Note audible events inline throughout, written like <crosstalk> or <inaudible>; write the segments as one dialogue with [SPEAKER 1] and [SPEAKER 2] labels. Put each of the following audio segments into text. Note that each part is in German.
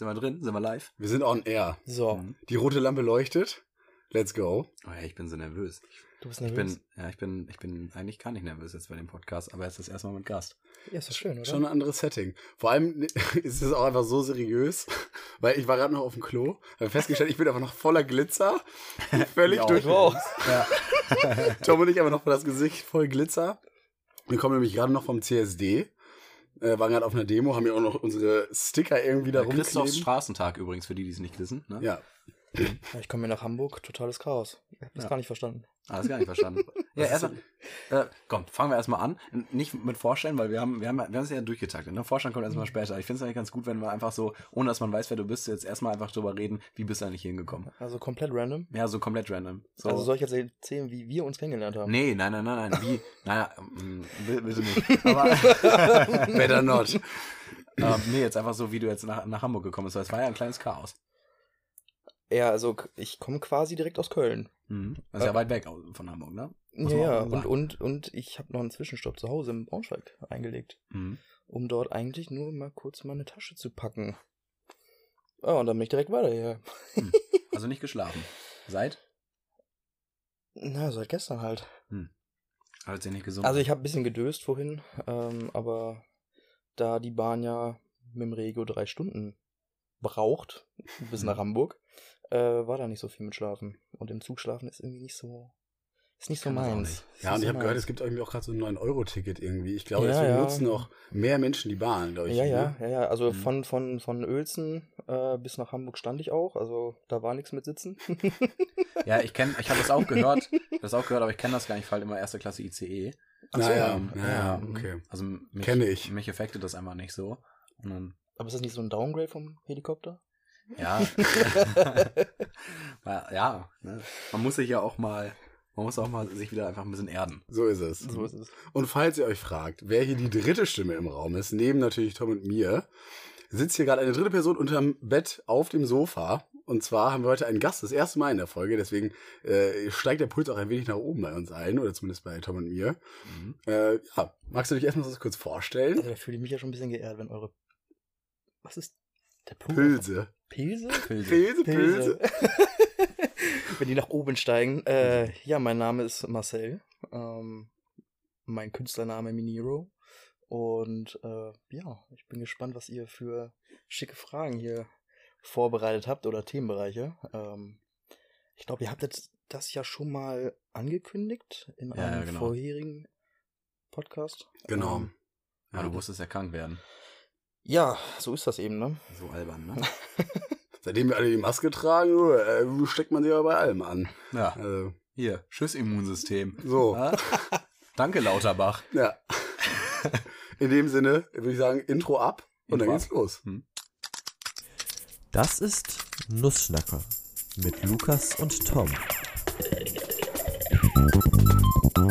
[SPEAKER 1] Sind wir drin? Sind wir live?
[SPEAKER 2] Wir sind on air.
[SPEAKER 3] So,
[SPEAKER 1] Mhm.
[SPEAKER 2] Die rote Lampe leuchtet. Let's go.
[SPEAKER 1] Oh ja, ich bin so nervös.
[SPEAKER 3] du bist
[SPEAKER 1] Ich
[SPEAKER 3] nervös.
[SPEAKER 1] bin, ja, ich bin, ich bin eigentlich gar nicht nervös jetzt bei dem Podcast, aber es ist das erste Mal mit Gast.
[SPEAKER 3] ja, ist doch schön, oder?
[SPEAKER 2] Schon ein anderes Setting. Vor allem <laughs> ist es auch einfach so seriös, <laughs> weil ich war gerade noch auf dem Klo, habe festgestellt, ich bin einfach noch voller Glitzer, <laughs> völlig
[SPEAKER 1] Ich
[SPEAKER 2] durch.
[SPEAKER 3] Ich.
[SPEAKER 1] Ja.
[SPEAKER 2] Tom und ich aber noch das Gesicht voll Glitzer. Wir kommen nämlich gerade noch vom CSD, äh, waren gerade auf einer Demo, haben ja auch noch unsere Sticker irgendwie da
[SPEAKER 1] Christophs
[SPEAKER 2] rumkleben.
[SPEAKER 1] Straßentag übrigens, für die, die es nicht wissen. Ne?
[SPEAKER 2] Ja,
[SPEAKER 3] Ja, ich komme mir nach Hamburg, totales Chaos. Ich hab das
[SPEAKER 1] Ja.
[SPEAKER 3] gar nicht verstanden.
[SPEAKER 1] Ah, das gar nicht verstanden. <laughs> ja, erstmal, äh, komm, fangen wir erstmal an. Nicht mit Vorstellen, weil wir haben, wir haben, wir haben es ja durchgetaktet. Ne? Vorstellen kommt erstmal später. Ich finde es eigentlich ganz gut, wenn wir einfach so, ohne dass man weiß, wer du bist, jetzt erstmal einfach drüber reden, wie bist du eigentlich hier hingekommen.
[SPEAKER 3] Also komplett random.
[SPEAKER 1] Ja, so komplett random. So.
[SPEAKER 3] Also soll ich jetzt erzählen, wie wir uns kennengelernt haben?
[SPEAKER 1] nee, nein, nein, nein, nein. Wie? <laughs> Naja, ähm, bitte bitte nicht. <laughs> Aber
[SPEAKER 2] better not.
[SPEAKER 1] ähm, nee, jetzt einfach so, wie du jetzt nach, nach Hamburg gekommen bist. Es war ja ein kleines Chaos.
[SPEAKER 3] Ja, also ich komme quasi direkt aus Köln.
[SPEAKER 1] Mhm. Das ist ja weit weg von Hamburg, ne? Muss
[SPEAKER 3] ja, Und, und, und ich habe noch einen Zwischenstopp zu Hause im Braunschweig eingelegt,
[SPEAKER 1] Mhm.
[SPEAKER 3] um dort eigentlich nur mal kurz meine Tasche zu packen. Ja, und dann bin ich direkt weiter hier.
[SPEAKER 1] Also nicht geschlafen. Seit?
[SPEAKER 3] Na, seit gestern halt.
[SPEAKER 1] Als ihr nicht gesund
[SPEAKER 3] Also ich habe ein bisschen gedöst vorhin, ähm, aber da die Bahn ja mit dem Regio drei Stunden braucht, bis nach Hamburg, äh, war da nicht so viel mit Schlafen. Und im Zug schlafen ist irgendwie nicht so, ist nicht so meins.
[SPEAKER 1] nicht.
[SPEAKER 2] Ja, und ich
[SPEAKER 3] so
[SPEAKER 2] habe gehört, es gibt irgendwie auch gerade so ein 9-Euro-Ticket irgendwie. Ich glaube,
[SPEAKER 3] Ja,
[SPEAKER 2] deswegen
[SPEAKER 3] ja.
[SPEAKER 2] nutzen auch mehr Menschen die Bahn, glaube ich.
[SPEAKER 3] Ja, ja,
[SPEAKER 2] ne?
[SPEAKER 3] ja, ja. Also
[SPEAKER 1] Mhm.
[SPEAKER 3] von, von, von Uelzen äh, bis nach Hamburg stand ich auch. Also da war nichts mit Sitzen. <laughs>
[SPEAKER 1] Ja, ich kenne, ich habe das auch gehört, <laughs> das auch gehört, aber ich kenne das gar nicht, weil immer erste Klasse ICE.
[SPEAKER 3] Ach so,
[SPEAKER 2] Naja,
[SPEAKER 1] ähm,
[SPEAKER 2] ja, ja,
[SPEAKER 1] ja,
[SPEAKER 2] okay.
[SPEAKER 1] Also mich,
[SPEAKER 2] Kenne ich.
[SPEAKER 1] Mich affektet das einfach nicht so. Und dann,
[SPEAKER 3] Aber ist das nicht so ein Downgrade vom Helikopter? <laughs>
[SPEAKER 1] ja. ja, ne? man muss sich ja auch mal, man muss auch mal sich wieder einfach ein bisschen erden.
[SPEAKER 2] So ist es.
[SPEAKER 3] So ist es.
[SPEAKER 2] Und falls ihr euch fragt, wer hier die dritte Stimme im Raum ist, neben natürlich Tom und mir, sitzt hier gerade eine dritte Person unterm Bett auf dem Sofa. Und zwar haben wir heute einen Gast, das erste Mal in der Folge, deswegen äh, steigt der Puls auch ein wenig nach oben bei uns allen, oder zumindest bei Tom und mir.
[SPEAKER 1] Mhm.
[SPEAKER 2] Äh, ja, magst du dich erstmal so kurz vorstellen?
[SPEAKER 3] Also da fühle ich mich ja schon ein bisschen geehrt, wenn eure. Was ist der Plural?
[SPEAKER 2] Pilse.
[SPEAKER 3] Pilse?
[SPEAKER 1] Pilze.
[SPEAKER 2] Pilse, Pilse. <laughs>
[SPEAKER 3] wenn die nach oben steigen. Äh, ja, mein Name ist Marcel. Ähm, mein Künstlername Miniro. Und äh, ja, ich bin gespannt, was ihr für schicke Fragen hier vorbereitet habt oder Themenbereiche. Ähm, ich glaube, ihr habt jetzt das ja schon mal angekündigt in einem
[SPEAKER 1] ja, genau.
[SPEAKER 3] vorherigen Podcast.
[SPEAKER 2] Genau.
[SPEAKER 3] Ähm,
[SPEAKER 1] Ja, du musstest ja krank werden.
[SPEAKER 3] Ja, so ist das eben, ne?
[SPEAKER 1] So albern, ne? <laughs>
[SPEAKER 2] Seitdem wir alle die Maske tragen, äh, steckt man sie aber bei allem an.
[SPEAKER 1] Ja,
[SPEAKER 2] Also,
[SPEAKER 1] hier, Schussimmunsystem.
[SPEAKER 2] so,
[SPEAKER 1] Ja? <laughs> Danke, Lauterbach.
[SPEAKER 2] ja. In dem Sinne würde ich sagen, Intro ab und dann
[SPEAKER 1] Intro
[SPEAKER 2] geht's
[SPEAKER 1] ab.
[SPEAKER 2] los.
[SPEAKER 4] Das ist Nussschnacker mit Lukas und Tom.
[SPEAKER 1] So.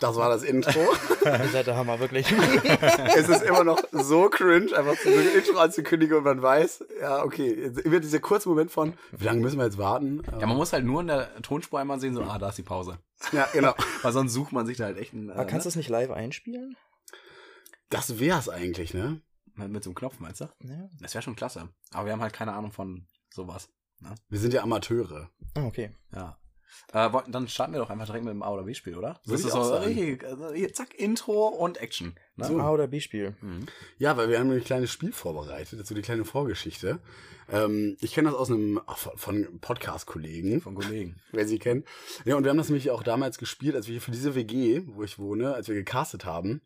[SPEAKER 2] Das war das Intro.
[SPEAKER 3] Ihr <laughs> seid der Hammer, wirklich. <laughs>
[SPEAKER 2] es ist immer noch so cringe, einfach so ein Intro anzukündigen und man weiß, ja, okay, jetzt wird dieser kurze Moment von, wie lange müssen wir jetzt warten?
[SPEAKER 1] Ja, man muss halt nur in der Tonspur einmal sehen, so, ah, da ist die Pause.
[SPEAKER 2] Ja, genau. <laughs>
[SPEAKER 1] Weil sonst sucht man sich da halt echt einen.
[SPEAKER 3] Aber kannst du das nicht live einspielen?
[SPEAKER 2] Das wär's eigentlich, ne?
[SPEAKER 1] mit, so einem Knopf, meinst du?
[SPEAKER 3] Ja.
[SPEAKER 1] Das wäre schon klasse. Aber wir haben halt keine Ahnung von sowas.
[SPEAKER 2] Wir sind ja Amateure.
[SPEAKER 3] Ah, okay.
[SPEAKER 1] Ja. Äh, dann starten wir doch einfach direkt mit dem A oder B-Spiel, oder?
[SPEAKER 2] Würde
[SPEAKER 1] das ist
[SPEAKER 2] auch
[SPEAKER 1] so richtig, also zack, Intro und Action. Ne?
[SPEAKER 2] So.
[SPEAKER 3] A oder B-Spiel.
[SPEAKER 1] Mhm.
[SPEAKER 2] Ja, weil wir haben ein kleines Spiel vorbereitet, dazu die kleine Vorgeschichte. Ähm, ich kenne das aus einem von Podcast-Kollegen.
[SPEAKER 1] Von Kollegen. <laughs>
[SPEAKER 2] wer sie kennt. Ja, und wir haben das nämlich auch damals gespielt, als wir hier für diese WG, wo ich wohne, als wir gecastet haben,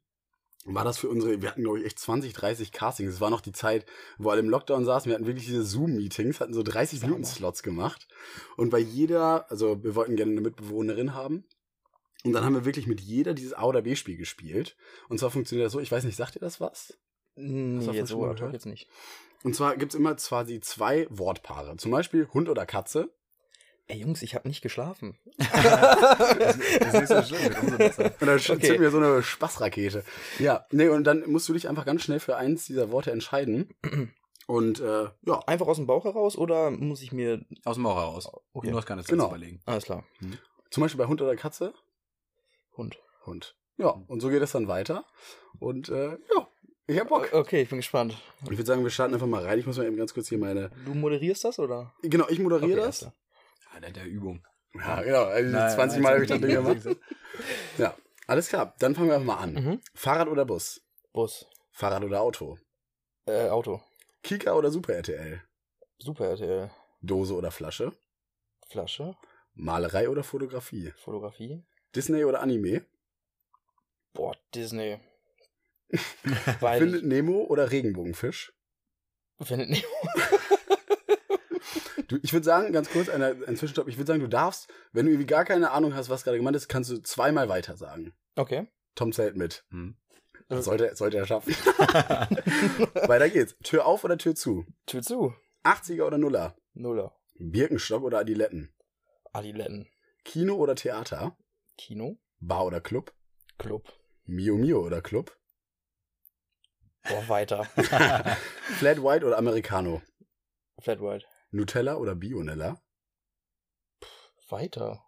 [SPEAKER 2] war das für unsere, wir hatten glaube ich echt 20, 30 Castings. Es war noch die Zeit, wo alle im Lockdown saßen. Wir hatten wirklich diese Zoom-Meetings, hatten so 30 Minuten Slots gemacht. Und bei jeder, also wir wollten gerne eine Mitbewohnerin haben. Und dann haben wir wirklich mit jeder dieses A oder B-Spiel gespielt. Und zwar funktioniert das so, ich weiß nicht, sagt ihr das was?
[SPEAKER 3] Nee,
[SPEAKER 2] davon
[SPEAKER 3] jetzt
[SPEAKER 2] schon
[SPEAKER 3] so jetzt nicht.
[SPEAKER 2] Und zwar gibt's immer quasi zwei Wortpaare. Zum Beispiel Hund oder Katze.
[SPEAKER 3] Ey, Jungs, ich habe nicht geschlafen. <laughs> <laughs>
[SPEAKER 1] Das ist nicht so schlimm, umso besser.
[SPEAKER 2] Und dann
[SPEAKER 3] Okay.
[SPEAKER 2] zünden wir so eine Spaßrakete. Ja, nee, und dann musst du dich einfach ganz schnell für eins dieser Worte entscheiden. <clears throat> Und äh, ja,
[SPEAKER 3] Einfach aus dem Bauch heraus oder muss ich mir.
[SPEAKER 1] Aus dem Bauch heraus.
[SPEAKER 3] Okay.
[SPEAKER 1] Du hast keine Zeit
[SPEAKER 2] Genau.
[SPEAKER 1] zu überlegen.
[SPEAKER 3] Alles klar.
[SPEAKER 2] zum Beispiel bei Hund oder Katze,
[SPEAKER 3] Hund.
[SPEAKER 2] Hund. Ja, und so geht es dann weiter. Und äh, ja, ich hab Bock.
[SPEAKER 3] Okay, ich bin gespannt.
[SPEAKER 2] Ich würde sagen, wir starten einfach mal rein. Ich muss mal eben ganz kurz hier meine.
[SPEAKER 3] Du moderierst das oder?
[SPEAKER 2] Genau, ich moderiere
[SPEAKER 3] Okay,
[SPEAKER 2] das.
[SPEAKER 1] Ja, der, Übung.
[SPEAKER 2] Ja, genau. Also
[SPEAKER 1] Nein,
[SPEAKER 2] 20
[SPEAKER 1] nein,
[SPEAKER 2] Mal habe ich das Ding gemacht. <laughs> Ja, alles klar. Dann fangen wir einfach mal an.
[SPEAKER 3] Mhm.
[SPEAKER 2] Fahrrad oder Bus?
[SPEAKER 3] Bus.
[SPEAKER 2] Fahrrad oder Auto?
[SPEAKER 3] Äh, Auto.
[SPEAKER 2] Kika oder Super RTL?
[SPEAKER 3] Super RTL.
[SPEAKER 2] Dose oder Flasche?
[SPEAKER 3] Flasche.
[SPEAKER 2] Malerei oder Fotografie?
[SPEAKER 3] Fotografie.
[SPEAKER 2] Disney oder Anime?
[SPEAKER 3] Boah, Disney. <laughs>
[SPEAKER 2] Findet Nemo oder Regenbogenfisch?
[SPEAKER 3] Findet Nemo. <laughs>
[SPEAKER 2] Du, ich würde sagen, ganz kurz, eine, ein Zwischenstopp. Ich würde sagen, du darfst, wenn du irgendwie gar keine Ahnung hast, was gerade gemeint ist, kannst du zweimal weiter sagen.
[SPEAKER 3] Okay.
[SPEAKER 2] Tom zählt mit.
[SPEAKER 1] Hm.
[SPEAKER 2] Das sollte, sollte er schaffen. <laughs> Weiter geht's. Tür auf oder Tür zu?
[SPEAKER 3] Tür zu.
[SPEAKER 2] 80er oder Nuller?
[SPEAKER 3] Nuller.
[SPEAKER 2] Birkenstock oder Adiletten?
[SPEAKER 3] Adiletten.
[SPEAKER 2] Kino oder Theater?
[SPEAKER 3] Kino.
[SPEAKER 2] Bar oder Club?
[SPEAKER 3] Club.
[SPEAKER 2] Mio Mio oder Club?
[SPEAKER 3] Boah, weiter. <laughs> <laughs>
[SPEAKER 2] Flat White oder Americano?
[SPEAKER 3] Flat White.
[SPEAKER 2] Nutella oder Bionella?
[SPEAKER 3] Weiter.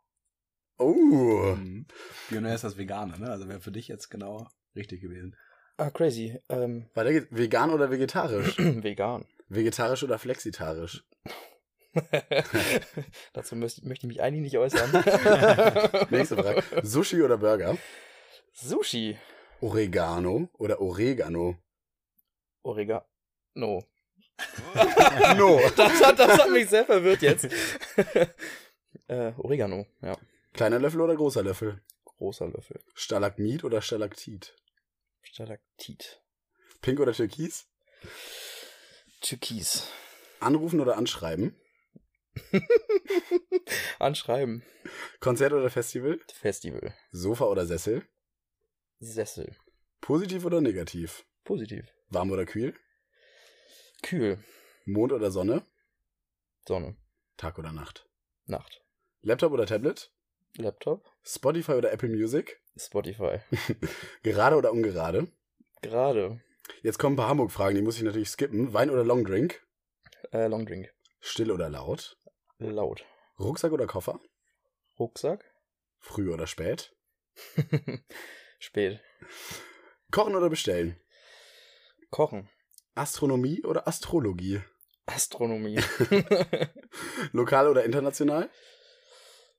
[SPEAKER 2] Oh.
[SPEAKER 1] Mhm. Bionell ist das Vegane, ne? Also wäre für dich jetzt genau richtig gewesen.
[SPEAKER 3] Ah, crazy. Ähm, <clears throat>
[SPEAKER 2] Weiter geht's. Vegan oder vegetarisch? <clears throat>
[SPEAKER 3] vegan.
[SPEAKER 2] Vegetarisch oder flexitarisch? <laughs>
[SPEAKER 3] Dazu möchte, möchte ich mich eigentlich nicht äußern. <laughs>
[SPEAKER 2] Nächste Frage. Sushi oder Burger?
[SPEAKER 3] Sushi.
[SPEAKER 2] Oregano oder Oregano?
[SPEAKER 3] Oregano. No. <laughs> Das hat, das hat mich sehr verwirrt jetzt. <laughs> äh, Oregano, ja.
[SPEAKER 2] Kleiner Löffel oder großer Löffel?
[SPEAKER 3] Großer Löffel.
[SPEAKER 2] Stalagmit oder Stalaktit?
[SPEAKER 3] Stalaktit.
[SPEAKER 2] Pink oder Türkis?
[SPEAKER 3] Türkis.
[SPEAKER 2] Anrufen oder anschreiben? <laughs>
[SPEAKER 3] Anschreiben.
[SPEAKER 2] Konzert oder Festival?
[SPEAKER 3] Festival.
[SPEAKER 2] Sofa oder Sessel?
[SPEAKER 3] Sessel.
[SPEAKER 2] Positiv oder negativ?
[SPEAKER 3] Positiv.
[SPEAKER 2] Warm oder kühl?
[SPEAKER 3] Kühl.
[SPEAKER 2] Mond oder Sonne?
[SPEAKER 3] Sonne.
[SPEAKER 2] Tag oder Nacht?
[SPEAKER 3] Nacht.
[SPEAKER 2] Laptop oder Tablet?
[SPEAKER 3] Laptop.
[SPEAKER 2] Spotify oder Apple Music?
[SPEAKER 3] Spotify. <laughs>
[SPEAKER 2] Gerade oder ungerade?
[SPEAKER 3] Gerade.
[SPEAKER 2] Jetzt kommen ein paar Hamburg-Fragen, die muss ich natürlich skippen. Wein oder Longdrink?
[SPEAKER 3] Äh, Long Drink.
[SPEAKER 2] Still oder laut?
[SPEAKER 3] Laut.
[SPEAKER 2] Rucksack oder Koffer?
[SPEAKER 3] Rucksack.
[SPEAKER 2] Früh oder spät? <laughs>
[SPEAKER 3] Spät.
[SPEAKER 2] Kochen oder bestellen?
[SPEAKER 3] Kochen.
[SPEAKER 2] Astronomie oder Astrologie?
[SPEAKER 3] Astronomie. <laughs>
[SPEAKER 2] Lokal oder international?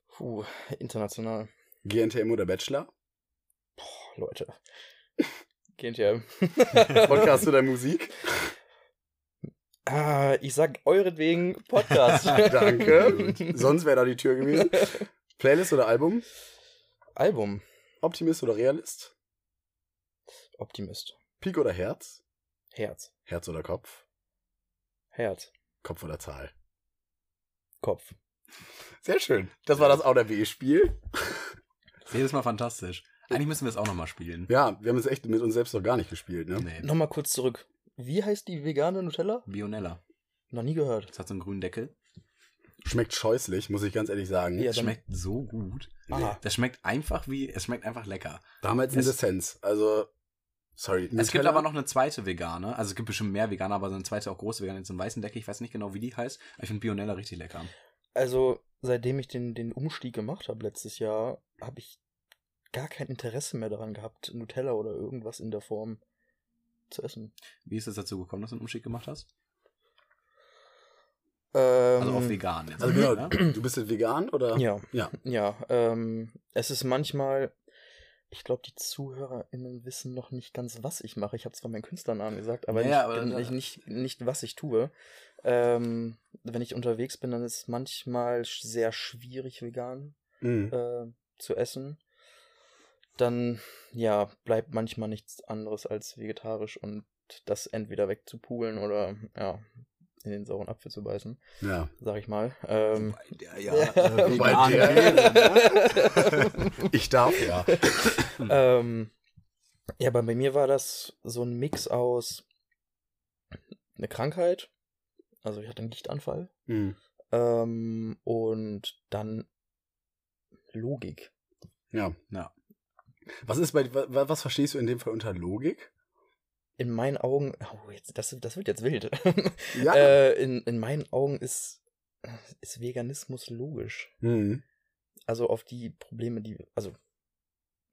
[SPEAKER 3] Puh, international.
[SPEAKER 2] GNTM oder Bachelor?
[SPEAKER 3] Boah, Leute. GNTM. <laughs>
[SPEAKER 2] Podcast oder Musik?
[SPEAKER 3] ah, ich sag euretwegen Podcast. <laughs>
[SPEAKER 2] Danke. Sonst wäre da die Tür gewesen. Playlist oder Album?
[SPEAKER 3] Album.
[SPEAKER 2] Optimist oder Realist?
[SPEAKER 3] Optimist.
[SPEAKER 2] Pik oder Herz?
[SPEAKER 3] Herz.
[SPEAKER 2] Herz oder Kopf?
[SPEAKER 3] Herz.
[SPEAKER 2] Kopf oder Zahl?
[SPEAKER 3] Kopf.
[SPEAKER 2] Sehr schön. Das war das A oder B-Spiel.
[SPEAKER 1] Ist jedes Mal fantastisch. Eigentlich müssen wir es auch nochmal spielen.
[SPEAKER 2] Ja, wir haben es echt mit uns selbst noch gar nicht gespielt, ne?
[SPEAKER 1] Nee.
[SPEAKER 3] Nochmal kurz zurück. Wie heißt die vegane Nutella?
[SPEAKER 1] Bionella.
[SPEAKER 3] Noch nie gehört.
[SPEAKER 1] Das hat so einen grünen Deckel.
[SPEAKER 2] Schmeckt scheußlich, muss ich ganz ehrlich sagen.
[SPEAKER 3] Ja,
[SPEAKER 1] Das
[SPEAKER 3] dann-
[SPEAKER 1] schmeckt so gut.
[SPEAKER 3] Aha.
[SPEAKER 1] Das schmeckt einfach wie, es schmeckt einfach lecker.
[SPEAKER 2] Damals in
[SPEAKER 1] Es-
[SPEAKER 2] Essenz. Also, sorry.
[SPEAKER 1] Es gibt aber noch eine zweite vegane. Also es gibt bestimmt mehr Veganer, aber so eine zweite auch große vegane, so einen weißen Deckel. Ich weiß nicht genau, wie die heißt. Aber ich finde Bionella richtig lecker.
[SPEAKER 3] Also, seitdem ich den, den Umstieg gemacht habe letztes Jahr, habe ich gar kein Interesse mehr daran gehabt, Nutella oder irgendwas in der Form zu essen.
[SPEAKER 1] Wie ist es dazu gekommen, dass du einen Umstieg gemacht hast?
[SPEAKER 3] Ähm,
[SPEAKER 1] Also auf vegan jetzt.
[SPEAKER 2] Also genau,
[SPEAKER 1] ne? <clears throat>
[SPEAKER 2] du bist jetzt vegan oder?
[SPEAKER 3] Ja,
[SPEAKER 2] Ja.
[SPEAKER 3] ja. Ähm, es ist manchmal, ich glaube, die ZuhörerInnen wissen noch nicht ganz, was ich mache. Ich habe zwar meinen Künstlernamen gesagt, aber,
[SPEAKER 1] Ja,
[SPEAKER 3] nicht,
[SPEAKER 1] aber
[SPEAKER 3] nicht, nicht, nicht, was ich tue. Ähm, wenn ich unterwegs bin, dann ist es manchmal sehr schwierig, vegan
[SPEAKER 2] Mhm.
[SPEAKER 3] äh, zu essen. Dann, ja, bleibt manchmal nichts anderes als vegetarisch und das entweder wegzupulen oder, ja, in den sauren Apfel zu beißen,
[SPEAKER 2] Ja.
[SPEAKER 3] sag ich mal. Ähm,
[SPEAKER 1] Ja, ja, äh,
[SPEAKER 2] Bei
[SPEAKER 1] vegan.
[SPEAKER 2] dir. <laughs> Ich darf ja. <laughs>
[SPEAKER 3] ähm, ja, aber bei mir war das so ein Mix aus eine Krankheit, also ich hatte einen Gichtanfall,
[SPEAKER 2] Mhm.
[SPEAKER 3] ähm, und dann Logik.
[SPEAKER 2] Ja.
[SPEAKER 1] Ja.
[SPEAKER 2] Was ist bei wa- was verstehst du in dem Fall unter Logik?
[SPEAKER 3] In meinen Augen, oh, jetzt, das, das wird jetzt wild. <laughs>
[SPEAKER 2] Ja.
[SPEAKER 3] äh, in, in meinen Augen ist, ist Veganismus logisch.
[SPEAKER 2] Mhm.
[SPEAKER 3] Also auf die Probleme, die, also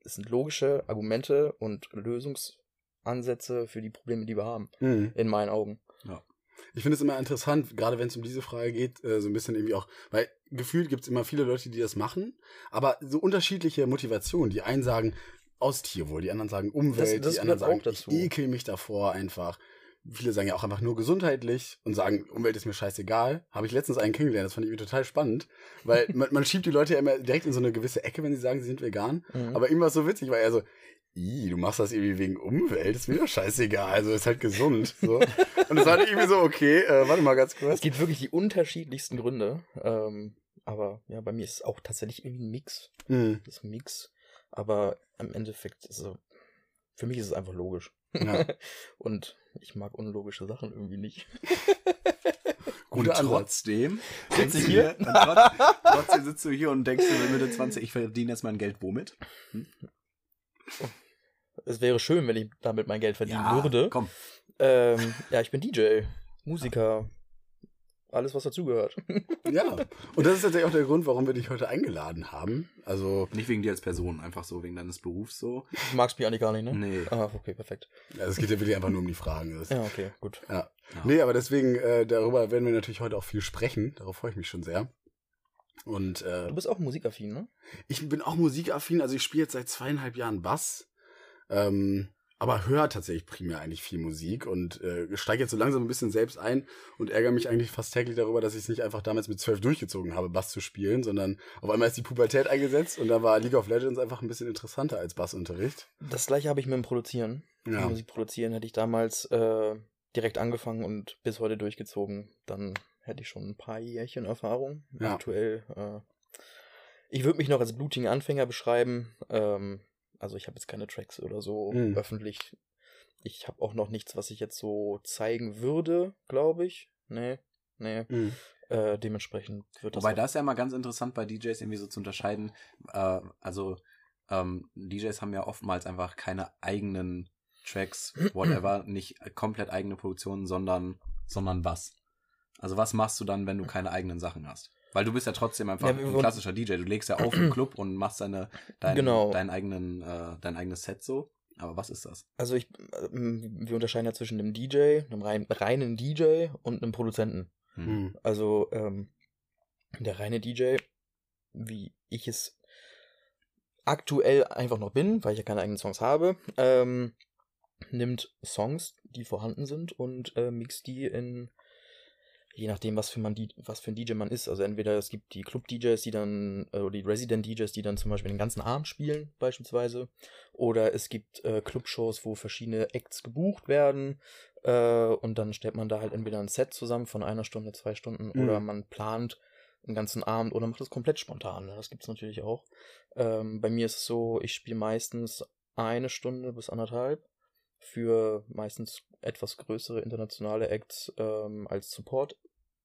[SPEAKER 3] es sind logische Argumente und Lösungsansätze für die Probleme, die wir haben,
[SPEAKER 2] Mhm.
[SPEAKER 3] in meinen Augen.
[SPEAKER 2] Ich finde es immer interessant, gerade wenn es um diese Frage geht, äh, so ein bisschen irgendwie auch, weil gefühlt gibt es immer viele Leute, die das machen, aber so unterschiedliche Motivationen. Die einen sagen aus Tierwohl, die anderen sagen Umwelt,
[SPEAKER 3] Das- das
[SPEAKER 2] die anderen sagen,
[SPEAKER 3] dazu.
[SPEAKER 2] ich ekel mich davor einfach. Viele sagen ja auch einfach nur gesundheitlich und sagen, Umwelt ist mir scheißegal. Habe ich letztens einen kennengelernt, das fand ich total spannend, weil <laughs> man, man schiebt die Leute ja immer direkt in so eine gewisse Ecke, wenn sie sagen, sie sind vegan.
[SPEAKER 3] Mhm.
[SPEAKER 2] Aber ihm war es so witzig, weil er so, du machst das irgendwie wegen Umwelt, ist mir doch scheißegal, also ist halt gesund. So. Und das war irgendwie so, okay, äh, warte mal ganz kurz.
[SPEAKER 3] Es gibt wirklich die unterschiedlichsten Gründe. Ähm, aber ja, bei mir ist es auch tatsächlich irgendwie ein Mix.
[SPEAKER 2] Hm,
[SPEAKER 3] Das Mix. Aber im Endeffekt ist es, für mich ist es einfach logisch.
[SPEAKER 2] ja. <laughs>
[SPEAKER 3] Und ich mag unlogische Sachen irgendwie nicht. <laughs>
[SPEAKER 1] Und
[SPEAKER 2] Ansatz.
[SPEAKER 1] trotzdem
[SPEAKER 3] ich
[SPEAKER 1] du
[SPEAKER 3] hier?
[SPEAKER 1] trotz, trotzdem sitzt du hier und denkst du mit Mitte 20, ich verdiene jetzt mein Geld womit?
[SPEAKER 3] Es wäre schön, wenn ich damit mein Geld verdienen würde.
[SPEAKER 1] komm.
[SPEAKER 3] Ähm, ja, ich bin DJ, Musiker, alles was dazugehört. <laughs>
[SPEAKER 2] Ja, und das ist tatsächlich auch der Grund, warum wir dich heute eingeladen haben. Also,
[SPEAKER 1] Nicht wegen dir als Person, einfach so wegen deines Berufs so.
[SPEAKER 3] Du magst mich eigentlich gar nicht, ne?
[SPEAKER 1] Nee.
[SPEAKER 3] Ah, okay, perfekt.
[SPEAKER 2] ja, es geht ja wirklich einfach nur um die Fragen. Das,
[SPEAKER 3] Ja, okay, gut.
[SPEAKER 2] ja.
[SPEAKER 1] Ja.
[SPEAKER 2] Nee, aber deswegen, äh, darüber werden wir natürlich heute auch viel sprechen. Darauf freue ich mich schon sehr. Und äh,
[SPEAKER 3] Du bist auch musikaffin, ne?
[SPEAKER 2] ich bin auch musikaffin, also ich spiele jetzt seit zweieinhalb Jahren Bass. Ähm, aber höre tatsächlich primär eigentlich viel Musik und äh, steige jetzt so langsam ein bisschen selbst ein und ärgere mich eigentlich fast täglich darüber, dass ich es nicht einfach damals mit zwölf durchgezogen habe, Bass zu spielen, sondern auf einmal ist die Pubertät eingesetzt und da war League of Legends einfach ein bisschen interessanter als Bassunterricht.
[SPEAKER 3] Das gleiche habe ich mit dem Produzieren.
[SPEAKER 2] Ja.
[SPEAKER 3] Musik produzieren hätte ich damals äh, direkt angefangen und bis heute durchgezogen. Dann hätte ich schon ein paar Jährchen Erfahrung.
[SPEAKER 2] Ja.
[SPEAKER 3] Aktuell. Äh, ich würde mich noch als blutigen Anfänger beschreiben. Ähm, also ich habe jetzt keine Tracks oder so
[SPEAKER 2] Mhm.
[SPEAKER 3] öffentlich. Ich habe auch noch nichts, was ich jetzt so zeigen würde, glaube ich. Nee, nee.
[SPEAKER 2] Mhm.
[SPEAKER 3] Äh, dementsprechend wird das.
[SPEAKER 1] Wobei das ist ja mal ganz interessant bei DJs irgendwie so zu unterscheiden. Äh, also ähm, DJs haben ja oftmals einfach keine eigenen Tracks, <clears throat> whatever, nicht komplett eigene Produktionen, sondern, sondern was. Also was machst du dann, wenn du keine eigenen Sachen hast? Weil du bist ja trotzdem einfach
[SPEAKER 3] Ja,
[SPEAKER 1] ein klassischer DJ. Du legst ja auf im Club und machst deine, dein,
[SPEAKER 3] Genau.
[SPEAKER 1] deinen eigenen, äh, dein eigenes Set so. Aber was ist das?
[SPEAKER 3] Also ich, ähm, wir unterscheiden ja zwischen einem DJ, einem rein, reinen DJ und einem Produzenten.
[SPEAKER 1] Hm.
[SPEAKER 2] Mhm.
[SPEAKER 3] Also ähm, der reine DJ, wie ich es aktuell einfach noch bin, weil ich ja keine eigenen Songs habe, ähm, nimmt Songs, die vorhanden sind und äh, mixt die in je nachdem, was für man was für ein DJ man ist. Also entweder es gibt die Club-DJs, die dann, oder die Resident-DJs, die dann zum Beispiel den ganzen Abend spielen, beispielsweise. Oder es gibt äh, Clubshows, wo verschiedene Acts gebucht werden. Äh, und dann stellt man da halt entweder ein Set zusammen von einer Stunde, zwei Stunden,
[SPEAKER 2] Mhm.
[SPEAKER 3] oder man plant einen ganzen Abend oder macht es komplett spontan. ne? Das gibt's natürlich auch. Ähm, bei mir ist es so, ich spiele meistens eine Stunde bis anderthalb für meistens etwas größere internationale Acts ähm, als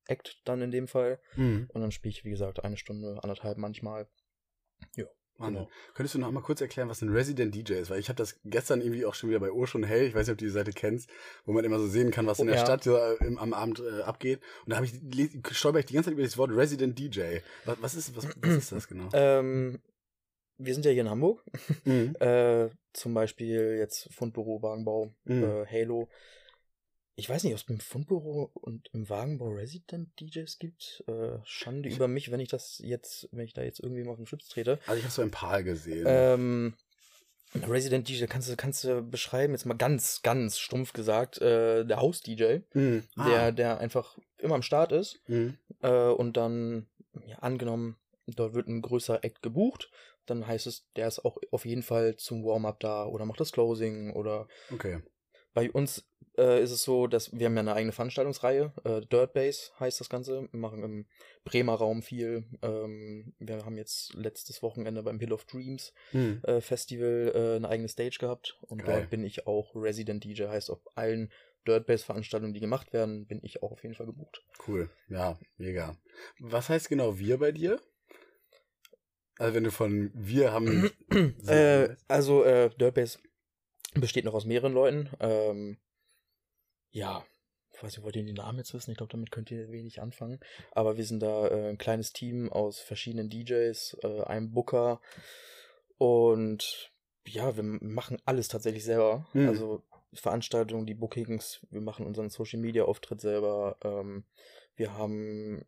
[SPEAKER 3] Support-Act dann in dem Fall.
[SPEAKER 2] Mhm.
[SPEAKER 3] Und dann spiele ich, wie gesagt, eine Stunde, anderthalb manchmal.
[SPEAKER 2] Wahnsinn.
[SPEAKER 3] Genau.
[SPEAKER 2] Könntest du noch mal kurz erklären, was ein Resident DJ ist? Weil ich habe das gestern irgendwie auch schon wieder bei Ohr schon hell, ich weiß nicht, ob du die Seite kennst, wo man immer so sehen kann, was in
[SPEAKER 3] Oh,
[SPEAKER 2] der
[SPEAKER 3] ja.
[SPEAKER 2] Stadt äh, im, am Abend äh, abgeht. Und da habe ich stolper ich die ganze Zeit über das Wort Resident DJ. Was, was ist was, was ist das genau?
[SPEAKER 3] Ähm, wir sind ja hier in Hamburg.
[SPEAKER 2] Mhm. <laughs>
[SPEAKER 3] Äh, zum Beispiel jetzt Fundbüro, Wagenbau,
[SPEAKER 2] Mhm.
[SPEAKER 3] äh, Halo. Ich weiß nicht, ob es beim Fundbüro und im Wagenbau Resident DJs gibt. Äh, Schande über mich, wenn ich das jetzt, wenn ich da jetzt irgendwie mal auf den Schlips trete.
[SPEAKER 2] Also ich habe so ein paar gesehen.
[SPEAKER 3] Ähm, Resident DJ, kannst du, kannst du beschreiben, jetzt mal ganz, ganz stumpf gesagt, äh, der Haus-DJ,
[SPEAKER 2] Mhm. Ah.
[SPEAKER 3] der, der einfach immer am Start ist
[SPEAKER 2] Mhm.
[SPEAKER 3] äh, und dann, ja, angenommen, dort wird ein größerer Act gebucht, dann heißt es, der ist auch auf jeden Fall zum Warm-up da oder macht das Closing oder
[SPEAKER 2] Okay.
[SPEAKER 3] Bei uns äh, ist es so, dass wir haben ja eine eigene Veranstaltungsreihe, äh, Dirt Base heißt das Ganze. Wir machen im Bremer Raum viel. Ähm, wir haben jetzt letztes Wochenende beim Hill of Dreams
[SPEAKER 2] Mhm.
[SPEAKER 3] äh, Festival äh, eine eigene Stage gehabt und
[SPEAKER 2] Geil.
[SPEAKER 3] dort bin ich auch Resident DJ, heißt auf allen Dirt Base Veranstaltungen, die gemacht werden, bin ich auch auf jeden Fall gebucht.
[SPEAKER 2] Cool. Ja, mega. Was heißt genau wir bei dir? Also wenn du von wir haben. <clears throat>
[SPEAKER 3] Äh, also äh, Dirt Base besteht noch aus mehreren Leuten. Ähm, ja, ich weiß nicht, wollt ihr die Namen jetzt wissen? Ich glaube, damit könnt ihr wenig anfangen. Aber wir sind da äh, ein kleines Team aus verschiedenen DJs, äh, einem Booker und ja, wir machen alles tatsächlich selber.
[SPEAKER 2] Mhm.
[SPEAKER 3] Also Veranstaltungen, die Bookings, wir machen unseren Social Media Auftritt selber. Ähm, wir haben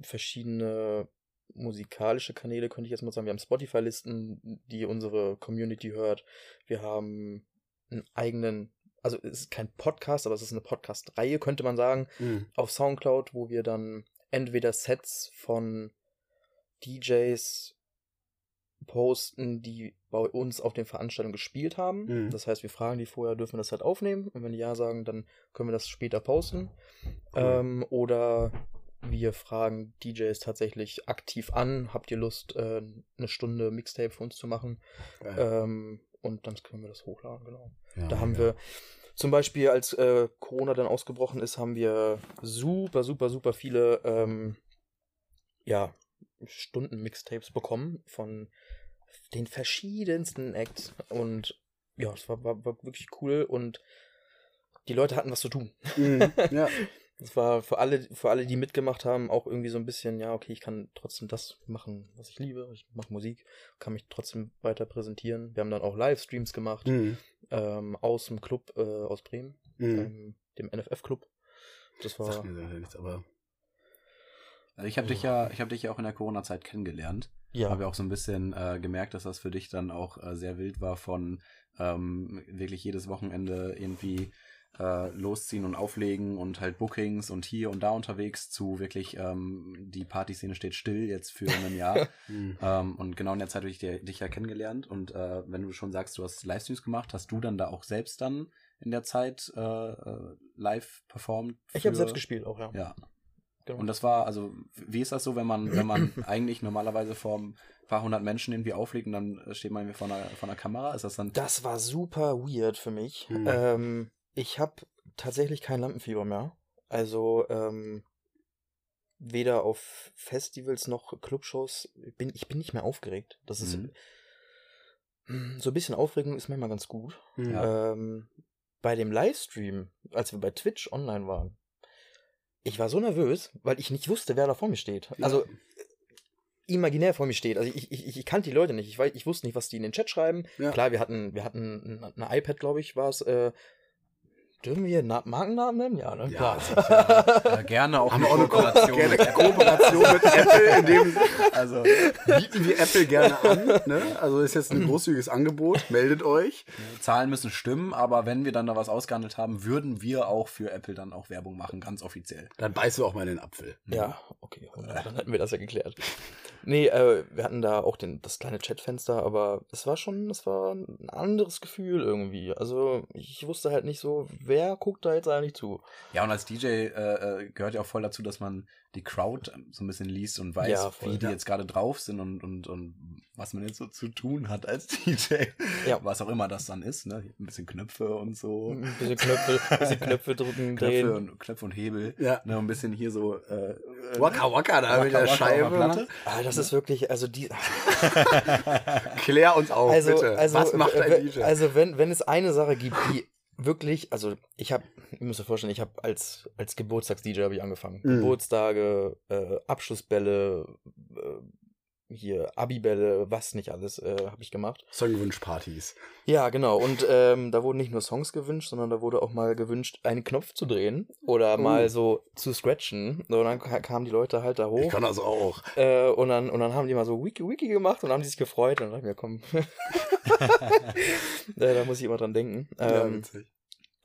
[SPEAKER 3] verschiedene musikalische Kanäle, könnte ich jetzt mal sagen. Wir haben Spotify-Listen, die unsere Community hört. Wir haben einen eigenen, also es ist kein Podcast, aber es ist eine Podcast-Reihe, könnte man sagen,
[SPEAKER 2] Mhm.
[SPEAKER 3] auf Soundcloud, wo wir dann entweder Sets von DJs posten, die bei uns auf den Veranstaltungen gespielt haben.
[SPEAKER 2] Mhm.
[SPEAKER 3] Das heißt, wir fragen die vorher, dürfen wir das halt aufnehmen? Und wenn die ja sagen, dann können wir das später posten.
[SPEAKER 2] Cool.
[SPEAKER 3] Ähm, oder wir fragen DJs tatsächlich aktiv an, habt ihr Lust, äh, eine Stunde Mixtape für uns zu machen? Ähm, und dann können wir das hochladen, genau.
[SPEAKER 2] Ja,
[SPEAKER 3] Da haben
[SPEAKER 2] mega.
[SPEAKER 3] wir zum Beispiel, als äh, Corona dann ausgebrochen ist, haben wir super, super, super viele ähm, ja, Stunden-Mixtapes bekommen von den verschiedensten Acts. Und ja, es war, war, war wirklich cool und die Leute hatten was zu tun.
[SPEAKER 2] Mhm. Ja. <laughs>
[SPEAKER 3] Das war für alle, für alle, die mitgemacht haben, auch irgendwie so ein bisschen, ja, okay, ich kann trotzdem das machen, was ich liebe. Ich mache Musik, kann mich trotzdem weiter präsentieren. Wir haben dann auch Livestreams gemacht
[SPEAKER 2] Mhm.
[SPEAKER 3] ähm, aus dem Club äh, aus Bremen,
[SPEAKER 2] Mhm.
[SPEAKER 3] ähm, dem NFF-Club. Das war.
[SPEAKER 2] Sagt mir sehr nichts, aber.
[SPEAKER 1] Also ich habe dich ja, ich habe dich ja auch in der Corona-Zeit kennengelernt.
[SPEAKER 3] Ja,
[SPEAKER 1] Habe ja auch so ein bisschen äh, gemerkt, dass das für dich dann auch äh, sehr wild war von ähm, wirklich jedes Wochenende irgendwie äh, losziehen und auflegen und halt Bookings und hier und da unterwegs zu wirklich ähm, die Partyszene steht still jetzt für ein Jahr.
[SPEAKER 2] Mhm. <laughs> <laughs>
[SPEAKER 1] ähm, und genau in der Zeit habe ich dir- dich ja kennengelernt und äh, wenn du schon sagst, du hast Livestreams gemacht, hast du dann da auch selbst dann in der Zeit äh, äh, live performt?
[SPEAKER 3] ich habe selbst gespielt auch, ja.
[SPEAKER 1] Ja.
[SPEAKER 3] Genau.
[SPEAKER 1] Und das war, also, wie ist das so, wenn man, wenn man <clears throat> eigentlich normalerweise vor ein paar hundert Menschen irgendwie auflegt und dann steht man irgendwie vor einer, vor einer Kamera? Ist das dann.
[SPEAKER 3] Das war super weird für mich.
[SPEAKER 2] Hm.
[SPEAKER 3] Ähm, ich habe tatsächlich kein Lampenfieber mehr. Also ähm, weder auf Festivals noch Clubshows bin ich bin nicht mehr aufgeregt. Das ist
[SPEAKER 1] Mhm.
[SPEAKER 3] Mm, so ein bisschen Aufregung ist manchmal ganz gut.
[SPEAKER 2] Mhm.
[SPEAKER 1] Ja.
[SPEAKER 3] Ähm, bei dem Livestream, als wir bei Twitch online waren, ich war so nervös, weil ich nicht wusste, wer da vor mir steht.
[SPEAKER 2] Ja.
[SPEAKER 3] Also imaginär vor mir steht. Also ich, ich, ich, ich kannte die Leute nicht. Ich, weiß, ich wusste nicht, was die in den Chat schreiben.
[SPEAKER 2] Ja.
[SPEAKER 3] Klar, wir hatten, wir hatten ein, ein iPad, glaube ich, war es. Äh, dürfen wir Na Markennamen nennen? Ja, ne?
[SPEAKER 2] Ja,
[SPEAKER 1] Ja, <laughs> gerne auch
[SPEAKER 2] Haben
[SPEAKER 1] eine
[SPEAKER 2] auch
[SPEAKER 1] Kooperation
[SPEAKER 2] gerne
[SPEAKER 1] mit Apple.
[SPEAKER 2] Kooperation mit Apple, in dem <laughs>
[SPEAKER 1] Also,
[SPEAKER 2] bieten wir Apple gerne an. Ne? Also ist jetzt ein großzügiges Angebot. Meldet euch.
[SPEAKER 1] Zahlen müssen stimmen, aber wenn wir dann da was ausgehandelt haben, würden wir auch für Apple dann auch Werbung machen, ganz offiziell.
[SPEAKER 2] Dann beißt du auch mal in den Apfel.
[SPEAKER 3] Ja, okay, dann hätten wir das ja geklärt. Nee, äh, wir hatten da auch den, das kleine Chatfenster, aber es war schon, es war ein anderes Gefühl irgendwie. Also ich wusste halt nicht so, wer guckt da jetzt eigentlich zu.
[SPEAKER 1] Ja, und als DJ äh, äh, gehört ja auch voll dazu, dass man die Crowd so ein bisschen liest und weiß,
[SPEAKER 3] Ja, voll,
[SPEAKER 1] wie die
[SPEAKER 2] ja.
[SPEAKER 1] jetzt gerade drauf sind und, und, und was man jetzt so zu tun hat als <laughs> DJ.
[SPEAKER 3] Ja.
[SPEAKER 1] Was auch immer das dann ist, ne? Ein bisschen Knöpfe und so.
[SPEAKER 3] Ein bisschen Knöpfe, ein bisschen Knöpfe drücken, <laughs>
[SPEAKER 1] Knöpfe
[SPEAKER 3] drehen.
[SPEAKER 1] und, Knöpfe und Hebel.
[SPEAKER 2] Ja.
[SPEAKER 1] Ne, ein bisschen hier so äh, äh,
[SPEAKER 2] Waka Waka da
[SPEAKER 1] Waka
[SPEAKER 2] mit der
[SPEAKER 1] Waka
[SPEAKER 2] Scheibe.
[SPEAKER 1] Platte.
[SPEAKER 3] Ah, das ist wirklich, also die, <laughs>
[SPEAKER 2] Klär uns auf,
[SPEAKER 3] also,
[SPEAKER 2] bitte.
[SPEAKER 3] also,
[SPEAKER 2] Was macht ein DJ?
[SPEAKER 3] also wenn, wenn es eine Sache gibt, die wirklich, also ich habe, ihr müsst euch vorstellen, ich habe als, als Geburtstags-DJ habe ich angefangen.
[SPEAKER 2] Mhm.
[SPEAKER 3] Geburtstage, äh, Abschlussbälle, äh, hier Abibälle, was nicht alles äh, habe ich gemacht.
[SPEAKER 2] Songwunschpartys.
[SPEAKER 3] Ja, genau. Und ähm, da wurden nicht nur Songs gewünscht, sondern da wurde auch mal gewünscht, einen Knopf zu drehen oder
[SPEAKER 2] Oh.
[SPEAKER 3] mal so zu scratchen. Und dann ka- kamen die Leute halt da
[SPEAKER 2] Ich
[SPEAKER 3] hoch
[SPEAKER 2] kann das auch.
[SPEAKER 3] äh, und, dann, und dann haben die mal so Wiki Wiki gemacht und haben sich gefreut. Und dann dachte ich mir, komm, <laughs> <laughs> äh, da muss ich immer dran denken.
[SPEAKER 2] ja,
[SPEAKER 3] Ähm,
[SPEAKER 2] witzig.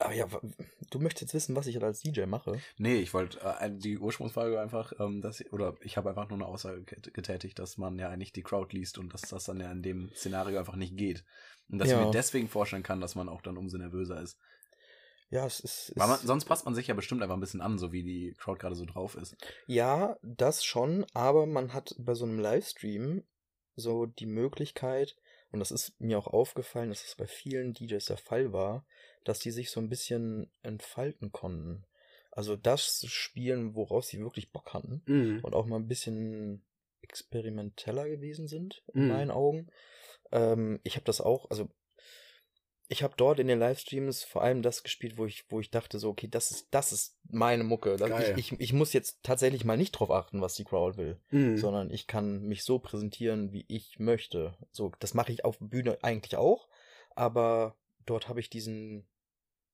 [SPEAKER 3] Aber ja, du möchtest jetzt wissen, was ich als DJ mache.
[SPEAKER 1] Nee, ich wollte äh, die Ursprungsfrage einfach, ähm, dass ich, oder ich habe einfach nur eine Aussage get- getätigt, dass man ja eigentlich die Crowd liest und dass das dann ja in dem Szenario einfach nicht geht. Und dass ich
[SPEAKER 3] Ja.
[SPEAKER 1] mir deswegen vorstellen kann, dass man auch dann umso nervöser ist.
[SPEAKER 3] Ja, es ist.
[SPEAKER 1] Weil man, sonst passt man sich ja bestimmt einfach ein bisschen an, so wie die Crowd gerade so drauf ist.
[SPEAKER 3] Ja, das schon, aber man hat bei so einem Livestream so die Möglichkeit, und das ist mir auch aufgefallen, dass es bei vielen DJs der Fall war, dass die sich so ein bisschen entfalten konnten. Also das spielen, woraus sie wirklich Bock hatten
[SPEAKER 2] Mhm.
[SPEAKER 3] und auch mal ein bisschen experimenteller gewesen sind, in
[SPEAKER 2] Mhm.
[SPEAKER 3] meinen Augen. Ähm, ich habe das auch, also ich habe dort in den Livestreams vor allem das gespielt, wo ich, wo ich dachte so, okay, das ist, das ist meine Mucke. Ich, ich, ich muss jetzt tatsächlich mal nicht drauf achten, was die Crowd will,
[SPEAKER 2] Mhm.
[SPEAKER 3] sondern ich kann mich so präsentieren, wie ich möchte. So, das mache ich auf Bühne eigentlich auch, aber dort habe ich diesen,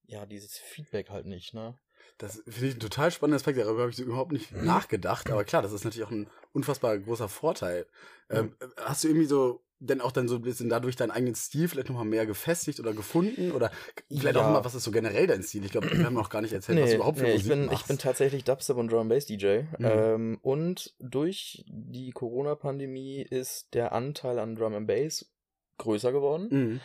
[SPEAKER 3] ja, dieses Feedback halt nicht, ne?
[SPEAKER 2] Das finde ich ein total spannender Aspekt, darüber habe ich so überhaupt nicht nachgedacht. Aber klar, das ist natürlich auch ein unfassbar großer Vorteil. Ähm, hast du irgendwie so denn auch dann so ein bisschen dadurch deinen eigenen Stil vielleicht nochmal mehr gefestigt oder gefunden? Oder vielleicht auch
[SPEAKER 3] Ja.
[SPEAKER 2] immer, was ist so generell dein Stil? Ich glaube, wir haben noch gar nicht erzählt, was du überhaupt für
[SPEAKER 3] nee,
[SPEAKER 2] Musik
[SPEAKER 3] ich bin,
[SPEAKER 2] machst.
[SPEAKER 3] ich bin tatsächlich Dubstep und Drum Bass DJ.
[SPEAKER 2] Mhm.
[SPEAKER 3] Ähm, und durch die Corona-Pandemie ist der Anteil an Drum and Bass größer geworden.
[SPEAKER 2] Mhm.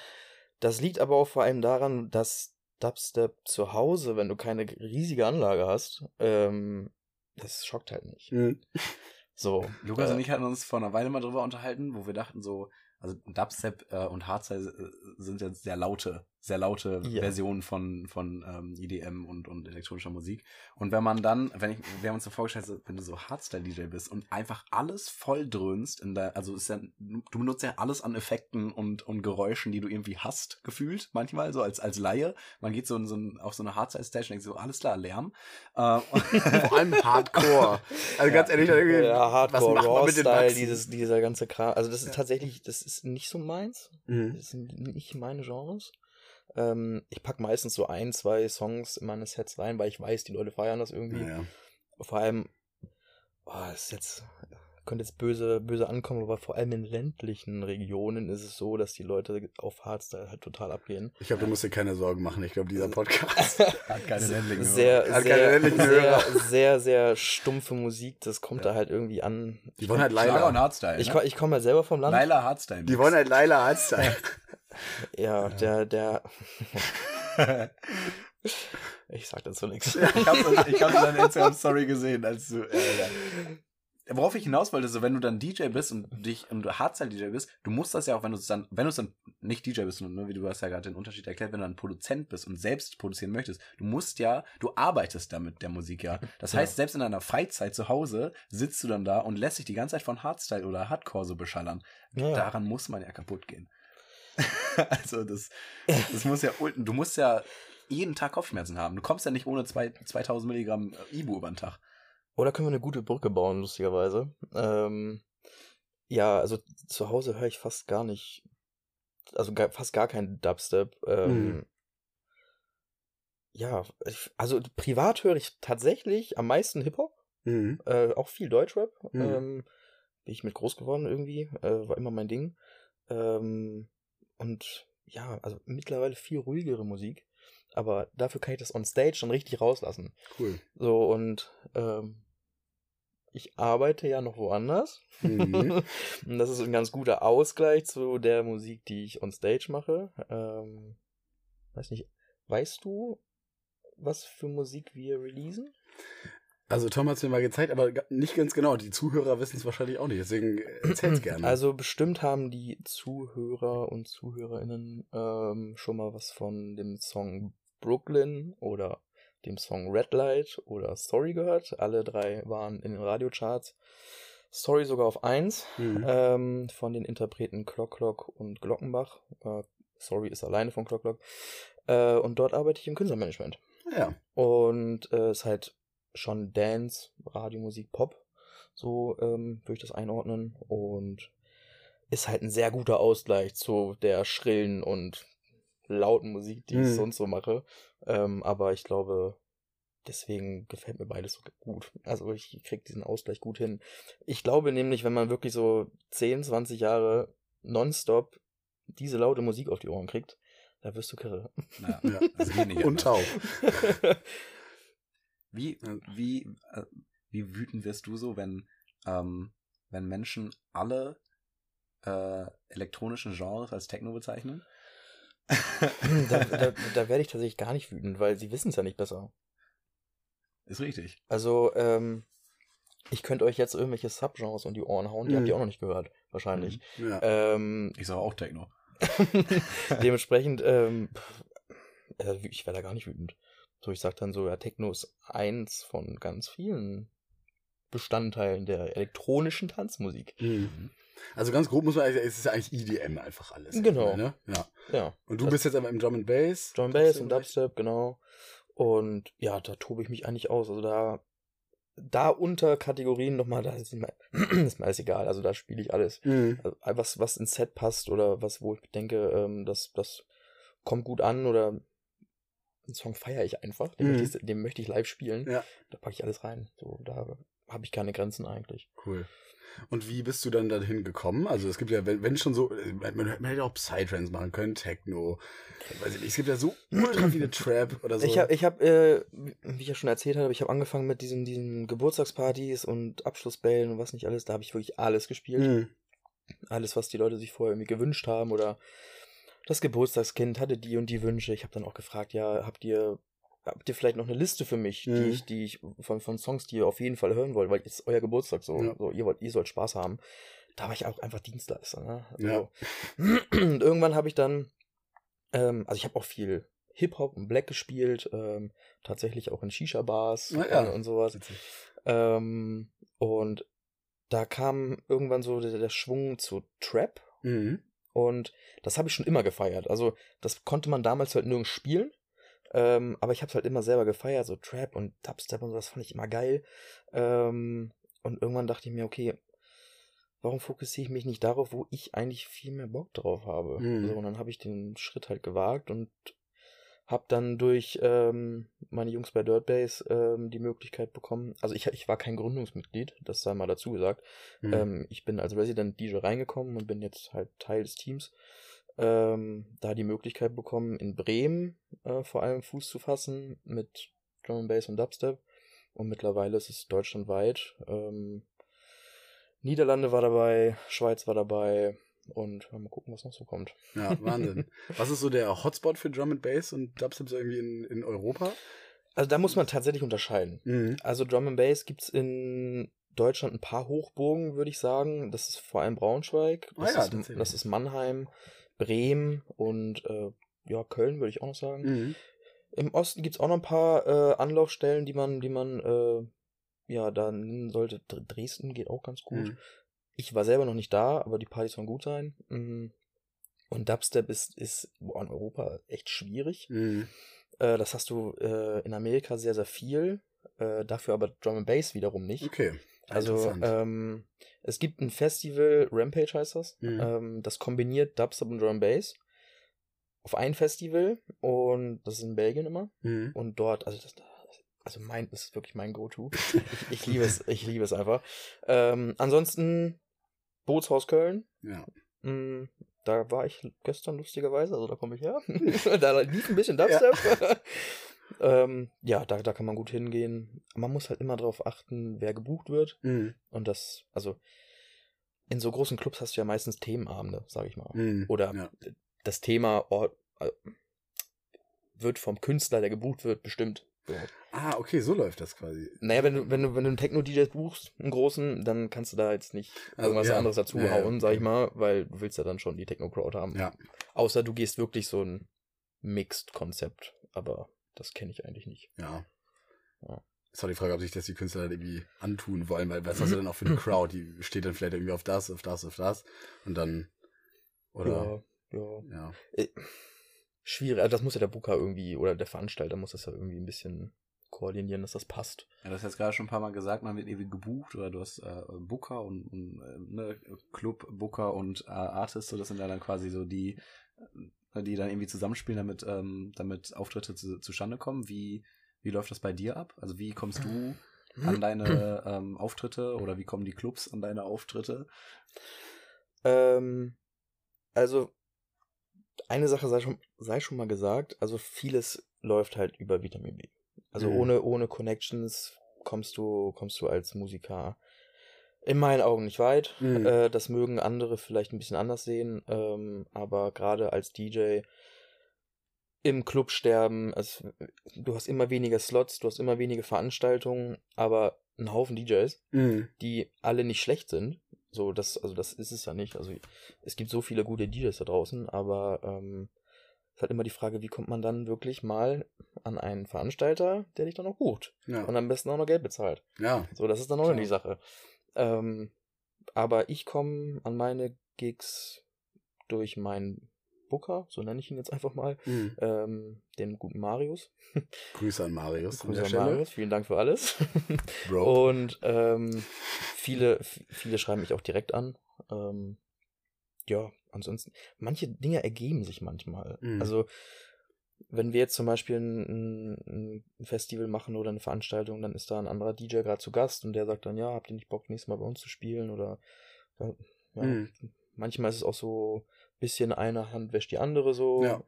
[SPEAKER 3] Das liegt aber auch vor allem daran, dass Dubstep zu Hause, wenn du keine riesige Anlage hast, ähm, das schockt halt nicht.
[SPEAKER 2] Mhm.
[SPEAKER 3] So.
[SPEAKER 1] Lukas
[SPEAKER 3] äh,
[SPEAKER 1] und ich hatten uns vor einer Weile mal drüber unterhalten, wo wir dachten so, also Dubstep äh, und Hardstyle äh, sind jetzt sehr laute, sehr laute
[SPEAKER 3] Ja.
[SPEAKER 1] Versionen von, von ähm, EDM und, und elektronischer Musik. Und wenn man dann, wenn ich, wir haben uns so vorgestellt, wenn du so Hardstyle-DJ bist und einfach alles voll dröhnst in der, also ist ja, du benutzt ja alles an Effekten und, und Geräuschen, die du irgendwie hast, gefühlt, manchmal, so als, als Laie. Man geht so in so ein, auf so eine Hardstyle-Station und denkt so, alles klar, Lärm. Äh, <laughs>
[SPEAKER 2] Vor allem Hardcore. Also ganz ehrlich, da irgendwie,
[SPEAKER 3] ja, Hardcore,
[SPEAKER 2] was macht man mit den
[SPEAKER 3] Raw-Style,
[SPEAKER 2] Wachsen?
[SPEAKER 3] dieses, dieser ganze Kram. Also das ist tatsächlich, das ist nicht so meins.
[SPEAKER 2] Mhm.
[SPEAKER 3] Das sind nicht meine Genres. Ähm, ich pack meistens so ein, zwei Songs in meine Sets rein, weil ich weiß, die Leute feiern das irgendwie.
[SPEAKER 2] Ja, ja.
[SPEAKER 3] Vor allem, oh, ist jetzt, könnte jetzt böse, böse ankommen, aber vor allem in ländlichen Regionen ist es so, dass die Leute auf Hardstyle halt total abgehen.
[SPEAKER 2] Ich glaube, du musst dir keine Sorgen machen. Ich glaube, dieser Podcast. <laughs>
[SPEAKER 1] hat keine Ländlinge.
[SPEAKER 3] Sehr,
[SPEAKER 2] Hat keine
[SPEAKER 3] sehr,
[SPEAKER 2] ländlichen
[SPEAKER 3] sehr,
[SPEAKER 2] Hörer.
[SPEAKER 3] sehr, sehr stumpfe Musik, das kommt da halt irgendwie an.
[SPEAKER 2] Die wollen halt
[SPEAKER 1] Schlager und
[SPEAKER 2] Laila.
[SPEAKER 1] Hardstyle.
[SPEAKER 3] Ich,
[SPEAKER 1] ne?
[SPEAKER 3] ich komme halt selber vom Land.
[SPEAKER 1] Laila Hardstyle.
[SPEAKER 2] Die wollen halt Laila Hardstyle. <laughs>
[SPEAKER 3] Ja, der, der. <laughs> ich sag dazu nichts.
[SPEAKER 1] Ich <laughs> habe ich hab deine Instagram-Story gesehen, als du. Äh, ja. Worauf ich hinaus wollte, so wenn du dann DJ bist und dich und du Hardstyle-DJ bist, du musst das ja auch, wenn du es dann, wenn du es dann nicht DJ bist, ne, wie du hast ja gerade den Unterschied erklärt, wenn du dann Produzent bist und selbst produzieren möchtest, du musst ja, du arbeitest da mit der Musik ja. Das
[SPEAKER 3] Ja.
[SPEAKER 1] heißt, selbst in deiner Freizeit zu Hause sitzt du dann da und lässt dich die ganze Zeit von Hardstyle oder Hardcore so beschallern.
[SPEAKER 3] Ja.
[SPEAKER 1] Daran muss man ja kaputt gehen. <laughs> also das, das muss ja, du musst ja jeden Tag Kopfschmerzen haben. Du kommst ja nicht ohne zwei, 2000 Milligramm äh, Ibu über den Tag.
[SPEAKER 3] Oder können wir eine gute Brücke bauen, lustigerweise. Ähm, ja, also zu Hause höre ich fast gar nicht, also gar, fast gar kein Dubstep. Ähm,
[SPEAKER 2] Mhm.
[SPEAKER 3] Ja, ich, also privat höre ich tatsächlich am meisten Hip-Hop,
[SPEAKER 2] Mhm.
[SPEAKER 3] äh, auch viel Deutschrap.
[SPEAKER 2] Mhm.
[SPEAKER 3] Ähm, bin ich mit groß geworden irgendwie, äh, war immer mein Ding. Ähm, und ja, also mittlerweile viel ruhigere Musik. Aber dafür kann ich das on stage dann richtig rauslassen.
[SPEAKER 2] Cool.
[SPEAKER 3] So, und ähm, ich arbeite ja noch woanders.
[SPEAKER 2] Mhm. <laughs>
[SPEAKER 3] und das ist ein ganz guter Ausgleich zu der Musik, die ich on stage mache. Ähm, weiß nicht, weißt du, was für Musik wir releasen?
[SPEAKER 2] Also Tom hat es mir mal gezeigt, aber nicht ganz genau. Die Zuhörer wissen es wahrscheinlich auch nicht, deswegen äh, erzähl's <clears throat> gerne.
[SPEAKER 3] Also bestimmt haben die Zuhörer und Zuhörerinnen ähm, schon mal was von dem Song Brooklyn oder dem Song Red Light oder Story gehört. Alle drei waren in den Radiocharts. Story sogar auf 1
[SPEAKER 2] Mhm.
[SPEAKER 3] ähm, von den Interpreten Clock Clock und Glockenbach. Äh, Sorry ist alleine von Clock Clock. Äh, und dort arbeite ich im Künstlermanagement.
[SPEAKER 2] ja.
[SPEAKER 3] Und äh, ist halt schon Dance, Radiomusik, Pop. So ähm, würde ich das einordnen. Und ist halt ein sehr guter Ausgleich zu der schrillen und lauten Musik, die ich
[SPEAKER 2] Mhm.
[SPEAKER 3] sonst so mache. Ähm, aber ich glaube, deswegen gefällt mir beides so gut. Also ich krieg diesen Ausgleich gut hin. Ich glaube nämlich, wenn man wirklich so 10, 20 Jahre nonstop diese laute Musik auf die Ohren kriegt, da wirst du kirre.
[SPEAKER 1] Naja,
[SPEAKER 2] Ja. <laughs>
[SPEAKER 1] nicht
[SPEAKER 2] Und taub. <laughs> <laughs>
[SPEAKER 1] Wie, wie, äh, wie wütend wirst du so, wenn, ähm, wenn Menschen alle äh, elektronischen Genres als Techno bezeichnen?
[SPEAKER 3] da, da, da werde ich tatsächlich gar nicht wütend, weil sie wissen es ja nicht besser.
[SPEAKER 1] Ist richtig.
[SPEAKER 3] Also, ähm, ich könnte euch jetzt irgendwelche Subgenres um die Ohren hauen, die
[SPEAKER 2] Mhm.
[SPEAKER 3] habt ihr auch noch nicht gehört, wahrscheinlich.
[SPEAKER 2] Ja.
[SPEAKER 3] Ähm,
[SPEAKER 1] Ich sage auch Techno. <laughs>
[SPEAKER 3] dementsprechend, ähm, pff, äh, ich werde da gar nicht wütend. So, ich sag dann so, ja, Techno ist eins von ganz vielen Bestandteilen der elektronischen Tanzmusik.
[SPEAKER 2] Mhm. Also ganz grob muss man eigentlich, es ist ja eigentlich EDM einfach alles.
[SPEAKER 3] Genau.
[SPEAKER 2] Ne? Ja.
[SPEAKER 3] Ja.
[SPEAKER 2] Und du
[SPEAKER 3] Das-
[SPEAKER 2] bist jetzt aber im Drum and Bass.
[SPEAKER 3] Drum and Bass
[SPEAKER 2] Dubstep
[SPEAKER 3] und Dubstep, genau. Und ja, da tobe ich mich eigentlich aus. Also da, da unter Kategorien nochmal, da ist mir, <clears throat> ist mir alles egal. Also da spiele ich alles.
[SPEAKER 2] Mhm.
[SPEAKER 3] Also, was, was ins Set passt oder was, wo ich denke, ähm, das, das kommt gut an oder einen Song feiere ich einfach. Den,
[SPEAKER 2] Mhm.
[SPEAKER 3] möchte ich, den möchte ich live spielen.
[SPEAKER 2] Ja.
[SPEAKER 3] Da packe ich alles rein. So, da habe ich keine Grenzen eigentlich.
[SPEAKER 2] Cool. Und wie bist du dann dahin gekommen? Also es gibt ja, wenn, wenn schon so, äh, man, man hätte auch Psytrance machen können, Techno. Weiß ich nicht, es gibt ja so ultra viele Trap oder so.
[SPEAKER 3] Ich habe, ich hab, äh, wie ich ja schon erzählt habe, ich habe angefangen mit diesen, diesen Geburtstagspartys und Abschlussbällen und was nicht alles. Da habe ich wirklich alles gespielt.
[SPEAKER 2] Mhm.
[SPEAKER 3] Alles, was die Leute sich vorher irgendwie gewünscht haben oder das Geburtstagskind hatte die und die Wünsche. Ich habe dann auch gefragt, ja, habt ihr, habt ihr vielleicht noch eine Liste für mich,
[SPEAKER 2] Mhm.
[SPEAKER 3] die ich, die ich von, von Songs, die ihr auf jeden Fall hören wollt, weil jetzt ist euer Geburtstag so,
[SPEAKER 2] Ja.
[SPEAKER 3] so ihr wollt, ihr sollt Spaß haben. Da war ich auch einfach Dienstleister. Ne?
[SPEAKER 2] Ja. <clears throat>
[SPEAKER 3] Und irgendwann habe ich dann, ähm, also ich habe auch viel Hip-Hop und Black gespielt, ähm, tatsächlich auch in Shisha-Bars
[SPEAKER 2] Na ja.
[SPEAKER 3] und, und sowas. Ähm, und da kam irgendwann so der, der Schwung zu Trap
[SPEAKER 2] Mhm.
[SPEAKER 3] Und das habe ich schon immer gefeiert. Also das konnte man damals halt nirgends spielen, ähm, aber ich habe es halt immer selber gefeiert, so Trap und Dubstep und sowas fand ich immer geil. Ähm, und irgendwann dachte ich mir, okay, warum fokussiere ich mich nicht darauf, wo ich eigentlich viel mehr Bock drauf habe?
[SPEAKER 2] Mhm.
[SPEAKER 3] So, und dann habe ich den Schritt halt gewagt und habe dann durch ähm, meine Jungs bei Dirtbase ähm, die Möglichkeit bekommen. Also ich, ich war kein Gründungsmitglied, das sei mal dazu gesagt.
[SPEAKER 2] Mhm.
[SPEAKER 3] Ähm, ich bin als Resident DJ reingekommen und bin jetzt halt Teil des Teams. Ähm, da die Möglichkeit bekommen, in Bremen äh, vor allem Fuß zu fassen mit Drum Bass und Dubstep. Und mittlerweile ist es deutschlandweit. Ähm, Niederlande war dabei, Schweiz war dabei und mal gucken, was noch so kommt.
[SPEAKER 2] Ja, Wahnsinn. <laughs> Was ist so der Hotspot für Drum and Bass und Dubstep so irgendwie in, in Europa?
[SPEAKER 3] Also da muss man tatsächlich unterscheiden.
[SPEAKER 2] Mhm.
[SPEAKER 3] Also Drum and Bass gibt's in Deutschland ein paar Hochburgen, würde ich sagen. Das ist vor allem Braunschweig,
[SPEAKER 2] Ah
[SPEAKER 3] das,
[SPEAKER 2] ja,
[SPEAKER 3] ist, das ist Mannheim, Bremen und äh, ja, Köln, würde ich auch noch sagen.
[SPEAKER 2] Mhm.
[SPEAKER 3] Im Osten gibt's auch noch ein paar äh, Anlaufstellen, die man, die man äh, ja da nennen sollte. Dr- Dresden geht auch ganz gut.
[SPEAKER 2] Mhm.
[SPEAKER 3] Ich war selber noch nicht da, aber die Partys sollen gut sein. Mm. Und Dubstep ist, ist boah, in Europa echt schwierig.
[SPEAKER 2] Mhm.
[SPEAKER 3] Äh, das hast du äh, in Amerika sehr, sehr viel. Äh, dafür aber Drum and Bass wiederum nicht.
[SPEAKER 2] Okay.
[SPEAKER 3] Also ähm, es gibt ein Festival, Rampage heißt das,
[SPEAKER 2] Mhm.
[SPEAKER 3] ähm, das kombiniert Dubstep und Drum and Bass auf ein Festival und das ist in Belgien immer
[SPEAKER 2] Mhm.
[SPEAKER 3] und dort, also das, also mein, das ist wirklich mein Go-To. <laughs> ich, ich liebe es, ich liebe es einfach. Ähm, ansonsten Bootshaus Köln,
[SPEAKER 2] Ja.
[SPEAKER 3] Mm, Da war ich gestern lustigerweise, also da komme ich her. <laughs> da lief ein bisschen Dubstep. <laughs> ähm, ja, da, da kann man gut hingehen. Man muss halt immer darauf achten, wer gebucht wird.
[SPEAKER 2] Mhm.
[SPEAKER 3] Und das, also in so großen Clubs hast du ja meistens Themenabende, sag ich mal.
[SPEAKER 2] Mhm.
[SPEAKER 3] Oder
[SPEAKER 2] Ja.
[SPEAKER 3] das Thema Ort, äh, wird vom Künstler, der gebucht wird, bestimmt. So.
[SPEAKER 2] Ah, okay, so läuft das quasi.
[SPEAKER 3] Naja, wenn du, wenn du, wenn du einen Techno-DJ buchst, einen großen, dann kannst du da jetzt nicht
[SPEAKER 2] Also,
[SPEAKER 3] irgendwas
[SPEAKER 2] ja.
[SPEAKER 3] anderes dazu
[SPEAKER 2] Ja, ja,
[SPEAKER 3] hauen, sag ich mal, weil du willst ja dann schon die Techno-Crowd haben.
[SPEAKER 2] Ja.
[SPEAKER 3] Außer du gehst wirklich so ein Mixed-Konzept, aber das kenne ich eigentlich nicht.
[SPEAKER 2] Ja.
[SPEAKER 3] Ja.
[SPEAKER 2] Ist auch die Frage, ob sich das die Künstler dann irgendwie antun wollen, weil was hast du denn auch für eine <laughs> Crowd? Die steht dann vielleicht irgendwie auf das, auf das, auf das und dann oder
[SPEAKER 3] Ja, ja.
[SPEAKER 2] ja.
[SPEAKER 3] Schwierig, also das muss ja der Booker irgendwie, oder der Veranstalter muss das ja irgendwie ein bisschen koordinieren, dass das passt.
[SPEAKER 1] Ja, du hast jetzt gerade schon ein paar Mal gesagt, man wird irgendwie gebucht oder du hast äh, Booker und, und äh, ne, Club, Booker und äh, Artist, so das sind ja dann quasi so die, äh, die dann irgendwie zusammenspielen, damit, ähm, damit Auftritte zu, zustande kommen. Wie, wie läuft das bei dir ab? Also wie kommst du an deine <clears throat> ähm, Auftritte oder wie kommen die Clubs an deine Auftritte?
[SPEAKER 3] Ähm, also, eine Sache sei schon, sei schon mal gesagt, also vieles läuft halt über Vitamin B. Also
[SPEAKER 2] Mhm.
[SPEAKER 3] ohne, ohne Connections kommst du, kommst du als Musiker in meinen Augen nicht weit.
[SPEAKER 2] Mhm.
[SPEAKER 3] Äh, das mögen andere vielleicht ein bisschen anders sehen, ähm, aber gerade als DJ im Club sterben, also, du hast immer weniger Slots, du hast immer weniger Veranstaltungen, aber ein Haufen DJs
[SPEAKER 2] Mhm.
[SPEAKER 3] die alle nicht schlecht sind. So, das, also das ist es ja nicht. Also es gibt so viele gute DJs da draußen, aber ähm, es ist halt immer die Frage, wie kommt man dann wirklich mal an einen Veranstalter, der dich dann auch bucht
[SPEAKER 2] Ja.
[SPEAKER 3] und am besten auch noch Geld bezahlt.
[SPEAKER 2] ja.
[SPEAKER 3] So, das ist dann auch noch die Sache. Ähm, aber ich komme an meine Gigs durch meinen Booker, so nenne ich ihn jetzt einfach mal,
[SPEAKER 2] Mhm.
[SPEAKER 3] ähm, den guten Marius. <laughs>
[SPEAKER 2] Grüße an Marius.
[SPEAKER 3] Grüße an. Marius, vielen Dank für alles. <laughs>
[SPEAKER 2] Bro.
[SPEAKER 3] Und ähm, viele, viele schreiben mich auch direkt an. Ähm, ja, ansonsten, manche Dinge ergeben sich manchmal.
[SPEAKER 2] Mhm.
[SPEAKER 3] Also, wenn wir jetzt zum Beispiel ein, ein Festival machen oder eine Veranstaltung, dann ist da ein anderer DJ gerade zu Gast und der sagt dann, ja, habt ihr nicht Bock, nächstes Mal bei uns zu spielen? Oder ja,
[SPEAKER 2] Mhm.
[SPEAKER 3] manchmal ist es auch so bisschen eine Hand wäscht die andere so.
[SPEAKER 2] Ja.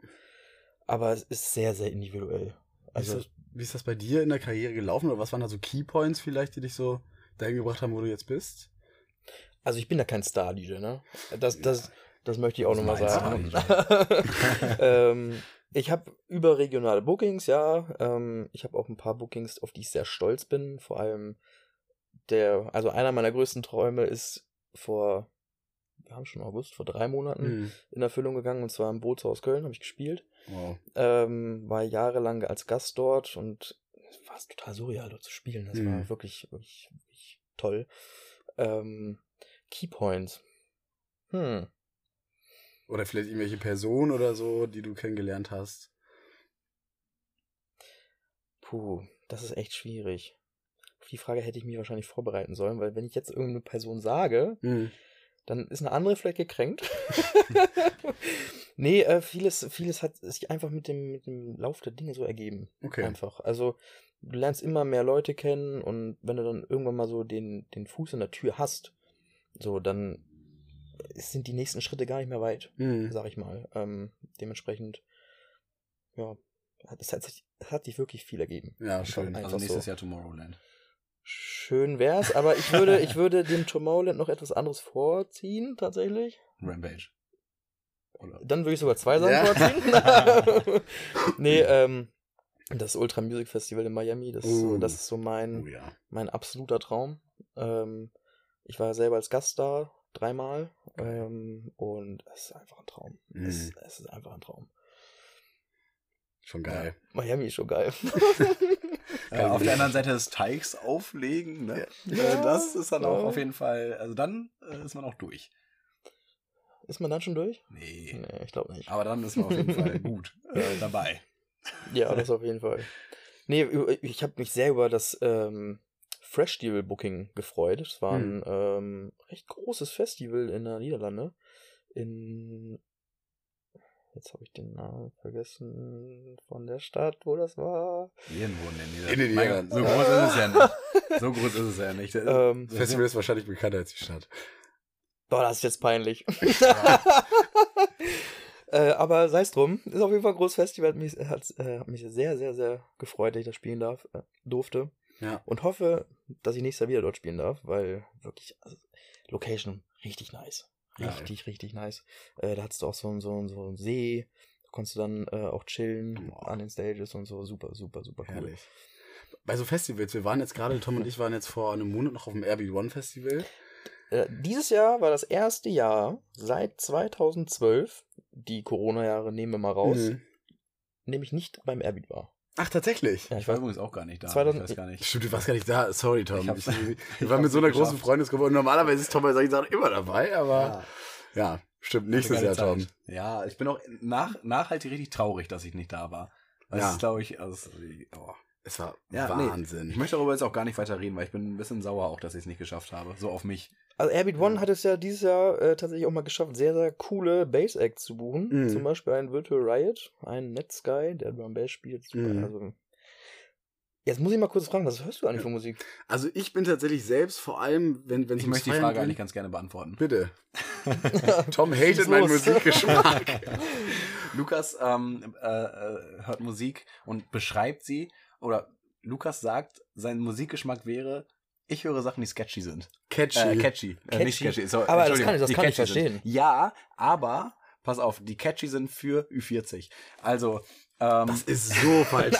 [SPEAKER 3] Aber es ist sehr, sehr individuell.
[SPEAKER 2] Also,
[SPEAKER 3] Also
[SPEAKER 2] wie, ist das, wie ist das bei dir in der Karriere gelaufen? Oder was waren da so Keypoints vielleicht, die dich so dahin gebracht haben, wo du jetzt bist?
[SPEAKER 3] Also ich bin ja kein Star-DJ, ne? Das, das, das möchte ich auch nochmal sagen. <laughs> <laughs> ähm, ich habe überregionale Bookings, ja. Ähm, ich habe auch ein paar Bookings, auf die ich sehr stolz bin. Vor allem der, also einer meiner größten Träume ist vor, wir haben schon August, vor drei Monaten
[SPEAKER 2] Mhm.
[SPEAKER 3] in Erfüllung gegangen und zwar im Bootshaus Köln habe ich gespielt.
[SPEAKER 2] Wow.
[SPEAKER 3] Ähm, war jahrelang als Gast dort und es war total surreal dort zu spielen. Das
[SPEAKER 2] Mhm.
[SPEAKER 3] war wirklich, wirklich, wirklich toll. Ähm, Keypoints. Hm.
[SPEAKER 2] Oder vielleicht irgendwelche Personen oder so, die du kennengelernt hast.
[SPEAKER 3] Puh, das ist echt schwierig. Auf die Frage hätte ich mich wahrscheinlich vorbereiten sollen, weil wenn ich jetzt irgendeine Person sage,
[SPEAKER 2] Mhm.
[SPEAKER 3] Dann ist eine andere vielleicht gekränkt. <laughs> nee, äh, vieles, vieles hat sich einfach mit dem, mit dem Lauf der Dinge so ergeben.
[SPEAKER 2] Okay.
[SPEAKER 3] Einfach. Also, du lernst immer mehr Leute kennen und wenn du dann irgendwann mal so den, den Fuß in der Tür hast, so, dann sind die nächsten Schritte gar nicht mehr weit,
[SPEAKER 2] Mhm.
[SPEAKER 3] sag ich mal. Ähm, dementsprechend, ja, es hat, es hat sich wirklich viel ergeben.
[SPEAKER 2] Ja, schön.
[SPEAKER 1] Also nächstes
[SPEAKER 3] so.
[SPEAKER 1] Jahr Tomorrowland.
[SPEAKER 3] Schön wär's, aber ich würde, ich würde dem Tomorrowland noch etwas anderes vorziehen, tatsächlich.
[SPEAKER 1] Rampage. Oder?
[SPEAKER 3] Dann würde ich sogar zwei Sachen
[SPEAKER 2] Ja.
[SPEAKER 3] vorziehen. <laughs> nee, ähm, das Ultra Music Festival in Miami, das, ist so,
[SPEAKER 2] Uh.
[SPEAKER 3] das ist so mein,
[SPEAKER 2] Oh ja.
[SPEAKER 3] mein absoluter Traum. Ähm, ich war selber als Gast da, dreimal. Ähm, und es ist einfach ein Traum. Es,
[SPEAKER 2] Mhm.
[SPEAKER 3] es ist einfach ein Traum.
[SPEAKER 2] Schon geil.
[SPEAKER 3] Miami ist schon geil. <laughs>
[SPEAKER 1] Äh, auf der anderen Seite des Teigs auflegen, ne?
[SPEAKER 3] Ja,
[SPEAKER 1] äh, das ist dann auch auf jeden Fall, also dann äh, ist man auch durch.
[SPEAKER 3] ist man dann schon durch?
[SPEAKER 1] Nee.
[SPEAKER 3] Nee, ich glaube nicht.
[SPEAKER 1] Aber dann ist man auf jeden Fall <laughs> gut äh, dabei.
[SPEAKER 3] Ja, das auf jeden Fall. Nee, ich habe mich sehr über das ähm, Fresh Deal Booking gefreut. Es war ein ähm, recht großes Festival in der Niederlande. In. Jetzt habe ich den Namen vergessen von der Stadt, wo das war.
[SPEAKER 1] Irgendwo in den Niederlanden.
[SPEAKER 2] In den
[SPEAKER 1] Mein
[SPEAKER 2] Niederlanden.
[SPEAKER 1] Gott, So groß ist es ja nicht. <laughs> So groß ist es ja nicht.
[SPEAKER 3] Ähm,
[SPEAKER 2] Das Festival ist wahrscheinlich bekannter als die Stadt.
[SPEAKER 3] Boah, das ist jetzt peinlich. <laughs> äh, aber sei es drum, ist auf jeden Fall ein großes Festival. Hat mich, hat, äh, hat mich sehr, sehr, sehr gefreut, dass ich das spielen darf, äh, durfte.
[SPEAKER 2] Ja.
[SPEAKER 3] Und hoffe, dass ich nächstes Jahr wieder dort spielen darf, weil wirklich, also, Location richtig nice. Richtig, richtig nice. Äh, da hattest du auch so, so, so einen See, da konntest du dann äh, auch chillen
[SPEAKER 2] Boah.
[SPEAKER 3] an den Stages und so. Super, super, super cool.
[SPEAKER 2] Herrlich. Bei so Festivals, wir waren jetzt gerade, Tom und ich waren jetzt vor einem Monat noch auf dem Airbnb One Festival.
[SPEAKER 3] Äh, dieses Jahr war das erste Jahr seit 2012, die Corona-Jahre nehmen wir mal raus,
[SPEAKER 2] Mhm.
[SPEAKER 3] nämlich nicht beim Airbeat war.
[SPEAKER 2] Ach, tatsächlich?
[SPEAKER 3] Ja,
[SPEAKER 1] Ich war übrigens auch gar nicht da.
[SPEAKER 3] 2000
[SPEAKER 1] ich weiß gar nicht.
[SPEAKER 2] Stimmt, du warst gar nicht da. Sorry, Tom.
[SPEAKER 1] Ich
[SPEAKER 2] Ich, wir <laughs>
[SPEAKER 1] ich
[SPEAKER 2] waren mit so einer großen. Freundesgruppe und normalerweise ist Tom bei solchen Sachen immer dabei, aber ja, stimmt, nächstes Jahr, Tom.
[SPEAKER 1] Ja, ich bin auch nach, nachhaltig richtig traurig, dass ich nicht da war. Das
[SPEAKER 2] Ja.
[SPEAKER 1] ist, glaube ich, also, oh.
[SPEAKER 2] Es war
[SPEAKER 1] Ja, nee.
[SPEAKER 2] Wahnsinn.
[SPEAKER 1] Ich möchte darüber jetzt auch gar nicht weiter reden, weil ich bin ein bisschen sauer auch, dass ich es nicht geschafft habe. So auf mich.
[SPEAKER 3] Also Airbeat One hat es ja dieses Jahr äh, tatsächlich auch mal geschafft, sehr, sehr coole Bass-Acts zu buchen.
[SPEAKER 2] Mhm.
[SPEAKER 3] Zum Beispiel ein Virtual Riot, ein Netsky, der Drum Bass spielt. Super.
[SPEAKER 2] Mhm.
[SPEAKER 3] Also, jetzt muss ich mal kurz fragen, was hörst du eigentlich für Musik?
[SPEAKER 2] Also ich bin tatsächlich selbst, vor allem, wenn wenn
[SPEAKER 1] Ich möchte die Frage
[SPEAKER 2] geht-
[SPEAKER 1] eigentlich ganz gerne beantworten.
[SPEAKER 2] Bitte. <laughs> Tom hatet meinen. Musikgeschmack. <laughs>
[SPEAKER 1] Lukas ähm, äh, äh, hört Musik und beschreibt sie, oder Lukas sagt, sein Musikgeschmack wäre, ich höre Sachen, die sketchy sind.
[SPEAKER 2] Catchy.
[SPEAKER 1] Äh, catchy. Äh, nicht
[SPEAKER 3] Catchy.
[SPEAKER 1] sketchy. So,
[SPEAKER 3] Aber das kann ich- das kann ich
[SPEAKER 1] catchy sind.
[SPEAKER 3] verstehen.
[SPEAKER 1] Ja, aber, pass auf, die catchy sind für Ü40. Also, Ähm,
[SPEAKER 2] Das ist so <laughs> falsch,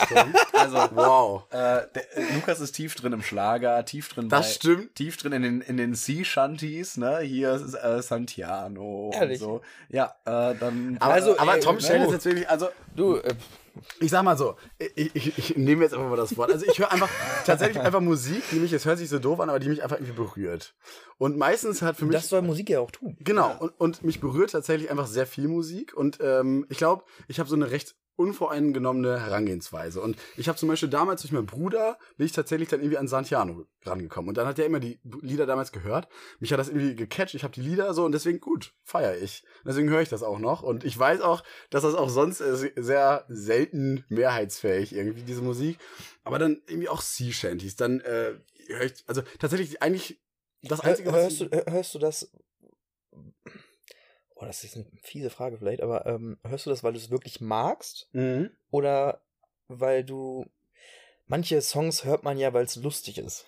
[SPEAKER 1] also,
[SPEAKER 2] Wow.
[SPEAKER 1] äh, der, Lukas ist tief drin im Schlager, tief drin
[SPEAKER 2] Das
[SPEAKER 1] bei,
[SPEAKER 2] stimmt.
[SPEAKER 1] tief drin in den, in den Sea-Shanties, ne? Hier ist äh, Santiano
[SPEAKER 3] Ehrlich?
[SPEAKER 1] und so. Ja, äh, dann.
[SPEAKER 2] Aber,
[SPEAKER 3] Also,
[SPEAKER 2] aber
[SPEAKER 3] ey,
[SPEAKER 2] Tom stellt
[SPEAKER 3] oh.
[SPEAKER 2] es jetzt wirklich, also
[SPEAKER 3] Du, äh,
[SPEAKER 2] ich sag mal so, ich, ich, ich nehme jetzt einfach mal das Wort. Also ich höre einfach <laughs> tatsächlich einfach Musik, die mich, es hört sich so doof an, aber die mich einfach irgendwie berührt. Und meistens hat für mich.
[SPEAKER 3] das soll Musik ja auch tun.
[SPEAKER 2] Genau, und, und mich berührt tatsächlich einfach sehr viel Musik. Und ähm, ich glaube, ich habe so eine recht unvoreingenommene Herangehensweise. Und ich habe zum Beispiel damals durch meinen Bruder, bin ich tatsächlich dann irgendwie an Santiano rangekommen. Und dann hat er immer die Lieder damals gehört. Mich hat das irgendwie gecatcht. Ich habe die Lieder so und deswegen gut, feiere ich. Deswegen höre ich das auch noch. Und ich weiß auch, dass das auch sonst sehr selten mehrheitsfähig irgendwie, diese Musik. Aber dann irgendwie auch Sea Shanties. Dann äh, höre ich, also tatsächlich eigentlich das Einzige,
[SPEAKER 3] hörst, du, hör- hörst du das? Oh, das ist eine fiese Frage vielleicht, aber ähm, hörst du das, weil du es wirklich magst?
[SPEAKER 2] Mhm.
[SPEAKER 3] Oder weil du. Manche Songs hört man ja, weil es lustig ist.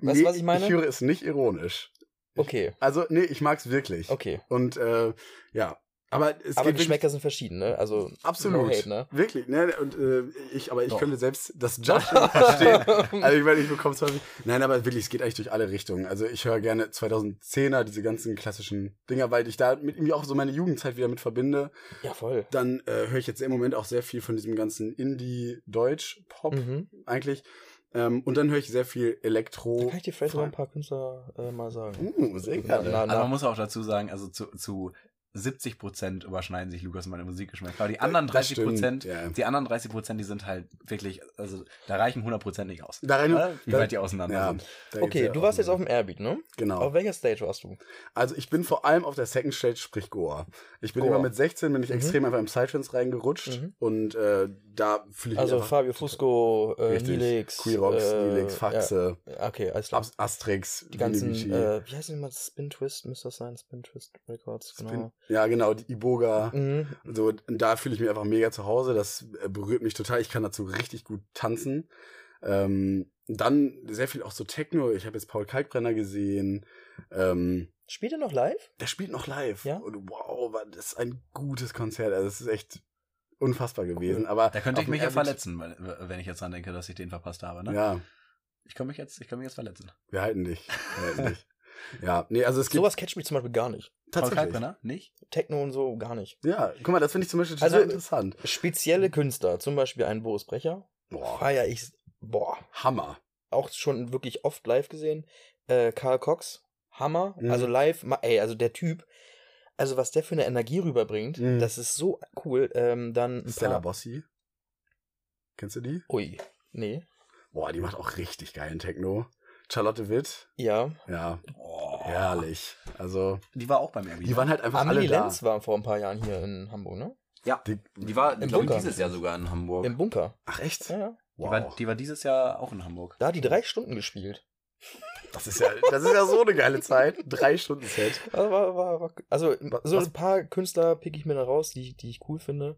[SPEAKER 3] Weißt du,
[SPEAKER 2] Nee,
[SPEAKER 3] was ich meine?
[SPEAKER 2] Ich höre es nicht ironisch.
[SPEAKER 3] Okay,
[SPEAKER 2] Also, nee, ich mag's wirklich.
[SPEAKER 3] okay.
[SPEAKER 2] Und äh, ja, aber es
[SPEAKER 3] Aber Geschmäcker sind verschieden, ne? Also
[SPEAKER 2] absolut.
[SPEAKER 3] no hate, ne?
[SPEAKER 2] Wirklich, ne? Und äh, ich, aber ich
[SPEAKER 1] Doch.
[SPEAKER 2] könnte selbst das Judge <laughs> verstehen. <laughs> Also ich meine, ich bekomme es häufig. Nein, aber wirklich, es geht eigentlich durch alle Richtungen. Also ich höre gerne 2010er, diese ganzen klassischen Dinger, weil ich da mit irgendwie auch so meine Jugendzeit wieder mit verbinde.
[SPEAKER 3] Ja, voll.
[SPEAKER 2] Dann äh, höre ich jetzt im Moment auch sehr viel von diesem ganzen Indie-Deutsch-Pop
[SPEAKER 3] Mhm.
[SPEAKER 2] eigentlich. Ähm, und dann höre ich sehr viel Elektro.
[SPEAKER 3] Da kann ich dir vielleicht sogar ein paar Künstler äh, mal sagen.
[SPEAKER 2] Uh, sehr
[SPEAKER 3] Na,
[SPEAKER 2] gerne.
[SPEAKER 3] na,
[SPEAKER 1] Also
[SPEAKER 3] na.
[SPEAKER 1] man muss auch dazu sagen, also zu, zu 70 Prozent überschneiden sich Lukas und meine Musikgeschmäcker. Aber die anderen
[SPEAKER 2] Das
[SPEAKER 1] 30
[SPEAKER 2] stimmt,
[SPEAKER 1] Prozent,
[SPEAKER 2] ja.
[SPEAKER 1] die anderen 30 Prozent, die sind halt wirklich, also da reichen 100 Prozent nicht aus.
[SPEAKER 2] Da rein,
[SPEAKER 1] Ne? Wie
[SPEAKER 2] da-
[SPEAKER 1] weit die auseinander
[SPEAKER 2] ja,
[SPEAKER 1] sind.
[SPEAKER 3] Okay,
[SPEAKER 2] ja
[SPEAKER 3] du warst jetzt auf dem Airbeat, ne?
[SPEAKER 2] Genau.
[SPEAKER 3] Auf welcher Stage warst du?
[SPEAKER 2] Also ich bin vor allem auf der Second Stage, sprich Goa. Ich bin
[SPEAKER 3] Goa.
[SPEAKER 2] immer mit 16, bin ich
[SPEAKER 3] Mhm.
[SPEAKER 2] extrem einfach im Psytrance reingerutscht
[SPEAKER 3] Mhm.
[SPEAKER 2] und äh, da fühle ich
[SPEAKER 3] Also
[SPEAKER 2] mich einfach
[SPEAKER 3] Fabio Fusco, äh,
[SPEAKER 2] richtig.
[SPEAKER 3] Nilix.
[SPEAKER 2] Queerox,
[SPEAKER 3] äh,
[SPEAKER 2] Nilix, Faxe,
[SPEAKER 3] Ja. Okay, alles klar.
[SPEAKER 2] Asterix,
[SPEAKER 3] Die ganzen, äh, wie heißt die mal? Spin Twist müsste das sein? Spin Twist Records,
[SPEAKER 2] Spin-
[SPEAKER 3] genau.
[SPEAKER 2] Ja, genau, die Iboga.
[SPEAKER 3] Mhm.
[SPEAKER 2] So, da fühle ich mich einfach mega zu Hause. Das äh, berührt mich total. Ich kann dazu richtig gut tanzen. Ähm, dann sehr viel auch so Techno. Ich habe jetzt Paul Kalkbrenner gesehen. Ähm,
[SPEAKER 3] Spielt er noch live?
[SPEAKER 2] der spielt noch live.
[SPEAKER 3] Ja?
[SPEAKER 2] Und wow, das ein gutes Konzert. Also, das ist echt unfassbar gewesen. Aber
[SPEAKER 1] Da könnte ich mich ja verletzen, wenn ich jetzt dran denke, dass ich den verpasst habe. Ne?
[SPEAKER 2] Ja,
[SPEAKER 1] Ich kann mich jetzt, ich kann mich jetzt verletzen.
[SPEAKER 2] wir halten dich. Wir halten dich. <laughs> Ja, nee, also es gibt
[SPEAKER 3] Sowas catcht mich zum Beispiel gar nicht.
[SPEAKER 1] Paul
[SPEAKER 2] tatsächlich.
[SPEAKER 1] Kalkbrenner? Nicht?
[SPEAKER 3] Techno und so gar nicht.
[SPEAKER 2] Ja, guck mal, das finde ich zum Beispiel total
[SPEAKER 3] Also-
[SPEAKER 2] interessant.
[SPEAKER 3] Spezielle Künstler, zum Beispiel ein Boris Brecher.
[SPEAKER 2] Boah,
[SPEAKER 3] Feier ich, boah,
[SPEAKER 2] Hammer.
[SPEAKER 3] auch schon wirklich oft live gesehen. Äh, Karl Cox, Hammer.
[SPEAKER 2] Mhm.
[SPEAKER 3] Also live, ma- ey, also der Typ, also was der für eine Energie rüberbringt,
[SPEAKER 2] Mhm.
[SPEAKER 3] das ist so cool. Ähm, dann ein
[SPEAKER 2] Stella
[SPEAKER 3] paar,
[SPEAKER 2] Bossi. Kennst du die?
[SPEAKER 3] Ui, nee.
[SPEAKER 2] Boah, die macht auch richtig geilen Techno. Charlotte Witt,
[SPEAKER 3] Ja.
[SPEAKER 2] ja,
[SPEAKER 1] Oh.
[SPEAKER 2] herrlich. Also,
[SPEAKER 1] Die war auch beim Airbnb.
[SPEAKER 2] die waren halt einfach
[SPEAKER 3] Amelie
[SPEAKER 2] alle da.
[SPEAKER 3] Lenz war vor ein paar Jahren hier in Hamburg, ne?
[SPEAKER 1] ja,
[SPEAKER 2] Die,
[SPEAKER 1] die war,
[SPEAKER 3] Im
[SPEAKER 1] glaube ich,
[SPEAKER 3] Bunker.
[SPEAKER 1] dieses Jahr sogar in Hamburg.
[SPEAKER 3] Im Bunker.
[SPEAKER 2] ach echt?
[SPEAKER 3] Ja, ja.
[SPEAKER 1] Die,
[SPEAKER 2] Wow.
[SPEAKER 1] war, die war dieses Jahr auch in Hamburg.
[SPEAKER 3] Da hat die drei Stunden gespielt.
[SPEAKER 2] Das ist ja, das ist ja so eine geile Zeit. Drei Stunden Set.
[SPEAKER 3] Also, also so ein paar Künstler pick ich mir da raus, die, die ich cool finde.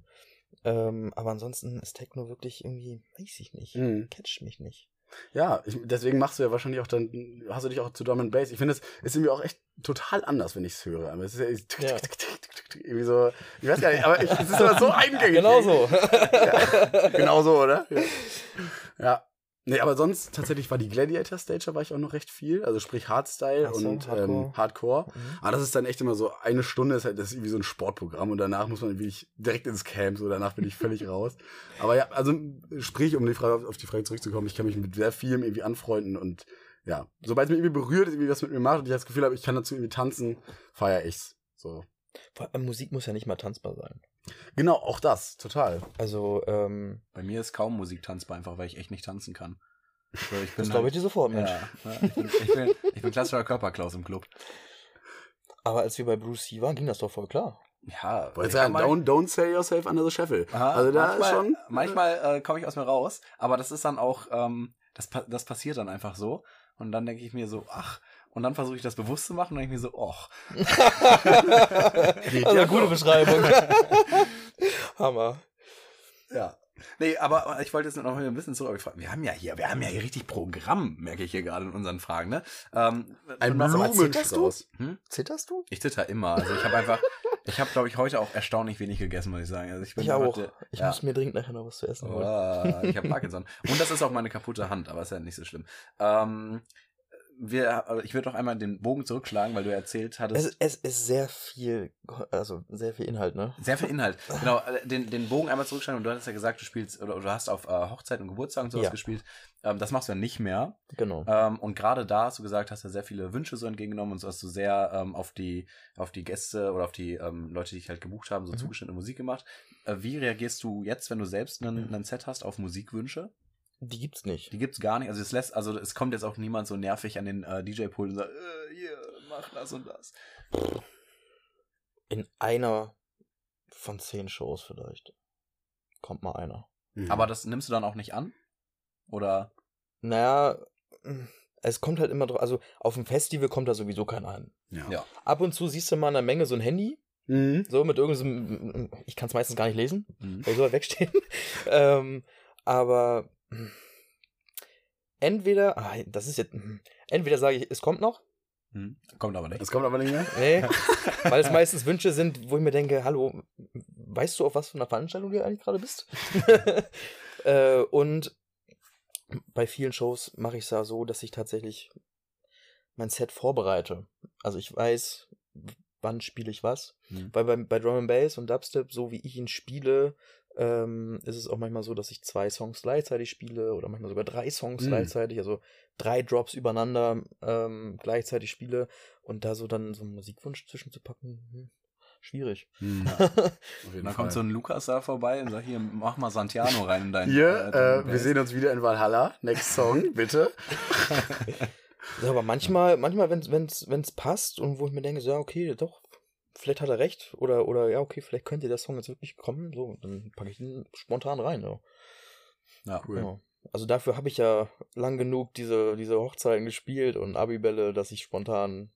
[SPEAKER 3] Ähm, aber ansonsten ist Techno wirklich irgendwie, weiß ich nicht,
[SPEAKER 2] Mhm.
[SPEAKER 3] catcht mich nicht.
[SPEAKER 2] Ja, ich, deswegen machst du ja wahrscheinlich auch dann, hast du dich auch zu Drum and Bass. Ich finde, es ist irgendwie auch echt total anders, wenn ich es höre. Aber es ist ja, tick, tick, tick, tick, irgendwie so, ich weiß gar nicht, aber ich, es ist aber so <laughs> eingängig.
[SPEAKER 3] Genau so.
[SPEAKER 2] Ja, genau so, oder? Ja. ja. Nee, aber sonst tatsächlich war die Gladiator Stage, da war ich auch noch recht viel. Also sprich Hardstyle
[SPEAKER 3] so,
[SPEAKER 2] und
[SPEAKER 3] Hardcore.
[SPEAKER 2] Ähm, Hardcore.
[SPEAKER 3] Mhm.
[SPEAKER 2] Aber das ist dann echt immer so, eine Stunde ist halt, das ist irgendwie so ein Sportprogramm und danach muss man wirklich direkt ins Camp, so danach bin ich völlig <laughs> raus. Aber ja, also sprich, um die Frage, auf die Frage zurückzukommen, ich kann mich mit sehr vielem irgendwie anfreunden und ja, sobald es mich irgendwie berührt, irgendwie was mit mir macht und ich das Gefühl habe, ich kann dazu irgendwie tanzen, feiere ich's. So.
[SPEAKER 3] Vor allem Musik muss ja nicht mal tanzbar sein.
[SPEAKER 2] Genau, auch das, total.
[SPEAKER 3] Also, ähm,
[SPEAKER 1] Bei mir ist kaum Musik tanzbar, einfach weil ich echt nicht tanzen kann. So, ich
[SPEAKER 3] das glaube ich dir sofort, Mensch.
[SPEAKER 1] ja, ja, ich, bin, ich, bin, ich bin klassischer Körperklaus im Club.
[SPEAKER 3] Aber als wir bei Bruce C waren, ging das doch voll klar.
[SPEAKER 1] Ja,
[SPEAKER 2] Wollte sagen, don't, don't sell yourself under the shuffle.
[SPEAKER 1] Aha,
[SPEAKER 2] also da
[SPEAKER 1] manchmal,
[SPEAKER 2] ist schon.
[SPEAKER 1] Manchmal äh, komme ich aus mir raus, aber das ist dann auch, ähm, das, pa- das passiert dann einfach so. Und dann denke ich mir so, ach, und dann versuche ich das bewusst zu machen und denke ich mir so, och. <laughs>
[SPEAKER 3] Also
[SPEAKER 2] ja
[SPEAKER 3] gute
[SPEAKER 2] doch.
[SPEAKER 3] Beschreibung. <laughs> Hammer.
[SPEAKER 2] Ja.
[SPEAKER 1] Nee, aber ich wollte jetzt noch mal ein bisschen zurück. Wir haben ja hier, wir haben ja hier richtig Programm, merke ich hier gerade in unseren Fragen, ne? Ähm,
[SPEAKER 2] Ein
[SPEAKER 3] zitterst du?
[SPEAKER 2] Blumenstrauß.
[SPEAKER 1] Hm?
[SPEAKER 3] Zitterst du?
[SPEAKER 1] Ich zitter immer. Also ich habe einfach, Ich habe, glaube ich, heute auch erstaunlich wenig gegessen, muss ich sagen. Also ich bin
[SPEAKER 3] Ich auch.
[SPEAKER 1] heute-
[SPEAKER 3] Ich
[SPEAKER 1] ja.
[SPEAKER 3] muss mir dringend nachher noch was zu essen holen.
[SPEAKER 1] Oh, ich habe Parkinson. Und das ist auch meine kaputte Hand, aber ist ja nicht so schlimm. Ähm, wir, also ich würde noch einmal den Bogen zurückschlagen, weil du erzählt hattest.
[SPEAKER 3] Es, es ist sehr viel, also sehr viel Inhalt, ne?
[SPEAKER 1] Sehr viel Inhalt. <laughs> Genau, äh, den, den Bogen einmal zurückschlagen und du hattest ja gesagt, du spielst oder du hast auf äh, Hochzeiten und Geburtstagen und sowas
[SPEAKER 3] Ja.
[SPEAKER 1] gespielt. Ähm, das machst du ja nicht mehr.
[SPEAKER 3] Genau.
[SPEAKER 1] Ähm, und gerade da hast du gesagt, hast du sehr viele Wünsche so entgegengenommen und so hast du sehr ähm, auf die auf die Gäste oder auf die ähm, Leute, die dich halt gebucht haben, so
[SPEAKER 3] Mhm.
[SPEAKER 1] zugeschnittene Musik gemacht. Äh, wie reagierst du jetzt, wenn du selbst einen, einen Set hast, auf Musikwünsche?
[SPEAKER 3] Die gibt's nicht.
[SPEAKER 1] Die gibt's gar nicht. Also es lässt, also es kommt jetzt auch niemand so nervig an den äh, DJ-Pool und sagt, äh, hier, mach das und das.
[SPEAKER 3] In einer von zehn Shows vielleicht. Kommt mal einer.
[SPEAKER 2] Mhm.
[SPEAKER 1] Aber das nimmst du dann auch nicht an? Oder?
[SPEAKER 3] Naja, es kommt halt immer drauf, also auf dem Festival kommt da sowieso keiner an.
[SPEAKER 2] ja.
[SPEAKER 1] Ja.
[SPEAKER 3] Ab und zu siehst du mal in der Menge so ein Handy,
[SPEAKER 2] Mhm.
[SPEAKER 3] so mit irgendeinem, ich kann es meistens gar nicht lesen,
[SPEAKER 1] Mhm.
[SPEAKER 3] weil ich so weit wegstehen. <laughs> ähm, aber entweder, ah, das ist jetzt, hm, entweder sage ich, es kommt noch,
[SPEAKER 1] Mhm. Kommt aber nicht.
[SPEAKER 2] Das kommt aber nicht mehr.
[SPEAKER 3] nee, <laughs> weil es meistens Wünsche sind, wo ich mir denke, hallo, weißt du, auf was für einer Veranstaltung du eigentlich gerade bist? <laughs> äh, und bei vielen Shows mache ich es ja so, dass ich tatsächlich mein Set vorbereite. Also ich weiß, wann spiele ich was.
[SPEAKER 1] Mhm.
[SPEAKER 3] Weil bei, bei Drum and Bass und Dubstep, so wie ich ihn spiele, ähm, ist es auch manchmal so, dass ich zwei Songs gleichzeitig spiele oder manchmal sogar drei Songs
[SPEAKER 2] Mhm.
[SPEAKER 3] gleichzeitig, also drei Drops übereinander ähm, gleichzeitig spiele und da so dann so einen Musikwunsch zwischenzupacken, hm, schwierig.
[SPEAKER 2] Mhm. <laughs>
[SPEAKER 1] Ja.
[SPEAKER 2] Auf jeden
[SPEAKER 1] Und dann
[SPEAKER 2] Fall.
[SPEAKER 1] kommt so ein Lukas da vorbei und sagt, hier, mach mal Santiano rein in dein
[SPEAKER 2] Hier,
[SPEAKER 1] äh,
[SPEAKER 2] äh, wir sehen uns wieder in Valhalla. Next Song, <laughs> bitte.
[SPEAKER 3] Ja, aber manchmal, manchmal, wenn wenn's, wenn's passt und wo ich mir denke, so, ja, okay, doch, vielleicht hat er recht oder, oder ja, okay, vielleicht könnte der Song jetzt wirklich kommen, so, dann packe ich ihn spontan rein, ja.
[SPEAKER 1] Ja.
[SPEAKER 2] Cool.
[SPEAKER 3] Ja. Also dafür habe ich ja lang genug diese, diese Hochzeiten gespielt und Abibälle, dass ich spontan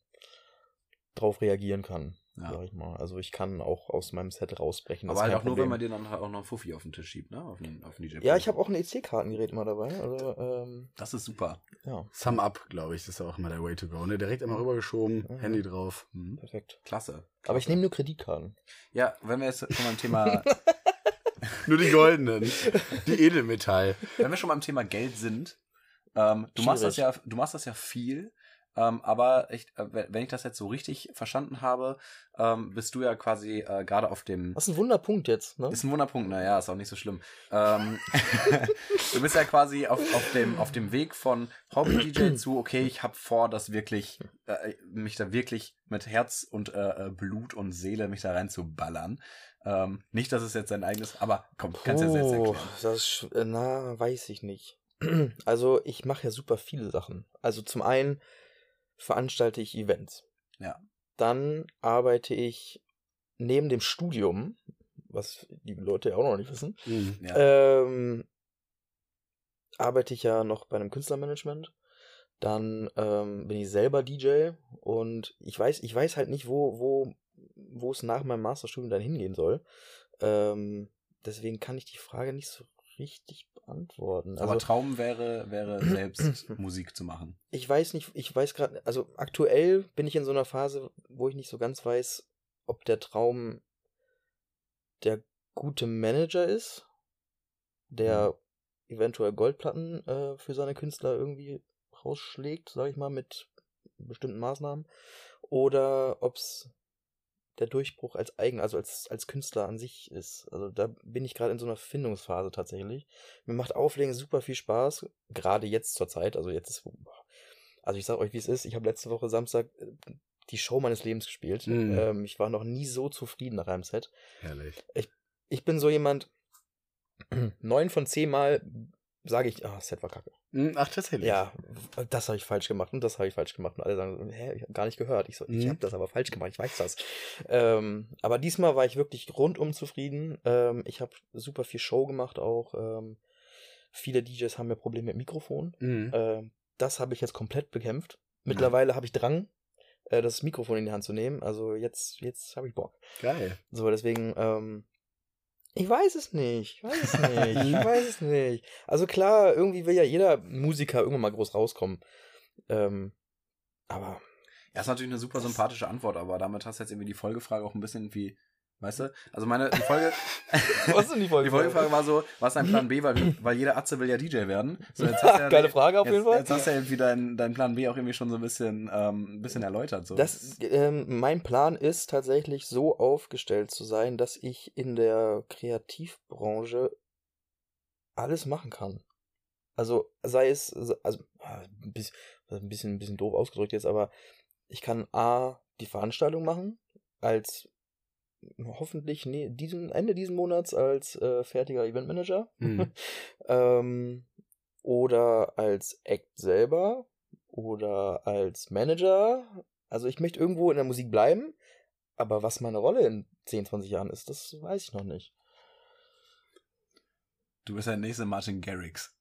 [SPEAKER 3] drauf reagieren kann,
[SPEAKER 1] Ja.
[SPEAKER 3] sag ich mal. Also ich kann auch aus meinem Set rausbrechen.
[SPEAKER 1] Aber halt auch
[SPEAKER 3] kein
[SPEAKER 1] nur, wenn
[SPEAKER 3] Problem.
[SPEAKER 1] man dir dann halt auch noch einen Fuffi auf den Tisch schiebt, ne? Auf den, auf den DJ.
[SPEAKER 3] Ja, ich habe auch ein EC-Kartengerät immer dabei. Also, ähm,
[SPEAKER 1] Das ist super.
[SPEAKER 3] ja,
[SPEAKER 2] Sum Up, glaube ich, das ist auch immer der Way to go. Ne? Direkt immer rübergeschoben,
[SPEAKER 3] Mhm.
[SPEAKER 2] Handy drauf.
[SPEAKER 1] Mhm.
[SPEAKER 3] perfekt.
[SPEAKER 1] Klasse.
[SPEAKER 3] Aber ich
[SPEAKER 1] Klasse.
[SPEAKER 3] nehme nur Kreditkarten.
[SPEAKER 1] Ja, wenn wir jetzt schon beim Thema, <laughs>
[SPEAKER 2] Nur die goldenen. die Edelmetall. <laughs>
[SPEAKER 1] wenn wir schon beim Thema Geld sind, ähm, du machst das ja, du machst das ja viel, ähm, aber ich, äh, wenn ich das jetzt so richtig verstanden habe, ähm, bist du ja quasi äh, gerade auf dem
[SPEAKER 3] Das ist ein Wunderpunkt jetzt, ne?
[SPEAKER 1] Ist ein Wunderpunkt, naja, ist auch nicht so schlimm. Ähm, <laughs> du bist ja quasi auf, auf, dem, auf dem Weg von Hobby-DJ <clears throat> zu, okay, ich habe vor, das wirklich, äh, mich da wirklich mit Herz und äh, äh, Blut und Seele mich da rein zu ballern. Ähm, nicht, dass es jetzt dein eigenes, aber komm, kannst du
[SPEAKER 3] Oh,
[SPEAKER 1] erklären.
[SPEAKER 3] das äh, na, weiß ich nicht. <clears throat> Also ich mache ja super viele Sachen. Also zum einen veranstalte ich Events.
[SPEAKER 1] Ja.
[SPEAKER 3] Dann arbeite ich neben dem Studium, was die Leute ja auch noch nicht wissen,
[SPEAKER 2] Mhm.
[SPEAKER 1] Ja.
[SPEAKER 3] ähm, arbeite ich ja noch bei einem Künstlermanagement. Dann ähm, bin ich selber DJ und ich weiß, ich weiß halt nicht, wo, wo, wo es nach meinem Masterstudium dann hingehen soll. Ähm, deswegen kann ich die Frage nicht so richtig beantworten.
[SPEAKER 1] aber
[SPEAKER 3] Also
[SPEAKER 1] Traum wäre, wäre <clears throat> selbst Musik zu machen.
[SPEAKER 3] ich weiß nicht, ich weiß gerade, also aktuell bin ich in so einer Phase, wo ich nicht so ganz weiß, ob der Traum der gute Manager ist, der eventuell Goldplatten äh, für seine Künstler irgendwie rausschlägt, sag ich mal, mit bestimmten Maßnahmen, oder ob's der Durchbruch als eigen, also als, als Künstler an sich ist. Also da bin ich gerade in so einer Findungsphase tatsächlich. Mir macht Auflegen super viel Spaß, gerade jetzt zur Zeit. Also jetzt ist, also ich sag euch, wie es ist. Ich habe letzte Woche Samstag äh, die Show meines Lebens gespielt.
[SPEAKER 2] Mhm.
[SPEAKER 3] Ähm, ich war noch nie so zufrieden nach einem Set.
[SPEAKER 2] Herrlich.
[SPEAKER 3] Ich bin so jemand, <clears throat> neun von zehn Mal sage ich, ah, Set war kacke.
[SPEAKER 2] Mhm, Ach, tatsächlich.
[SPEAKER 3] Ja, das habe ich falsch gemacht und das habe ich falsch gemacht. Und alle sagen, hä, ich habe gar nicht gehört. Ich so, ich
[SPEAKER 2] Mhm.
[SPEAKER 3] habe das aber falsch gemacht, ich weiß das. Ähm, aber diesmal war ich wirklich rundum zufrieden. Ähm, ich habe super viel Show gemacht auch. Ähm, viele DJs haben ja Probleme mit Mikrofon.
[SPEAKER 2] Mhm.
[SPEAKER 3] Ähm, das habe ich jetzt komplett bekämpft. Mittlerweile habe ich Drang, äh, das Mikrofon in die Hand zu nehmen. Also jetzt, jetzt habe ich Bock.
[SPEAKER 2] Geil.
[SPEAKER 3] So, deswegen, ähm, ich weiß es nicht. Ich weiß es <laughs> nicht. Ich weiß es nicht. Also klar, irgendwie will ja jeder Musiker irgendwann mal groß rauskommen. Ähm, aber
[SPEAKER 1] Ja, ist natürlich eine super sympathische Antwort, aber damit hast du jetzt irgendwie die Folgefrage auch ein bisschen wie, weißt du? Also meine, die Folge, <laughs>
[SPEAKER 3] Was ist denn die Folge?
[SPEAKER 1] die Folgefrage war so, was ist dein Plan B, weil, weil jeder Atze will ja DJ werden. So, jetzt hast <laughs> ja
[SPEAKER 3] Geile Frage auf
[SPEAKER 1] jetzt,
[SPEAKER 3] jeden Fall.
[SPEAKER 1] Jetzt hast du ja irgendwie deinen dein Plan B auch irgendwie schon so ein bisschen, ähm, ein bisschen erläutert. So.
[SPEAKER 3] Das, ähm, mein Plan ist tatsächlich so aufgestellt zu sein, dass ich in der Kreativbranche alles machen kann. Also sei es, also ein bisschen, ein bisschen, ein bisschen doof ausgedrückt jetzt, aber ich kann A, die Veranstaltung machen, als hoffentlich nee, diesen, Ende diesen Monats als äh, fertiger Eventmanager.
[SPEAKER 2] Mhm. <laughs>
[SPEAKER 3] ähm, oder als Act selber oder als Manager. Also ich möchte irgendwo in der Musik bleiben, aber was meine Rolle in 10, 20 Jahren ist, das weiß ich noch nicht.
[SPEAKER 1] du bist der nächste Martin Garrix.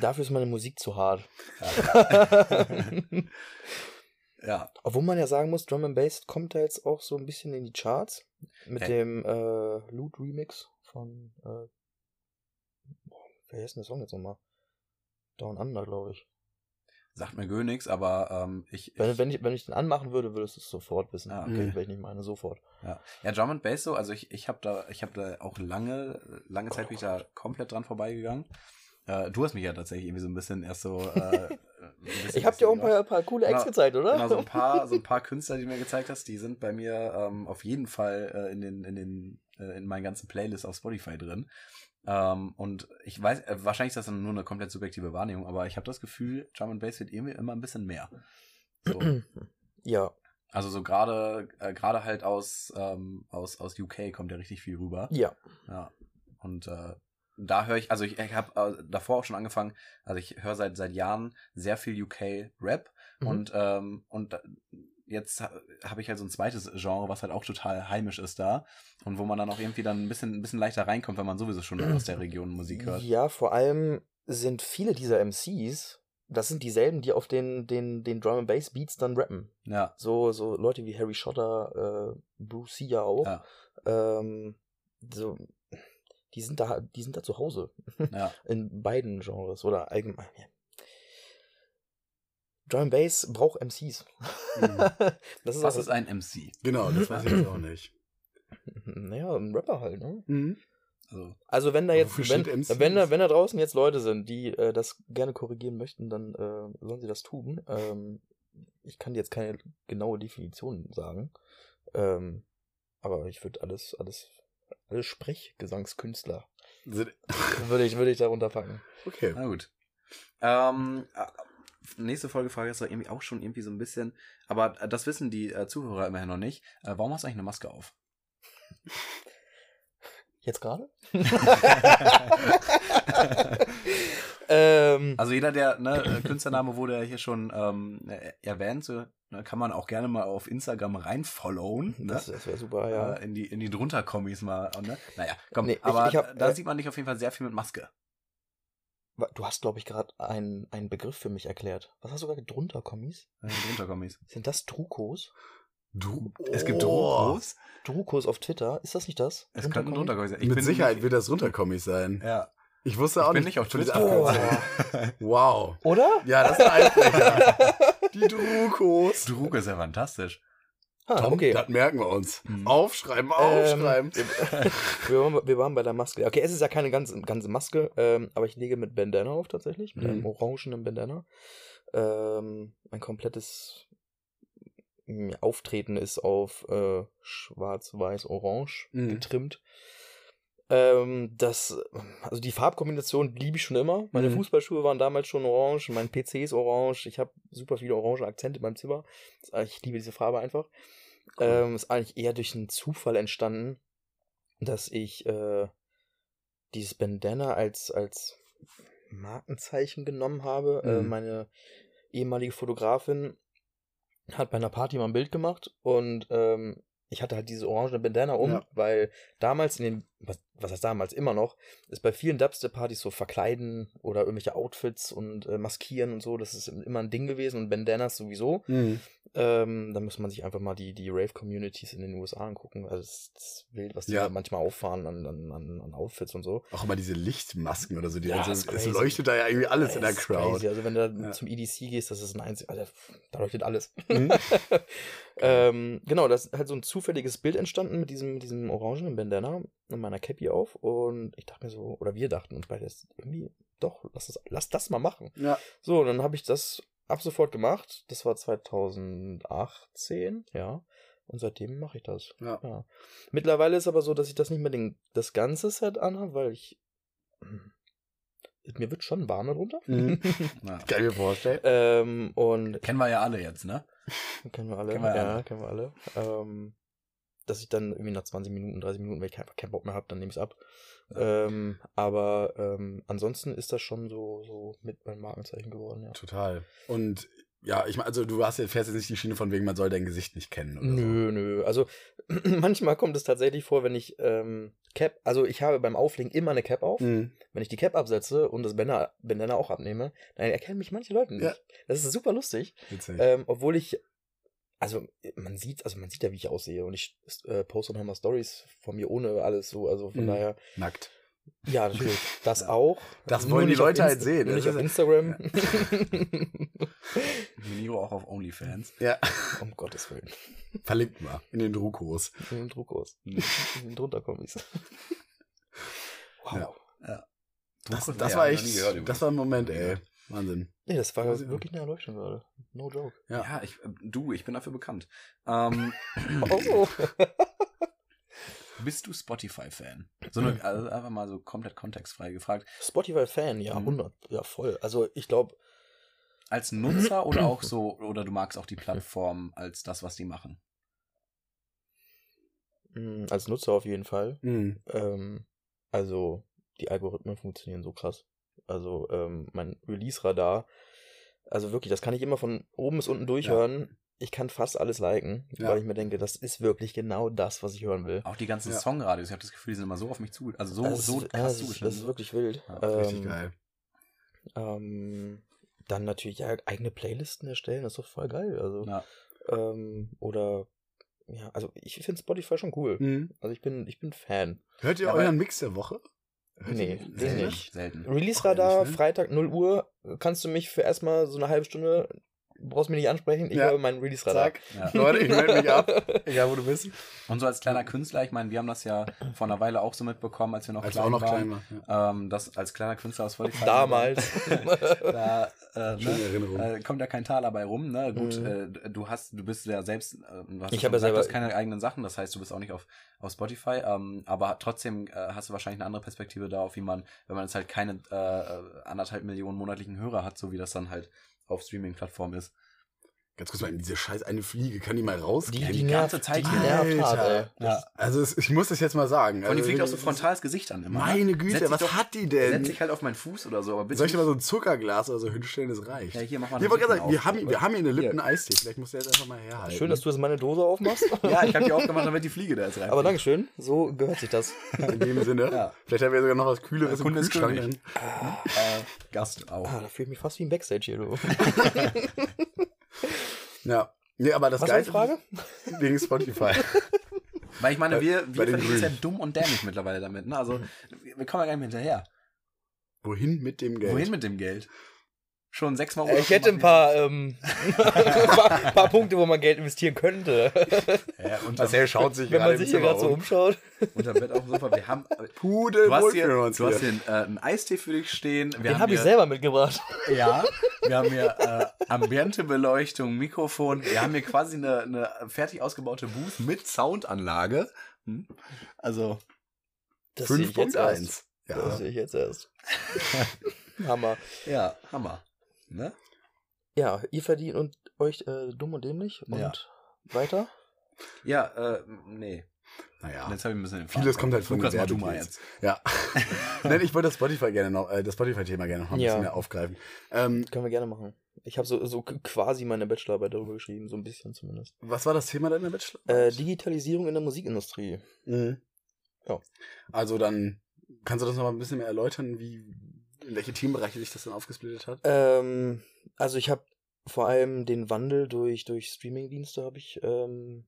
[SPEAKER 3] Dafür ist meine Musik zu hart.
[SPEAKER 1] ja, <laughs> <laughs>
[SPEAKER 3] Obwohl man ja sagen muss, Drum and Bass kommt da jetzt auch so ein bisschen in die Charts mit
[SPEAKER 1] Ja.
[SPEAKER 3] dem äh, Loot Remix von äh, boah, wer ist denn der Song jetzt nochmal? Down Under, glaube ich.
[SPEAKER 1] sagt mir gar nichts, aber ähm, ich,
[SPEAKER 3] Wenn,
[SPEAKER 1] ich
[SPEAKER 3] wenn, ich, wenn ich den anmachen würde, würdest du es sofort wissen.
[SPEAKER 1] Ah,
[SPEAKER 2] okay.
[SPEAKER 3] Wenn ich nicht meine, sofort.
[SPEAKER 1] Ja, ja Drum and Bass so, also ich, ich habe da, ich habe da auch lange, lange Zeit bin ich da komplett dran vorbeigegangen. Äh, du hast mich ja tatsächlich irgendwie so ein bisschen erst so. Äh, <laughs> bisschen
[SPEAKER 3] Ich habe dir auch ein paar, paar coole Acts
[SPEAKER 1] Genau.
[SPEAKER 3] gezeigt, oder?
[SPEAKER 1] Genau, so ein paar, so ein <laughs> paar Künstler, die du mir gezeigt hast, die sind bei mir ähm, auf jeden Fall äh, in den, in den, äh, in meinen ganzen Playlists auf Spotify drin. Ähm, und ich weiß, äh, wahrscheinlich ist das dann nur eine komplett subjektive Wahrnehmung, aber ich habe das Gefühl, Drum and Bass wird irgendwie immer ein bisschen mehr. So. <clears throat>
[SPEAKER 3] ja,
[SPEAKER 1] Also so gerade, äh, gerade halt aus, ähm, aus, aus UK kommt ja richtig viel rüber.
[SPEAKER 3] ja.
[SPEAKER 1] Ja. Und äh, da höre ich, also ich, ich habe äh, davor auch schon angefangen, also ich höre seit seit Jahren sehr viel UK Rap
[SPEAKER 3] Mhm.
[SPEAKER 1] und ähm, und jetzt ha- habe ich halt so ein zweites Genre, was halt auch total heimisch ist da und wo man dann auch irgendwie dann ein bisschen ein bisschen leichter reinkommt, wenn man sowieso schon aus der Region Musik hört.
[SPEAKER 3] Ja, vor allem sind viele dieser MCs, das sind dieselben, die auf den, den, den Drum and Bass Beats dann rappen.
[SPEAKER 1] Ja,
[SPEAKER 3] So, so Leute wie Harry Schotter, äh, Bruce Sia auch.
[SPEAKER 1] ja,
[SPEAKER 3] Ähm, so, die sind da, die sind da zu Hause. <laughs>
[SPEAKER 1] ja.
[SPEAKER 3] In beiden Genres oder allgemein. Ja. Drum Bass braucht MCs.
[SPEAKER 2] Mhm. <laughs>
[SPEAKER 3] das ist
[SPEAKER 1] Was ist ein MC?
[SPEAKER 2] Genau, das weiß ich jetzt auch nicht. <laughs>
[SPEAKER 3] Naja, ein Rapper halt, ne?
[SPEAKER 2] Mhm.
[SPEAKER 1] Also
[SPEAKER 3] Also wenn da jetzt, wenn, wenn, da, wenn da draußen jetzt Leute sind, die äh, das gerne korrigieren möchten, dann äh, sollen sie das tun. Ähm, ich kann jetzt keine genaue Definition sagen. Ähm, aber ich würde alles, alles Sprechgesangskünstler
[SPEAKER 2] Sind- <laughs>
[SPEAKER 3] würde ich, würde ich darunter packen.
[SPEAKER 2] Okay.
[SPEAKER 1] Na gut. Ähm, äh, nächste Folgefrage ist doch irgendwie auch schon irgendwie so ein bisschen, aber das wissen die äh, Zuhörer immerhin noch nicht. Äh, warum hast du eigentlich eine Maske auf?
[SPEAKER 3] Jetzt gerade? <laughs> <laughs> ähm,
[SPEAKER 1] Also jeder, der, ne, äh, Künstlername wurde ja hier schon ähm, äh, erwähnt, so, ne, kann man auch gerne mal auf Instagram reinfollowen, ne?
[SPEAKER 3] das das wäre super, ja.
[SPEAKER 1] Äh, in die, in die drunter Kommis mal, ne? Naja, komm,
[SPEAKER 3] Nee, ich-
[SPEAKER 1] aber
[SPEAKER 3] ich hab,
[SPEAKER 1] da
[SPEAKER 3] äh,
[SPEAKER 1] sieht man dich auf jeden Fall sehr viel mit Maske.
[SPEAKER 3] Du hast, glaube ich, gerade einen, einen Begriff für mich erklärt. Was hast du gerade drunter, Kommis?
[SPEAKER 1] Äh, drunter Kommis.
[SPEAKER 3] Sind das Drukos?
[SPEAKER 2] Du,
[SPEAKER 1] Es gibt
[SPEAKER 2] Oh.
[SPEAKER 1] Drukos.
[SPEAKER 3] Drukos auf Twitter? Ist das nicht das?
[SPEAKER 1] Es könnten
[SPEAKER 3] Drunter
[SPEAKER 1] drunter Kommis sein. Ich
[SPEAKER 2] Mit
[SPEAKER 1] bin
[SPEAKER 2] Sicherheit
[SPEAKER 1] nicht-
[SPEAKER 2] wird das runterkommig sein.
[SPEAKER 1] Ja.
[SPEAKER 2] Ich wusste
[SPEAKER 1] Ich
[SPEAKER 2] auch
[SPEAKER 1] bin
[SPEAKER 2] nicht.
[SPEAKER 1] nicht auf Twitter.
[SPEAKER 2] Abkürzung. Wow.
[SPEAKER 3] Oder?
[SPEAKER 2] Ja, das ist ein Eisbrecher. Die Drukos.
[SPEAKER 1] Druk ist ja fantastisch.
[SPEAKER 3] Ah,
[SPEAKER 2] Tom,
[SPEAKER 3] okay.
[SPEAKER 2] das merken wir uns.
[SPEAKER 1] Mhm.
[SPEAKER 2] Aufschreiben,
[SPEAKER 3] Ähm,
[SPEAKER 2] aufschreiben.
[SPEAKER 3] wir, waren, wir waren bei der Maske. Okay, es ist ja keine ganze, ganze Maske, ähm, aber ich lege mit Bandana auf tatsächlich, mit
[SPEAKER 2] Mhm.
[SPEAKER 3] einem orangenen Bandana. Ähm, mein komplettes Auftreten ist auf äh, schwarz, weiß, orange
[SPEAKER 2] Mhm.
[SPEAKER 3] getrimmt. Ähm, das, also die Farbkombination liebe ich schon immer. Meine
[SPEAKER 2] Mhm.
[SPEAKER 3] Fußballschuhe waren damals schon orange, mein PC ist orange, ich habe super viele orange Akzente in meinem Zimmer. Ich liebe diese Farbe einfach. Ähm, ist eigentlich eher durch einen Zufall entstanden, dass ich äh, dieses Bandana als, als Markenzeichen genommen habe. Äh,
[SPEAKER 2] Mhm.
[SPEAKER 3] meine ehemalige Fotografin hat bei einer Party mal ein Bild gemacht und ähm, ich hatte halt diese orange Bandana um,
[SPEAKER 2] Ja.
[SPEAKER 3] weil damals in den, was, was heißt damals, immer noch, ist bei vielen Dubstep-Partys so verkleiden oder irgendwelche Outfits und äh, maskieren und so, das ist immer ein Ding gewesen und Bandanas sowieso.
[SPEAKER 2] Mhm.
[SPEAKER 3] Ähm, da muss man sich einfach mal die, die Rave-Communities in den USA angucken. Also es ist wild, was die
[SPEAKER 2] Ja.
[SPEAKER 3] da manchmal auffahren an, an, an, Outfits und so.
[SPEAKER 2] Auch immer diese Lichtmasken oder so. Die
[SPEAKER 3] Ja,
[SPEAKER 2] dann so
[SPEAKER 3] ist
[SPEAKER 2] es leuchtet da ja irgendwie alles in der Crowd.
[SPEAKER 3] Crazy. Also wenn du
[SPEAKER 2] Ja.
[SPEAKER 3] zum EDC gehst, das ist ein einzig, also, da leuchtet alles.
[SPEAKER 2] Mhm. <laughs>
[SPEAKER 3] ähm, genau, da ist halt so ein zufälliges Bild entstanden mit diesem, mit diesem orangenen Bandana und meiner Cappy auf. Und ich dachte mir so, oder wir dachten uns beide, irgendwie, doch, lass das, lass das mal machen.
[SPEAKER 2] Ja.
[SPEAKER 3] So, und dann habe ich das ab sofort gemacht. Das war 2018, ja. Und seitdem mache ich das.
[SPEAKER 2] Ja.
[SPEAKER 3] Mittlerweile ist aber so, dass ich das nicht mehr den, das ganze Set anhabe, weil ich. Mir wird schon warm darunter.
[SPEAKER 2] Mhm. <laughs>
[SPEAKER 1] Ja.
[SPEAKER 2] Kann ich mir vorstellen.
[SPEAKER 3] ähm, und
[SPEAKER 1] Kennen wir ja alle jetzt, ne?
[SPEAKER 3] kennen wir alle.
[SPEAKER 1] Kennen wir
[SPEAKER 3] ja,
[SPEAKER 1] alle.
[SPEAKER 3] kennen wir alle. Ähm, dass ich dann irgendwie nach 20 Minuten, 30 Minuten, wenn ich einfach keinen Bock mehr habe, dann nehme ich es ab. Ähm, aber ähm, ansonsten ist das schon so, so mit meinem Markenzeichen geworden, ja.
[SPEAKER 2] Total. Und ja, ich meine, also du hast jetzt, fährst jetzt nicht die Schiene von wegen, man soll dein Gesicht nicht kennen oder
[SPEAKER 3] Nö, nö. Also <clears throat> manchmal kommt es tatsächlich vor, wenn ich ähm, Cap, also ich habe beim Auflegen immer eine Cap auf.
[SPEAKER 2] so. Mhm.
[SPEAKER 3] Wenn ich die Cap absetze und das Bandana, Bandana auch abnehme, dann erkennen mich manche Leute nicht.
[SPEAKER 2] Ja.
[SPEAKER 3] Das ist super lustig.
[SPEAKER 2] Witzig.
[SPEAKER 3] Ähm, obwohl ich, also man sieht, also man sieht ja, wie ich aussehe und ich äh, poste noch mal Stories von mir ohne alles so, also von
[SPEAKER 2] Mhm.
[SPEAKER 3] daher,
[SPEAKER 2] Nackt.
[SPEAKER 3] ja, natürlich, <laughs> das auch.
[SPEAKER 2] Das
[SPEAKER 3] Nur
[SPEAKER 2] wollen die Leute halt sehen.
[SPEAKER 3] Nur
[SPEAKER 2] Das
[SPEAKER 3] nicht auf Instagram.
[SPEAKER 1] Miniro <laughs> auch auf OnlyFans.
[SPEAKER 2] Ja. <laughs>
[SPEAKER 3] um Gottes Willen.
[SPEAKER 2] Verlinkt mal in den Druckos.
[SPEAKER 3] In den Druckos.
[SPEAKER 2] Mhm.
[SPEAKER 3] In den Drunterkommis. Wow.
[SPEAKER 2] Ja. Das,
[SPEAKER 1] Druck-
[SPEAKER 2] das
[SPEAKER 1] Ja,
[SPEAKER 2] war echt, das war ein Moment, ey. Wahnsinn.
[SPEAKER 3] Nee, das war
[SPEAKER 2] Also-
[SPEAKER 3] wirklich eine Erleuchtung gerade. No joke.
[SPEAKER 2] Ja.
[SPEAKER 1] Ja, ich, äh, du, ich bin dafür bekannt. Ähm, <laughs>
[SPEAKER 3] Oh. <laughs>
[SPEAKER 1] bist du Spotify-Fan? So eine, also einfach mal so komplett kontextfrei gefragt.
[SPEAKER 3] Spotify-Fan, ja,
[SPEAKER 1] Mhm.
[SPEAKER 3] 100. Ja, voll. Also ich glaube,
[SPEAKER 1] Als Nutzer oder auch <coughs> so, oder du magst auch die Plattform als das, was die machen?
[SPEAKER 3] mm, als Nutzer auf jeden Fall.
[SPEAKER 2] Mhm.
[SPEAKER 3] Ähm, also die Algorithmen funktionieren so krass. Also ähm, mein Release-Radar, also wirklich, das kann ich immer von oben bis unten durchhören. Ich kann fast alles liken,
[SPEAKER 2] Ja.
[SPEAKER 3] weil ich mir denke, das ist wirklich genau das, was ich hören will.
[SPEAKER 1] Auch die ganzen
[SPEAKER 2] Ja.
[SPEAKER 1] Songradios, ich habe das Gefühl, die sind immer so auf mich zu, also so,
[SPEAKER 3] Das ist-
[SPEAKER 1] so
[SPEAKER 3] ja,
[SPEAKER 1] krass
[SPEAKER 3] das, ist, das ist wirklich wild.
[SPEAKER 1] Ja,
[SPEAKER 2] Richtig
[SPEAKER 3] ähm,
[SPEAKER 2] geil.
[SPEAKER 3] Ähm, dann natürlich ja eigene Playlisten erstellen, das ist doch voll geil. Also
[SPEAKER 1] Ja.
[SPEAKER 3] ähm, oder ja, also ich finde Spotify schon cool.
[SPEAKER 2] Mhm.
[SPEAKER 3] Also ich bin ich bin Fan.
[SPEAKER 2] Hört ihr
[SPEAKER 1] Ja,
[SPEAKER 2] euren Mix der Woche?
[SPEAKER 3] Nee, den nicht.
[SPEAKER 1] selten.
[SPEAKER 3] Release Radar
[SPEAKER 2] ne?
[SPEAKER 3] Freitag 0 Uhr. Kannst du mich für erstmal so eine halbe Stunde brauchst mich nicht ansprechen, ich
[SPEAKER 2] Ja.
[SPEAKER 3] höre meinen Release Radar.
[SPEAKER 2] Zack.
[SPEAKER 1] Ja.
[SPEAKER 2] Leute, ich melde mich ab. <laughs> Egal, wo du bist.
[SPEAKER 1] Und so als kleiner Künstler, ich meine, wir haben das ja vor einer Weile auch so mitbekommen, als wir noch
[SPEAKER 2] Als wir
[SPEAKER 1] klein
[SPEAKER 2] auch noch
[SPEAKER 1] waren.
[SPEAKER 2] klein waren.
[SPEAKER 1] Ähm, das als kleiner Künstler aus Spotify.
[SPEAKER 3] Damals.
[SPEAKER 1] da äh,
[SPEAKER 2] Schöne
[SPEAKER 1] ne,
[SPEAKER 2] Erinnerung.
[SPEAKER 1] äh, kommt ja kein Taler bei rum. Ne? Gut,
[SPEAKER 3] Mhm.
[SPEAKER 1] äh, du hast, du bist ja selbst, äh, du hast
[SPEAKER 3] Ich
[SPEAKER 1] ja
[SPEAKER 3] ja
[SPEAKER 1] gesagt,
[SPEAKER 3] selber-
[SPEAKER 1] du hast keine eigenen Sachen, das heißt, du bist auch nicht auf, auf Spotify, ähm, aber trotzdem äh, hast du wahrscheinlich eine andere Perspektive darauf, wie man, wenn man jetzt halt keine äh, anderthalb Millionen monatlichen Hörer hat, so wie das dann halt auf Streaming-Plattformen ist.
[SPEAKER 2] Ganz kurz mal, diese scheiß eine Fliege, kann die mal
[SPEAKER 3] Die,
[SPEAKER 2] rausgehen?
[SPEAKER 3] die,
[SPEAKER 1] die ganze
[SPEAKER 3] nervt,
[SPEAKER 1] Zeit
[SPEAKER 3] die
[SPEAKER 1] hier.
[SPEAKER 3] nervt.
[SPEAKER 2] Alter.
[SPEAKER 1] Ja.
[SPEAKER 2] Also es, ich muss das jetzt mal sagen.
[SPEAKER 1] Allem, die
[SPEAKER 2] also,
[SPEAKER 1] fliegt auch so frontal das Gesicht an immer. ne?
[SPEAKER 2] Meine
[SPEAKER 1] Setz
[SPEAKER 2] Güte, was
[SPEAKER 1] doch-
[SPEAKER 2] hat die
[SPEAKER 1] Setz
[SPEAKER 2] denn?
[SPEAKER 1] dich halt auf meinen Fuß oder so, aber bitte
[SPEAKER 2] Soll ich dir mal so ein Zuckerglas oder so hinstellen, das reicht.
[SPEAKER 1] Ja, hier, mach mal
[SPEAKER 2] Hier,
[SPEAKER 1] Lippen
[SPEAKER 2] sagen, wir
[SPEAKER 1] auf.
[SPEAKER 2] haben, wir haben hier eine. Lippen-Eistee. Vielleicht musst du jetzt einfach mal herhalten.
[SPEAKER 3] Schön, dass du jetzt meine Dose aufmachst. <laughs>
[SPEAKER 1] Ja, ich habe die aufgemacht, damit die Fliege da jetzt rein.
[SPEAKER 3] Aber Dankeschön, so gehört sich das.
[SPEAKER 2] In dem Sinne.
[SPEAKER 1] Ja.
[SPEAKER 2] Vielleicht haben wir sogar noch was Kühleres im
[SPEAKER 1] Kunde ist
[SPEAKER 2] Kühlschrank.
[SPEAKER 1] Äh, Gast auch.
[SPEAKER 3] Ah, da fühle ich mich fast wie ein Backstage hier, du. <laughs>
[SPEAKER 2] Ja. Nee, aber das
[SPEAKER 3] Was
[SPEAKER 2] Geilste
[SPEAKER 3] Frage?
[SPEAKER 2] wegen Spotify. <laughs>
[SPEAKER 1] Weil ich meine, wir, wir verdienen es ja dumm und dämlich mittlerweile damit. Ne? Also, wir kommen ja gar nicht mehr hinterher.
[SPEAKER 2] Wohin mit dem Geld?
[SPEAKER 1] Wohin mit dem Geld? Schon sechsmal
[SPEAKER 3] Äh, Ich hätte ein paar, ähm, ein <laughs> paar, paar Punkte, wo man Geld investieren könnte.
[SPEAKER 1] Ja, und <laughs>
[SPEAKER 2] Also er schaut sich
[SPEAKER 3] Wenn
[SPEAKER 2] gerade
[SPEAKER 3] man sich hier gerade so
[SPEAKER 2] um.
[SPEAKER 3] umschaut.
[SPEAKER 1] unterm Bett auf dem Sofa. Wir haben,
[SPEAKER 2] Pudel
[SPEAKER 1] du hast hier, du hast
[SPEAKER 2] hier.
[SPEAKER 1] hier einen, äh, einen Eistee für dich stehen. Wir
[SPEAKER 3] Den habe ich selber mitgebracht.
[SPEAKER 1] Ja, wir haben hier äh, Ambiente-Beleuchtung, Mikrofon. Wir haben hier quasi eine, eine fertig ausgebaute Booth mit Soundanlage. Hm? Also,
[SPEAKER 3] Das sehe ich jetzt erst.
[SPEAKER 2] 5.1. Ja.
[SPEAKER 3] Das sehe ich jetzt erst. <laughs> Hammer.
[SPEAKER 1] ja, Hammer. Ne?
[SPEAKER 3] Ja, ihr verdient und euch äh, dumm und dämlich und
[SPEAKER 1] Ja.
[SPEAKER 3] weiter. <laughs>
[SPEAKER 1] Ja, äh, nee.
[SPEAKER 2] naja.
[SPEAKER 1] Jetzt habe ich ein bisschen
[SPEAKER 2] Vieles kommt halt von
[SPEAKER 1] Lukas, mach du mal jetzt.
[SPEAKER 2] Ja. <laughs> Nein, ich wollte das Spotify gerne noch, äh, das Spotify-Thema gerne noch ein
[SPEAKER 3] Ja.
[SPEAKER 2] bisschen mehr aufgreifen. Ähm,
[SPEAKER 3] Können wir gerne machen. Ich habe so, so quasi meine Bachelorarbeit darüber geschrieben, so ein bisschen zumindest.
[SPEAKER 2] was war das Thema deiner Bachelor?
[SPEAKER 3] Äh, Digitalisierung in der Musikindustrie.
[SPEAKER 2] Mhm.
[SPEAKER 3] Ja.
[SPEAKER 2] Also dann kannst du das noch mal ein bisschen mehr erläutern, wie in welche Themenbereiche sich das dann aufgesplittet hat?
[SPEAKER 3] Ähm, also ich habe vor allem den Wandel durch, durch Streamingdienste habe ich ähm,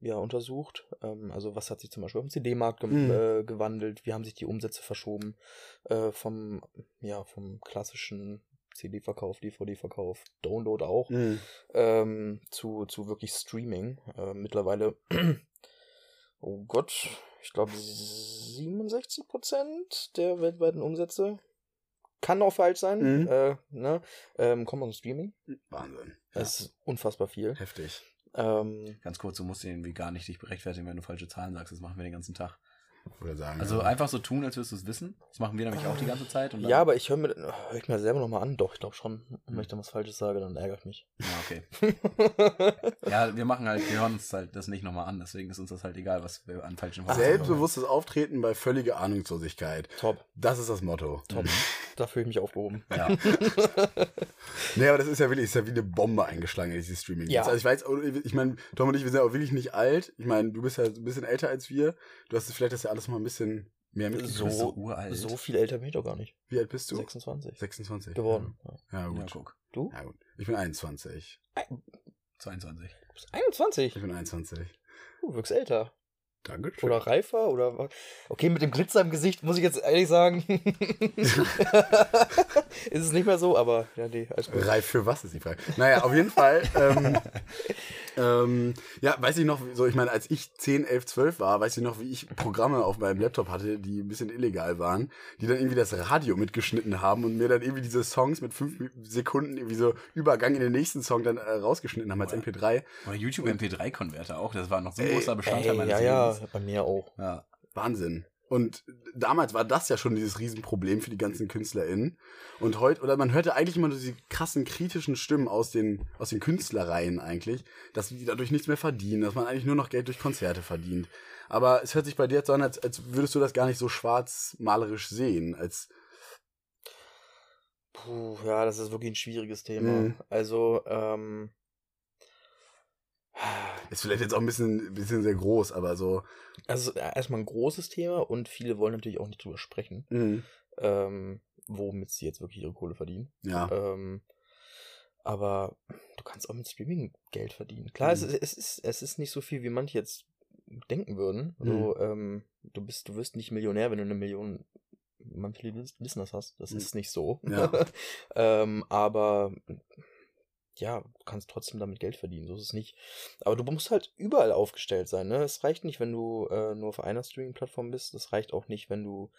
[SPEAKER 3] ja untersucht. Ähm, also was hat sich zum Beispiel auf dem CD-Markt ge
[SPEAKER 2] Mhm.
[SPEAKER 3] äh, gewandelt? Wie haben sich die Umsätze verschoben äh, vom ja vom klassischen CD-Verkauf, DVD-Verkauf, Download auch
[SPEAKER 2] Mhm.
[SPEAKER 3] ähm, zu, zu wirklich Streaming. Äh, mittlerweile, <clears throat> oh Gott, ich glaube 67% der weltweiten Umsätze. Kann auch falsch sein,
[SPEAKER 2] Mhm.
[SPEAKER 3] äh, ne? ähm, kommen aus Streaming.
[SPEAKER 2] Wahnsinn.
[SPEAKER 3] Das ist unfassbar viel.
[SPEAKER 2] Heftig.
[SPEAKER 3] Ähm,
[SPEAKER 1] Ganz kurz, du musst irgendwie gar nicht dich berechtfertigen, wenn du falsche Zahlen sagst. Das machen wir den ganzen Tag.
[SPEAKER 2] Würde sagen.
[SPEAKER 1] Also
[SPEAKER 2] ja.
[SPEAKER 1] einfach so tun, als würdest du es wissen. Das machen wir nämlich auch die ganze Zeit.
[SPEAKER 3] Ja, aber ich höre mir, hör ich mir selber nochmal an. Doch, ich glaube schon. Wenn ich dann was Falsches sage, dann ärgere ich mich.
[SPEAKER 1] Ja, okay. <laughs> Ja, wir machen halt, wir hören uns halt das nicht nochmal an. Deswegen ist uns das halt egal, was wir an falschen hören.
[SPEAKER 2] Selbstbewusstes Auftreten bei völliger Ahnungslosigkeit.
[SPEAKER 3] Top.
[SPEAKER 2] Das ist das Motto.
[SPEAKER 3] Top. Da fühle ich mich aufgehoben.
[SPEAKER 1] Ja. <laughs>
[SPEAKER 2] Nee, aber das ist ja wirklich, ist ja wie eine Bombe eingeschlagen, dieses Streaming.
[SPEAKER 3] Ja.
[SPEAKER 2] Also ich weiß, ich meine, Tom und ich, wir sind ja auch wirklich nicht alt. Ich meine, du bist ja ein bisschen älter als wir. Du hast vielleicht das ja alles mal ein bisschen mehr mitgekriegt.
[SPEAKER 3] So,
[SPEAKER 1] so uralt.
[SPEAKER 3] so viel älter bin ich doch gar nicht.
[SPEAKER 2] Wie alt bist du?
[SPEAKER 3] 26
[SPEAKER 2] 26.
[SPEAKER 3] geworden. Ja.
[SPEAKER 2] Ja,
[SPEAKER 1] Ja,
[SPEAKER 2] gut.
[SPEAKER 1] guck.
[SPEAKER 3] Du?
[SPEAKER 2] Ja, gut. Ich bin 21.
[SPEAKER 1] 22.
[SPEAKER 3] Du bist 21.
[SPEAKER 2] Ich bin 21.
[SPEAKER 3] Du wirkst älter.
[SPEAKER 2] Dankeschön.
[SPEAKER 3] Oder reifer oder? Okay, mit dem Glitzer im Gesicht muss ich jetzt ehrlich sagen. <laughs> ist es nicht mehr so, aber ja, nee, alles gut.
[SPEAKER 2] Reif für was ist die Frage? Naja, auf jeden Fall. ähm, <laughs> ähm, ja, weiß ich noch, so ich meine, als ich 10, 11, 12 war, weiß ich noch, wie ich Programme auf meinem Laptop hatte, die ein bisschen illegal waren, die dann irgendwie das Radio mitgeschnitten haben und mir dann irgendwie diese Songs mit fünf Sekunden irgendwie so Übergang in den nächsten Song dann äh, rausgeschnitten haben als MP3.
[SPEAKER 1] Oder YouTube MP3-Konverter auch. Das war noch so ein großer Bestandteil
[SPEAKER 3] Ey,
[SPEAKER 1] meines
[SPEAKER 3] ja, ja,
[SPEAKER 1] Lebens.
[SPEAKER 3] bei mir auch.
[SPEAKER 1] Ja.
[SPEAKER 2] Wahnsinn. Und damals war das ja schon dieses Riesenproblem für die ganzen KünstlerInnen. Und heute, oder man hörte eigentlich immer nur diese krassen kritischen Stimmen aus den, aus den Künstlereien eigentlich, dass die dadurch nichts mehr verdienen, dass man eigentlich nur noch Geld durch Konzerte verdient. Aber es hört sich bei dir jetzt so an, als, als würdest du das gar nicht so schwarz-malerisch sehen, als,
[SPEAKER 3] Puh, ja, das ist wirklich ein schwieriges Thema.
[SPEAKER 2] Mhm.
[SPEAKER 3] Also, ähm,
[SPEAKER 2] ist vielleicht jetzt auch ein bisschen, bisschen sehr groß, aber so,
[SPEAKER 3] also erstmal ein großes Thema und viele wollen natürlich auch nicht drüber sprechen,
[SPEAKER 2] mh,
[SPEAKER 3] ähm, womit sie jetzt wirklich ihre Kohle verdienen.
[SPEAKER 2] ja.
[SPEAKER 3] Ähm, aber du kannst auch mit Streaming Geld verdienen. Klar, es,
[SPEAKER 2] Mhm.
[SPEAKER 3] ist, es, ist, es ist nicht so viel, wie manche jetzt denken würden. So, ähm, du bist, du wirst nicht Millionär, wenn du eine Million monthly Lis- Listeners hast. Das
[SPEAKER 2] Mhm.
[SPEAKER 3] ist nicht so.
[SPEAKER 2] Ja. <laughs>
[SPEAKER 3] ähm, aber ja, du kannst trotzdem damit Geld verdienen. So ist es nicht. Aber du musst halt überall aufgestellt sein. Ne? Es reicht nicht, wenn du äh, nur auf einer Streaming-Plattform bist. Es reicht auch nicht, wenn du,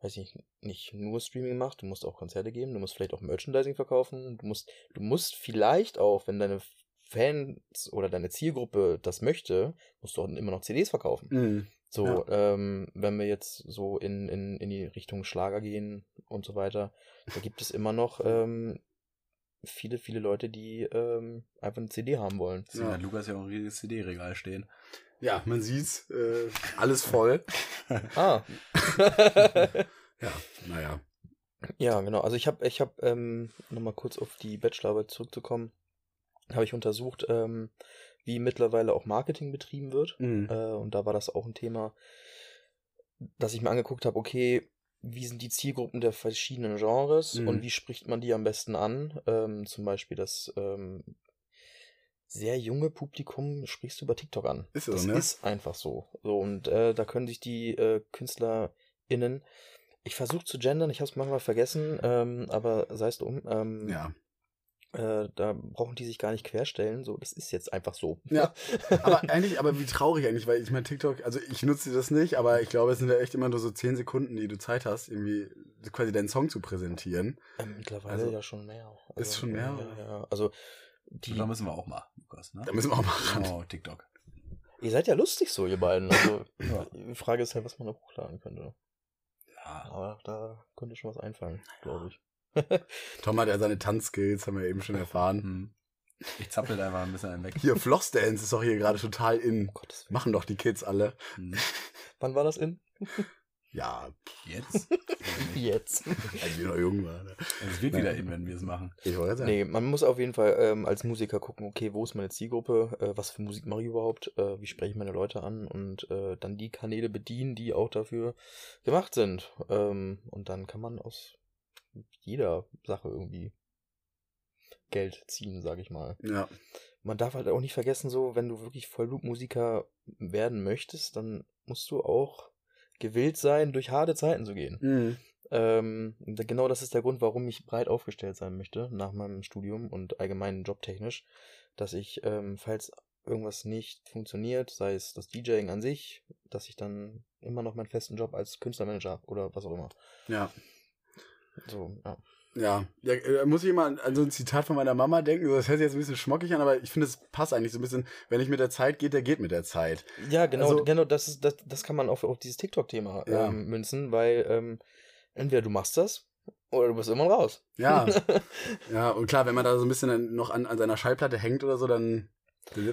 [SPEAKER 3] weiß ich nicht, nur Streaming machst. Du musst auch Konzerte geben. Du musst vielleicht auch Merchandising verkaufen. Du musst, du musst vielleicht auch, wenn deine Fans oder deine Zielgruppe das möchte, musst du auch immer noch CDs verkaufen.
[SPEAKER 2] Mhm.
[SPEAKER 3] So,
[SPEAKER 2] Ja.
[SPEAKER 3] ähm, wenn wir jetzt so in, in, in die Richtung Schlager gehen und so weiter, da gibt es immer noch ähm, viele, viele Leute, die ähm, einfach eine CD haben wollen.
[SPEAKER 1] Deswegen
[SPEAKER 2] Ja.
[SPEAKER 1] hat Lukas ja auch ein riesiges CD-Regal stehen.
[SPEAKER 2] Ja, man sieht's, äh, alles <laughs> voll.
[SPEAKER 3] Ah. <laughs>
[SPEAKER 2] Ja, naja.
[SPEAKER 3] ja, genau. Also ich habe, ich habe, ähm, nochmal kurz auf die Bachelorarbeit zurückzukommen, habe ich untersucht, ähm, wie mittlerweile auch Marketing betrieben wird.
[SPEAKER 2] Mhm.
[SPEAKER 3] Äh, und da war das auch ein Thema, dass ich mir angeguckt habe, okay, wie sind die Zielgruppen der verschiedenen Genres
[SPEAKER 2] Mhm.
[SPEAKER 3] und wie spricht man die am besten an? Ähm, zum Beispiel das ähm, sehr junge Publikum sprichst du über TikTok an.
[SPEAKER 2] Ist so,
[SPEAKER 3] das
[SPEAKER 2] ne?
[SPEAKER 3] ist einfach so. So und äh, da können sich die äh, KünstlerInnen ich versuche zu gendern, ich habe es manchmal vergessen, ähm, aber sei es drum. Ähm,
[SPEAKER 2] Ja.
[SPEAKER 3] Äh, da brauchen die sich gar nicht querstellen. So, das ist jetzt einfach so.
[SPEAKER 2] Ja. <laughs> Aber eigentlich, aber wie traurig eigentlich, weil ich meine, TikTok, also ich nutze das nicht, aber ich glaube, es sind ja echt immer nur so 10 Sekunden, die du Zeit hast, irgendwie quasi deinen Song zu präsentieren.
[SPEAKER 3] Ähm, mittlerweile
[SPEAKER 2] Also,
[SPEAKER 3] ja schon mehr.
[SPEAKER 2] ist schon mehr,
[SPEAKER 3] Ja,
[SPEAKER 2] oder?
[SPEAKER 3] ja. Also die,
[SPEAKER 1] Da müssen wir auch mal, Lukas. Ne?
[SPEAKER 2] Da müssen wir auch mal ran.
[SPEAKER 1] Oh, TikTok.
[SPEAKER 3] ihr seid ja lustig so, ihr beiden. Also <laughs>
[SPEAKER 1] Ja.
[SPEAKER 3] die Frage ist halt, was man noch hochladen könnte.
[SPEAKER 1] Ja.
[SPEAKER 3] Aber da könnte schon was einfallen, glaube ich. <laughs>
[SPEAKER 2] Tom hat ja seine Tanzskills, haben wir eben schon erfahren.
[SPEAKER 1] Hm. Ich zappel da einfach ein bisschen einen weg.
[SPEAKER 2] Hier, Flossdance ist doch hier gerade total in.
[SPEAKER 3] Gottes Willen.
[SPEAKER 2] Machen doch die Kids alle.
[SPEAKER 1] Hm.
[SPEAKER 3] Wann war das in? <laughs>
[SPEAKER 2] Ja,
[SPEAKER 1] Jetzt? <laughs>
[SPEAKER 3] Jetzt.
[SPEAKER 2] als wir noch jung waren. ne?
[SPEAKER 1] Es wird wieder in, wenn wir es machen.
[SPEAKER 2] Ich wollte sagen.
[SPEAKER 3] Nee, man muss auf jeden Fall ähm, als Musiker gucken, okay, wo ist meine Zielgruppe, äh, was für Musik mache ich überhaupt, äh, wie spreche ich meine Leute an und äh, dann die Kanäle bedienen, die auch dafür gemacht sind. Ähm, und dann kann man aus jeder Sache irgendwie Geld ziehen, sage ich mal.
[SPEAKER 2] Ja.
[SPEAKER 3] Man darf halt auch nicht vergessen, so, wenn du wirklich Vollblutmusiker werden möchtest, dann musst du auch gewillt sein, durch harte Zeiten zu gehen.
[SPEAKER 2] Mhm.
[SPEAKER 3] Ähm, genau das ist der Grund, warum ich breit aufgestellt sein möchte nach meinem Studium und allgemein jobtechnisch, dass ich, ähm, falls irgendwas nicht funktioniert, sei es das DJing an sich, dass ich dann immer noch meinen festen Job als Künstlermanager habe oder was auch immer.
[SPEAKER 2] Ja.
[SPEAKER 3] So, ja.
[SPEAKER 2] Ja, ja äh, muss ich immer an so ein Zitat von meiner Mama denken. Das hört sich jetzt ein bisschen schmockig an, aber ich finde, es passt eigentlich so ein bisschen, wenn ich mit der Zeit geht, der geht mit der Zeit.
[SPEAKER 3] Ja, genau,
[SPEAKER 2] Also-
[SPEAKER 3] genau, das ist, das, das kann man auf, auf dieses TikTok-Thema
[SPEAKER 2] Ja.
[SPEAKER 3] ähm, münzen, weil ähm, entweder du machst das oder du bist irgendwann raus.
[SPEAKER 2] Ja. <laughs> ja, und klar, wenn man da so ein bisschen noch an, an seiner Schallplatte hängt oder so, dann,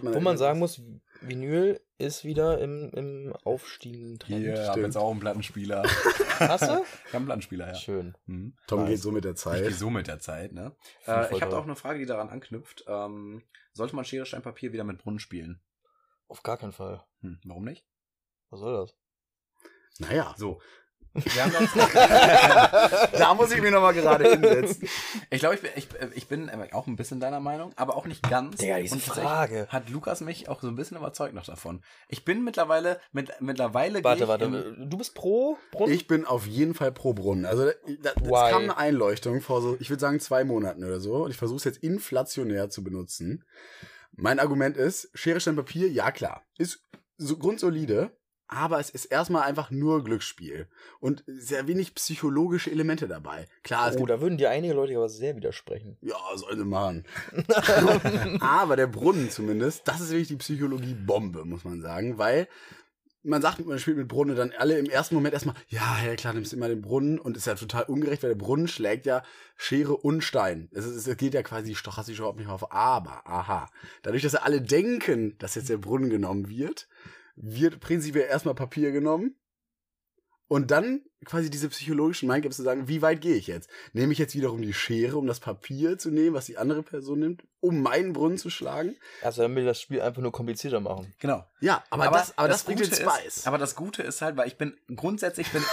[SPEAKER 2] man.
[SPEAKER 3] Wo man sagen muss, Vinyl ist wieder im, im aufstiegenden Trend.
[SPEAKER 1] Hier, haben
[SPEAKER 2] stimmt.
[SPEAKER 1] jetzt auch einen Plattenspieler. <laughs>
[SPEAKER 3] Hast du?
[SPEAKER 1] Ich habe einen Plattenspieler, ja.
[SPEAKER 3] Schön.
[SPEAKER 1] Hm.
[SPEAKER 2] Tom
[SPEAKER 3] Nice.
[SPEAKER 2] geht so mit der
[SPEAKER 1] Ich gehe
[SPEAKER 2] Zeit.
[SPEAKER 1] so mit der Zeit, ne? Äh, ich habe auch eine Frage, die daran anknüpft. Ähm, sollte man Schere, Stein, Papier wieder mit Brunnen spielen?
[SPEAKER 3] Auf gar keinen Fall.
[SPEAKER 1] Hm, warum nicht?
[SPEAKER 3] Was soll das?
[SPEAKER 2] Naja,
[SPEAKER 1] So. Wir haben <laughs>
[SPEAKER 2] da muss ich mich nochmal gerade hinsetzen.
[SPEAKER 1] ich glaube, ich bin, ich, ich bin auch ein bisschen deiner Meinung, aber auch nicht ganz.
[SPEAKER 3] Digga, diese
[SPEAKER 1] Und
[SPEAKER 3] Frage.
[SPEAKER 1] Hat Lukas mich auch so ein bisschen überzeugt noch davon. Ich bin mittlerweile, mit, mittlerweile
[SPEAKER 3] Warte, warte.
[SPEAKER 1] im-
[SPEAKER 3] Du bist pro Brunnen?
[SPEAKER 2] Ich bin auf jeden Fall pro Brunnen. Also da, da, es
[SPEAKER 3] Why?
[SPEAKER 2] kam eine Einleuchtung vor so, ich würde sagen, zwei Monaten oder so. Und ich versuche es jetzt inflationär zu benutzen. Mein Argument ist, Schere, Stein, Papier, ja klar. Ist so grundsolide, aber es ist erstmal einfach nur Glücksspiel. Und sehr wenig psychologische Elemente dabei. Klar, es
[SPEAKER 3] oh, da würden dir einige Leute aber sehr widersprechen.
[SPEAKER 2] Ja, sollte machen. <laughs> Aber der Brunnen zumindest, das ist wirklich die Psychologie-Bombe, muss man sagen, weil man sagt, man spielt mit Brunnen dann alle im ersten Moment erstmal, ja, ja klar, nimmst immer den Brunnen und ist ja total ungerecht, weil der Brunnen schlägt ja Schere und Stein. Es, ist, es geht ja quasi stochastisch überhaupt nicht auf. Aber, aha, dadurch, dass ja alle denken, dass jetzt der Brunnen genommen wird, wird prinzipiell erstmal Papier genommen und dann quasi diese psychologischen Mindgames zu sagen, wie weit gehe ich jetzt? Nehme ich jetzt wiederum die Schere, um das Papier zu nehmen, was die andere Person nimmt, um meinen Brunnen zu schlagen?
[SPEAKER 3] Also dann will das Spiel einfach nur komplizierter machen.
[SPEAKER 1] Genau.
[SPEAKER 2] Ja, aber, das, aber das, bringt den
[SPEAKER 1] Gute
[SPEAKER 2] Spice.
[SPEAKER 1] Ist, aber das Gute ist halt, weil ich bin grundsätzlich bin. <laughs>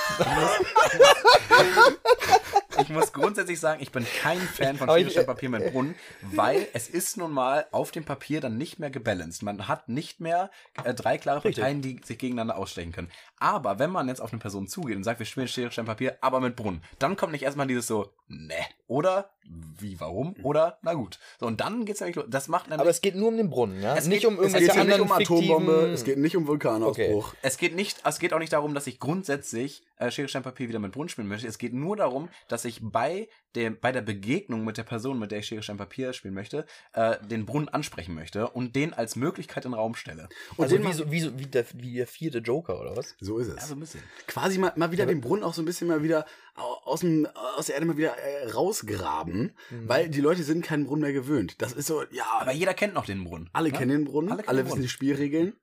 [SPEAKER 1] <laughs> Ich muss, ich muss grundsätzlich sagen, ich bin kein Fan von Stein, Papier mit Brunnen, weil es ist nun mal auf dem Papier dann nicht mehr gebalanced. Man hat nicht mehr äh, drei klare. Parteien, die sich gegeneinander ausstechen können. Aber wenn man jetzt auf eine Person zugeht und sagt, wir spielen Stein, Papier, aber mit Brunnen, dann kommt nicht erstmal dieses so, ne, oder, wie, warum, oder, na gut. So, und dann geht's nämlich los. Das macht nämlich
[SPEAKER 3] Aber es geht nur um den Brunnen, ja?
[SPEAKER 1] Es
[SPEAKER 3] nicht
[SPEAKER 1] geht-
[SPEAKER 3] um
[SPEAKER 1] es
[SPEAKER 2] es
[SPEAKER 3] irgendwelche
[SPEAKER 2] geht nicht um Atombombe,
[SPEAKER 3] fiktiven...
[SPEAKER 2] es geht nicht um Vulkanausbruch.
[SPEAKER 1] Es geht nicht, es geht auch nicht darum, dass ich grundsätzlich äh, Schere, Stein, Papier wieder mit Brunnen spielen möchte. Es geht nur darum, dass ich bei dem, bei der Begegnung mit der Person, mit der ich Schere, Stein, Papier spielen möchte, äh, den Brunnen ansprechen möchte und den als Möglichkeit in den Raum stelle.
[SPEAKER 2] Und
[SPEAKER 3] also wie, so, wie, so, wie, der, wie der vierte Joker, oder was?
[SPEAKER 2] So ist es.
[SPEAKER 1] Ja, so ein bisschen.
[SPEAKER 2] Quasi mal, mal wieder den Brunnen auch so ein bisschen mal wieder au- aus, dem, aus der Erde mal wieder äh, rausgraben,
[SPEAKER 3] Mhm.
[SPEAKER 2] weil die Leute sind keinen Brunnen mehr gewöhnt. Das ist so, ja,
[SPEAKER 1] Aber jeder kennt noch den Brunnen.
[SPEAKER 2] alle
[SPEAKER 1] ne?
[SPEAKER 2] kennen den Brunnen,
[SPEAKER 1] Alle
[SPEAKER 2] alle,
[SPEAKER 1] den
[SPEAKER 2] wissen
[SPEAKER 1] Brunnen.
[SPEAKER 2] die Spielregeln.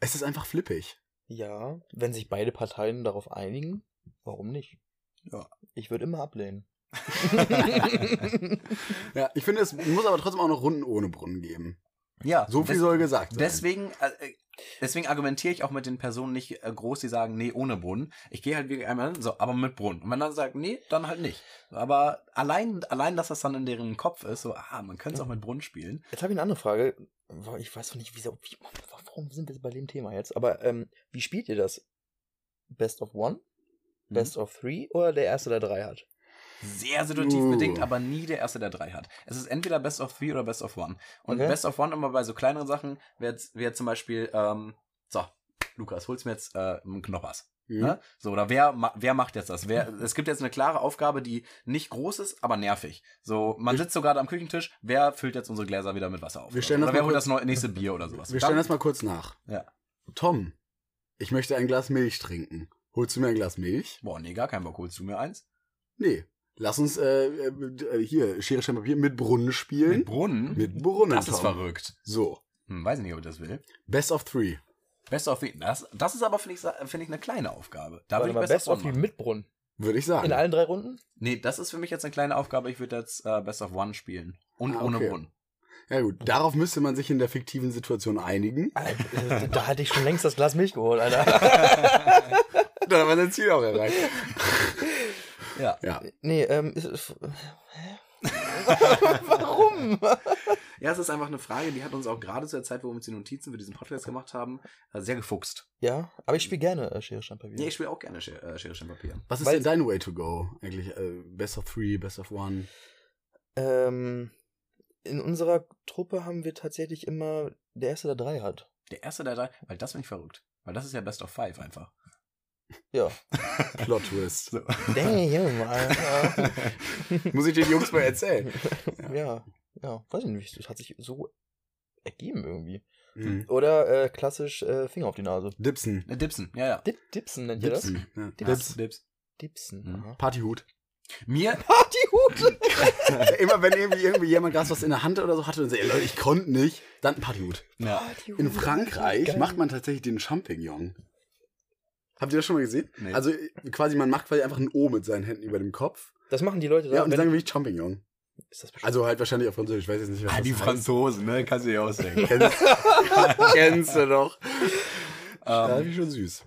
[SPEAKER 2] Es ist einfach flippig.
[SPEAKER 3] Ja, wenn sich beide Parteien darauf einigen, warum nicht?
[SPEAKER 1] Ja.
[SPEAKER 3] Ich würde immer ablehnen. <laughs>
[SPEAKER 2] Ja, ich finde, es muss aber trotzdem auch noch Runden ohne Brunnen geben.
[SPEAKER 1] Ja,
[SPEAKER 2] So viel
[SPEAKER 1] des-
[SPEAKER 2] soll gesagt sein.
[SPEAKER 1] Deswegen, äh, deswegen argumentiere ich auch mit den Personen nicht äh, groß, die sagen, nee, ohne Brunnen. Ich gehe halt wirklich einmal hin, so, aber mit Brunnen. Und wenn dann sagt, nee, dann halt nicht. Aber allein, allein, dass das dann in deren Kopf ist, so, ah, man könnte es auch mit Brunnen spielen.
[SPEAKER 3] Jetzt habe ich eine andere Frage. Ich weiß noch nicht, wieso, wie, warum sind wir bei dem Thema jetzt? Aber ähm, wie spielt ihr das? Best of One?
[SPEAKER 1] Mhm.
[SPEAKER 3] Best of Three oder der erste, der drei hat?
[SPEAKER 1] Sehr situativ
[SPEAKER 2] Uh.
[SPEAKER 1] bedingt, aber nie der erste, der drei hat. Es ist entweder Best of Three oder Best of One. Und
[SPEAKER 3] Okay.
[SPEAKER 1] Best of One immer bei so kleineren Sachen wäre wär zum Beispiel, ähm, so, Lukas, holst mir jetzt äh, einen Knoppers.
[SPEAKER 2] Mhm.
[SPEAKER 1] Ne? So, oder wer, ma- wer macht jetzt das? Wer, es gibt jetzt eine klare Aufgabe, die nicht groß ist, aber nervig. So, man sitzt so gerade am Küchentisch, wer füllt jetzt unsere Gläser wieder mit Wasser auf?
[SPEAKER 2] Wir stellen
[SPEAKER 1] oder
[SPEAKER 2] das
[SPEAKER 1] wer holt das neu- nächste Bier oder sowas?
[SPEAKER 2] Wir stellen das mal kurz nach.
[SPEAKER 1] Ja.
[SPEAKER 2] Tom, ich möchte ein Glas Milch trinken. Holst du mir ein Glas Milch?
[SPEAKER 1] Boah, nee, gar kein Bock. Holst du mir eins?
[SPEAKER 2] Nee. Lass uns äh, äh, hier Schere, Stein, Papier mit Brunnen spielen.
[SPEAKER 1] Mit Brunnen?
[SPEAKER 2] Mit Brunnen.
[SPEAKER 1] das ist
[SPEAKER 2] Tom.
[SPEAKER 1] verrückt.
[SPEAKER 2] So,
[SPEAKER 1] Hm, weiß ich nicht, ob ich das will.
[SPEAKER 2] Best of Three.
[SPEAKER 1] Best of das, das ist aber, finde ich, finde ich, eine kleine Aufgabe. Da würde ich
[SPEAKER 3] Best
[SPEAKER 1] Best
[SPEAKER 3] of
[SPEAKER 1] machen.
[SPEAKER 3] mit Brunnen.
[SPEAKER 2] Würde ich sagen.
[SPEAKER 3] In allen drei Runden?
[SPEAKER 1] Nee, das ist für mich jetzt eine kleine Aufgabe. Ich würde jetzt äh, Best of One spielen. Und
[SPEAKER 2] Ah,
[SPEAKER 1] ohne
[SPEAKER 2] okay.
[SPEAKER 1] Brunnen.
[SPEAKER 2] Ja gut, darauf müsste man sich in der fiktiven Situation einigen.
[SPEAKER 3] Alter, da hatte ich schon längst das Glas Milch geholt, Alter.
[SPEAKER 2] Dann haben wir sein Ziel auch erreicht.
[SPEAKER 1] Ja.
[SPEAKER 2] Ja.
[SPEAKER 3] Nee, ähm, ist? <laughs> Warum?
[SPEAKER 1] Ja, es ist einfach eine Frage, die hat uns auch gerade zu der Zeit, wo wir uns die Notizen für diesen Podcast gemacht haben, äh, sehr gefuchst.
[SPEAKER 3] Ja, aber ich spiele gerne äh, Schere, Stein, Papier.
[SPEAKER 1] Ja, ich spiele auch gerne Schere, äh, Schere Stein, Papier.
[SPEAKER 2] Was ist
[SPEAKER 3] Weil-
[SPEAKER 2] denn dein Way to go eigentlich? Äh, best of Three, Best of One?
[SPEAKER 3] Ähm, in unserer Truppe haben wir tatsächlich immer der Erste, der drei hat.
[SPEAKER 1] Der erste der drei, weil das finde ich verrückt. Weil das ist ja Best of Five einfach.
[SPEAKER 3] Ja. <laughs>
[SPEAKER 2] Plot Twist.
[SPEAKER 1] So. <laughs>
[SPEAKER 2] Muss ich den Jungs mal erzählen. <laughs>
[SPEAKER 3] ja, ja, weiß ich nicht. Das hat sich so ergeben irgendwie.
[SPEAKER 2] Mhm.
[SPEAKER 3] Oder äh, klassisch äh, Finger auf die Nase.
[SPEAKER 2] Dipsen.
[SPEAKER 1] Äh, Dipsen, ja, ja.
[SPEAKER 3] Dip, Dipsen nennt ihr das?
[SPEAKER 2] Dipsen. Ja.
[SPEAKER 3] Dips.
[SPEAKER 1] Dips.
[SPEAKER 3] Dipsen.
[SPEAKER 1] Mhm.
[SPEAKER 2] Partyhut.
[SPEAKER 1] Mir,
[SPEAKER 3] Partyhut!
[SPEAKER 2] Immer wenn irgendwie, irgendwie jemand gerade was in der Hand oder so hatte und sagt, ey, Leute, ich konnte nicht, dann Partyhut.
[SPEAKER 1] ja.
[SPEAKER 3] Partyhut.
[SPEAKER 2] In Frankreich macht man tatsächlich den Champignon. Habt ihr das schon mal gesehen?
[SPEAKER 1] Nee.
[SPEAKER 2] Also quasi, man macht quasi einfach ein O mit seinen Händen über dem Kopf.
[SPEAKER 3] Das machen die Leute da.
[SPEAKER 2] Ja, und die sagen wirklich Champignon.
[SPEAKER 3] ist das bestimmt
[SPEAKER 2] Also halt wahrscheinlich auf Französisch, ich weiß jetzt nicht, was
[SPEAKER 1] Ah,
[SPEAKER 2] das
[SPEAKER 1] die
[SPEAKER 2] heißt.
[SPEAKER 1] Franzosen, ne? Kannst du dir ausdenken.
[SPEAKER 2] Kennst, <laughs> kennst du doch. Ja,
[SPEAKER 1] ähm,
[SPEAKER 2] wie schon süß.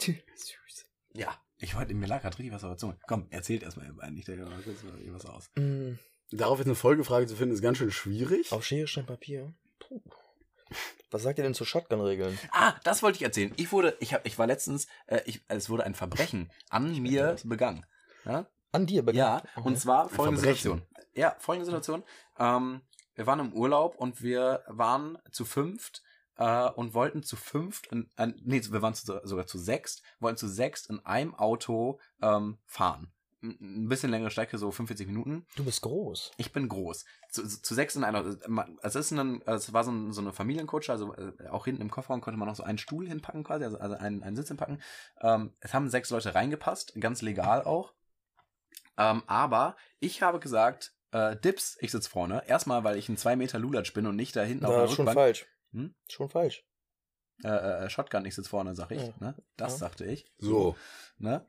[SPEAKER 3] Süß.
[SPEAKER 1] ja, ich wollte, mir lag gerade richtig was auf der Zunge. Komm, erzählt erstmal eigentlich, denke mal kurz mal was aus.
[SPEAKER 3] Mm,
[SPEAKER 2] Darauf jetzt eine Folgefrage zu finden, ist ganz schön schwierig.
[SPEAKER 3] auf Schere, Stein, Papier. Puh. Was sagt ihr denn zu Shotgun-Regeln?
[SPEAKER 1] Ah, das wollte ich erzählen. Ich wurde, ich hab, ich war letztens, äh, ich, es wurde ein Verbrechen an mir begangen. Ja,
[SPEAKER 3] An dir begangen?
[SPEAKER 1] ja und zwar folgende. Situation. Ja, folgende Situation. Ähm, wir waren im Urlaub und wir waren zu fünft äh, und wollten zu fünft, in, äh, nee, wir waren zu, sogar zu sechst, wollten zu sechst in einem Auto ähm, fahren. Ein bisschen längere Strecke, so 45 Minuten.
[SPEAKER 3] Du bist groß.
[SPEAKER 1] Ich bin groß. Zu, zu zu sechs in einer. Es ist ein, es war so, ein, so eine Familienkutsche, also äh, auch hinten im Kofferraum konnte man noch so einen Stuhl hinpacken quasi, also, also einen, einen Sitz hinpacken. Ähm, es haben sechs Leute reingepasst, ganz legal auch. Ähm, aber ich habe gesagt, äh, Dips, ich sitze vorne. Erstmal, weil ich ein 2 Meter Lulatsch bin und nicht da hinten auf
[SPEAKER 3] Da
[SPEAKER 1] der
[SPEAKER 3] ist schon
[SPEAKER 1] Rückbank.
[SPEAKER 3] falsch.
[SPEAKER 1] Hm?
[SPEAKER 3] Schon falsch.
[SPEAKER 1] Äh, äh, Shotgun, ich sitze vorne, sag ich.
[SPEAKER 3] Ja.
[SPEAKER 1] Ne? Das
[SPEAKER 3] Ja.
[SPEAKER 1] sagte ich.
[SPEAKER 2] So.
[SPEAKER 1] Ne?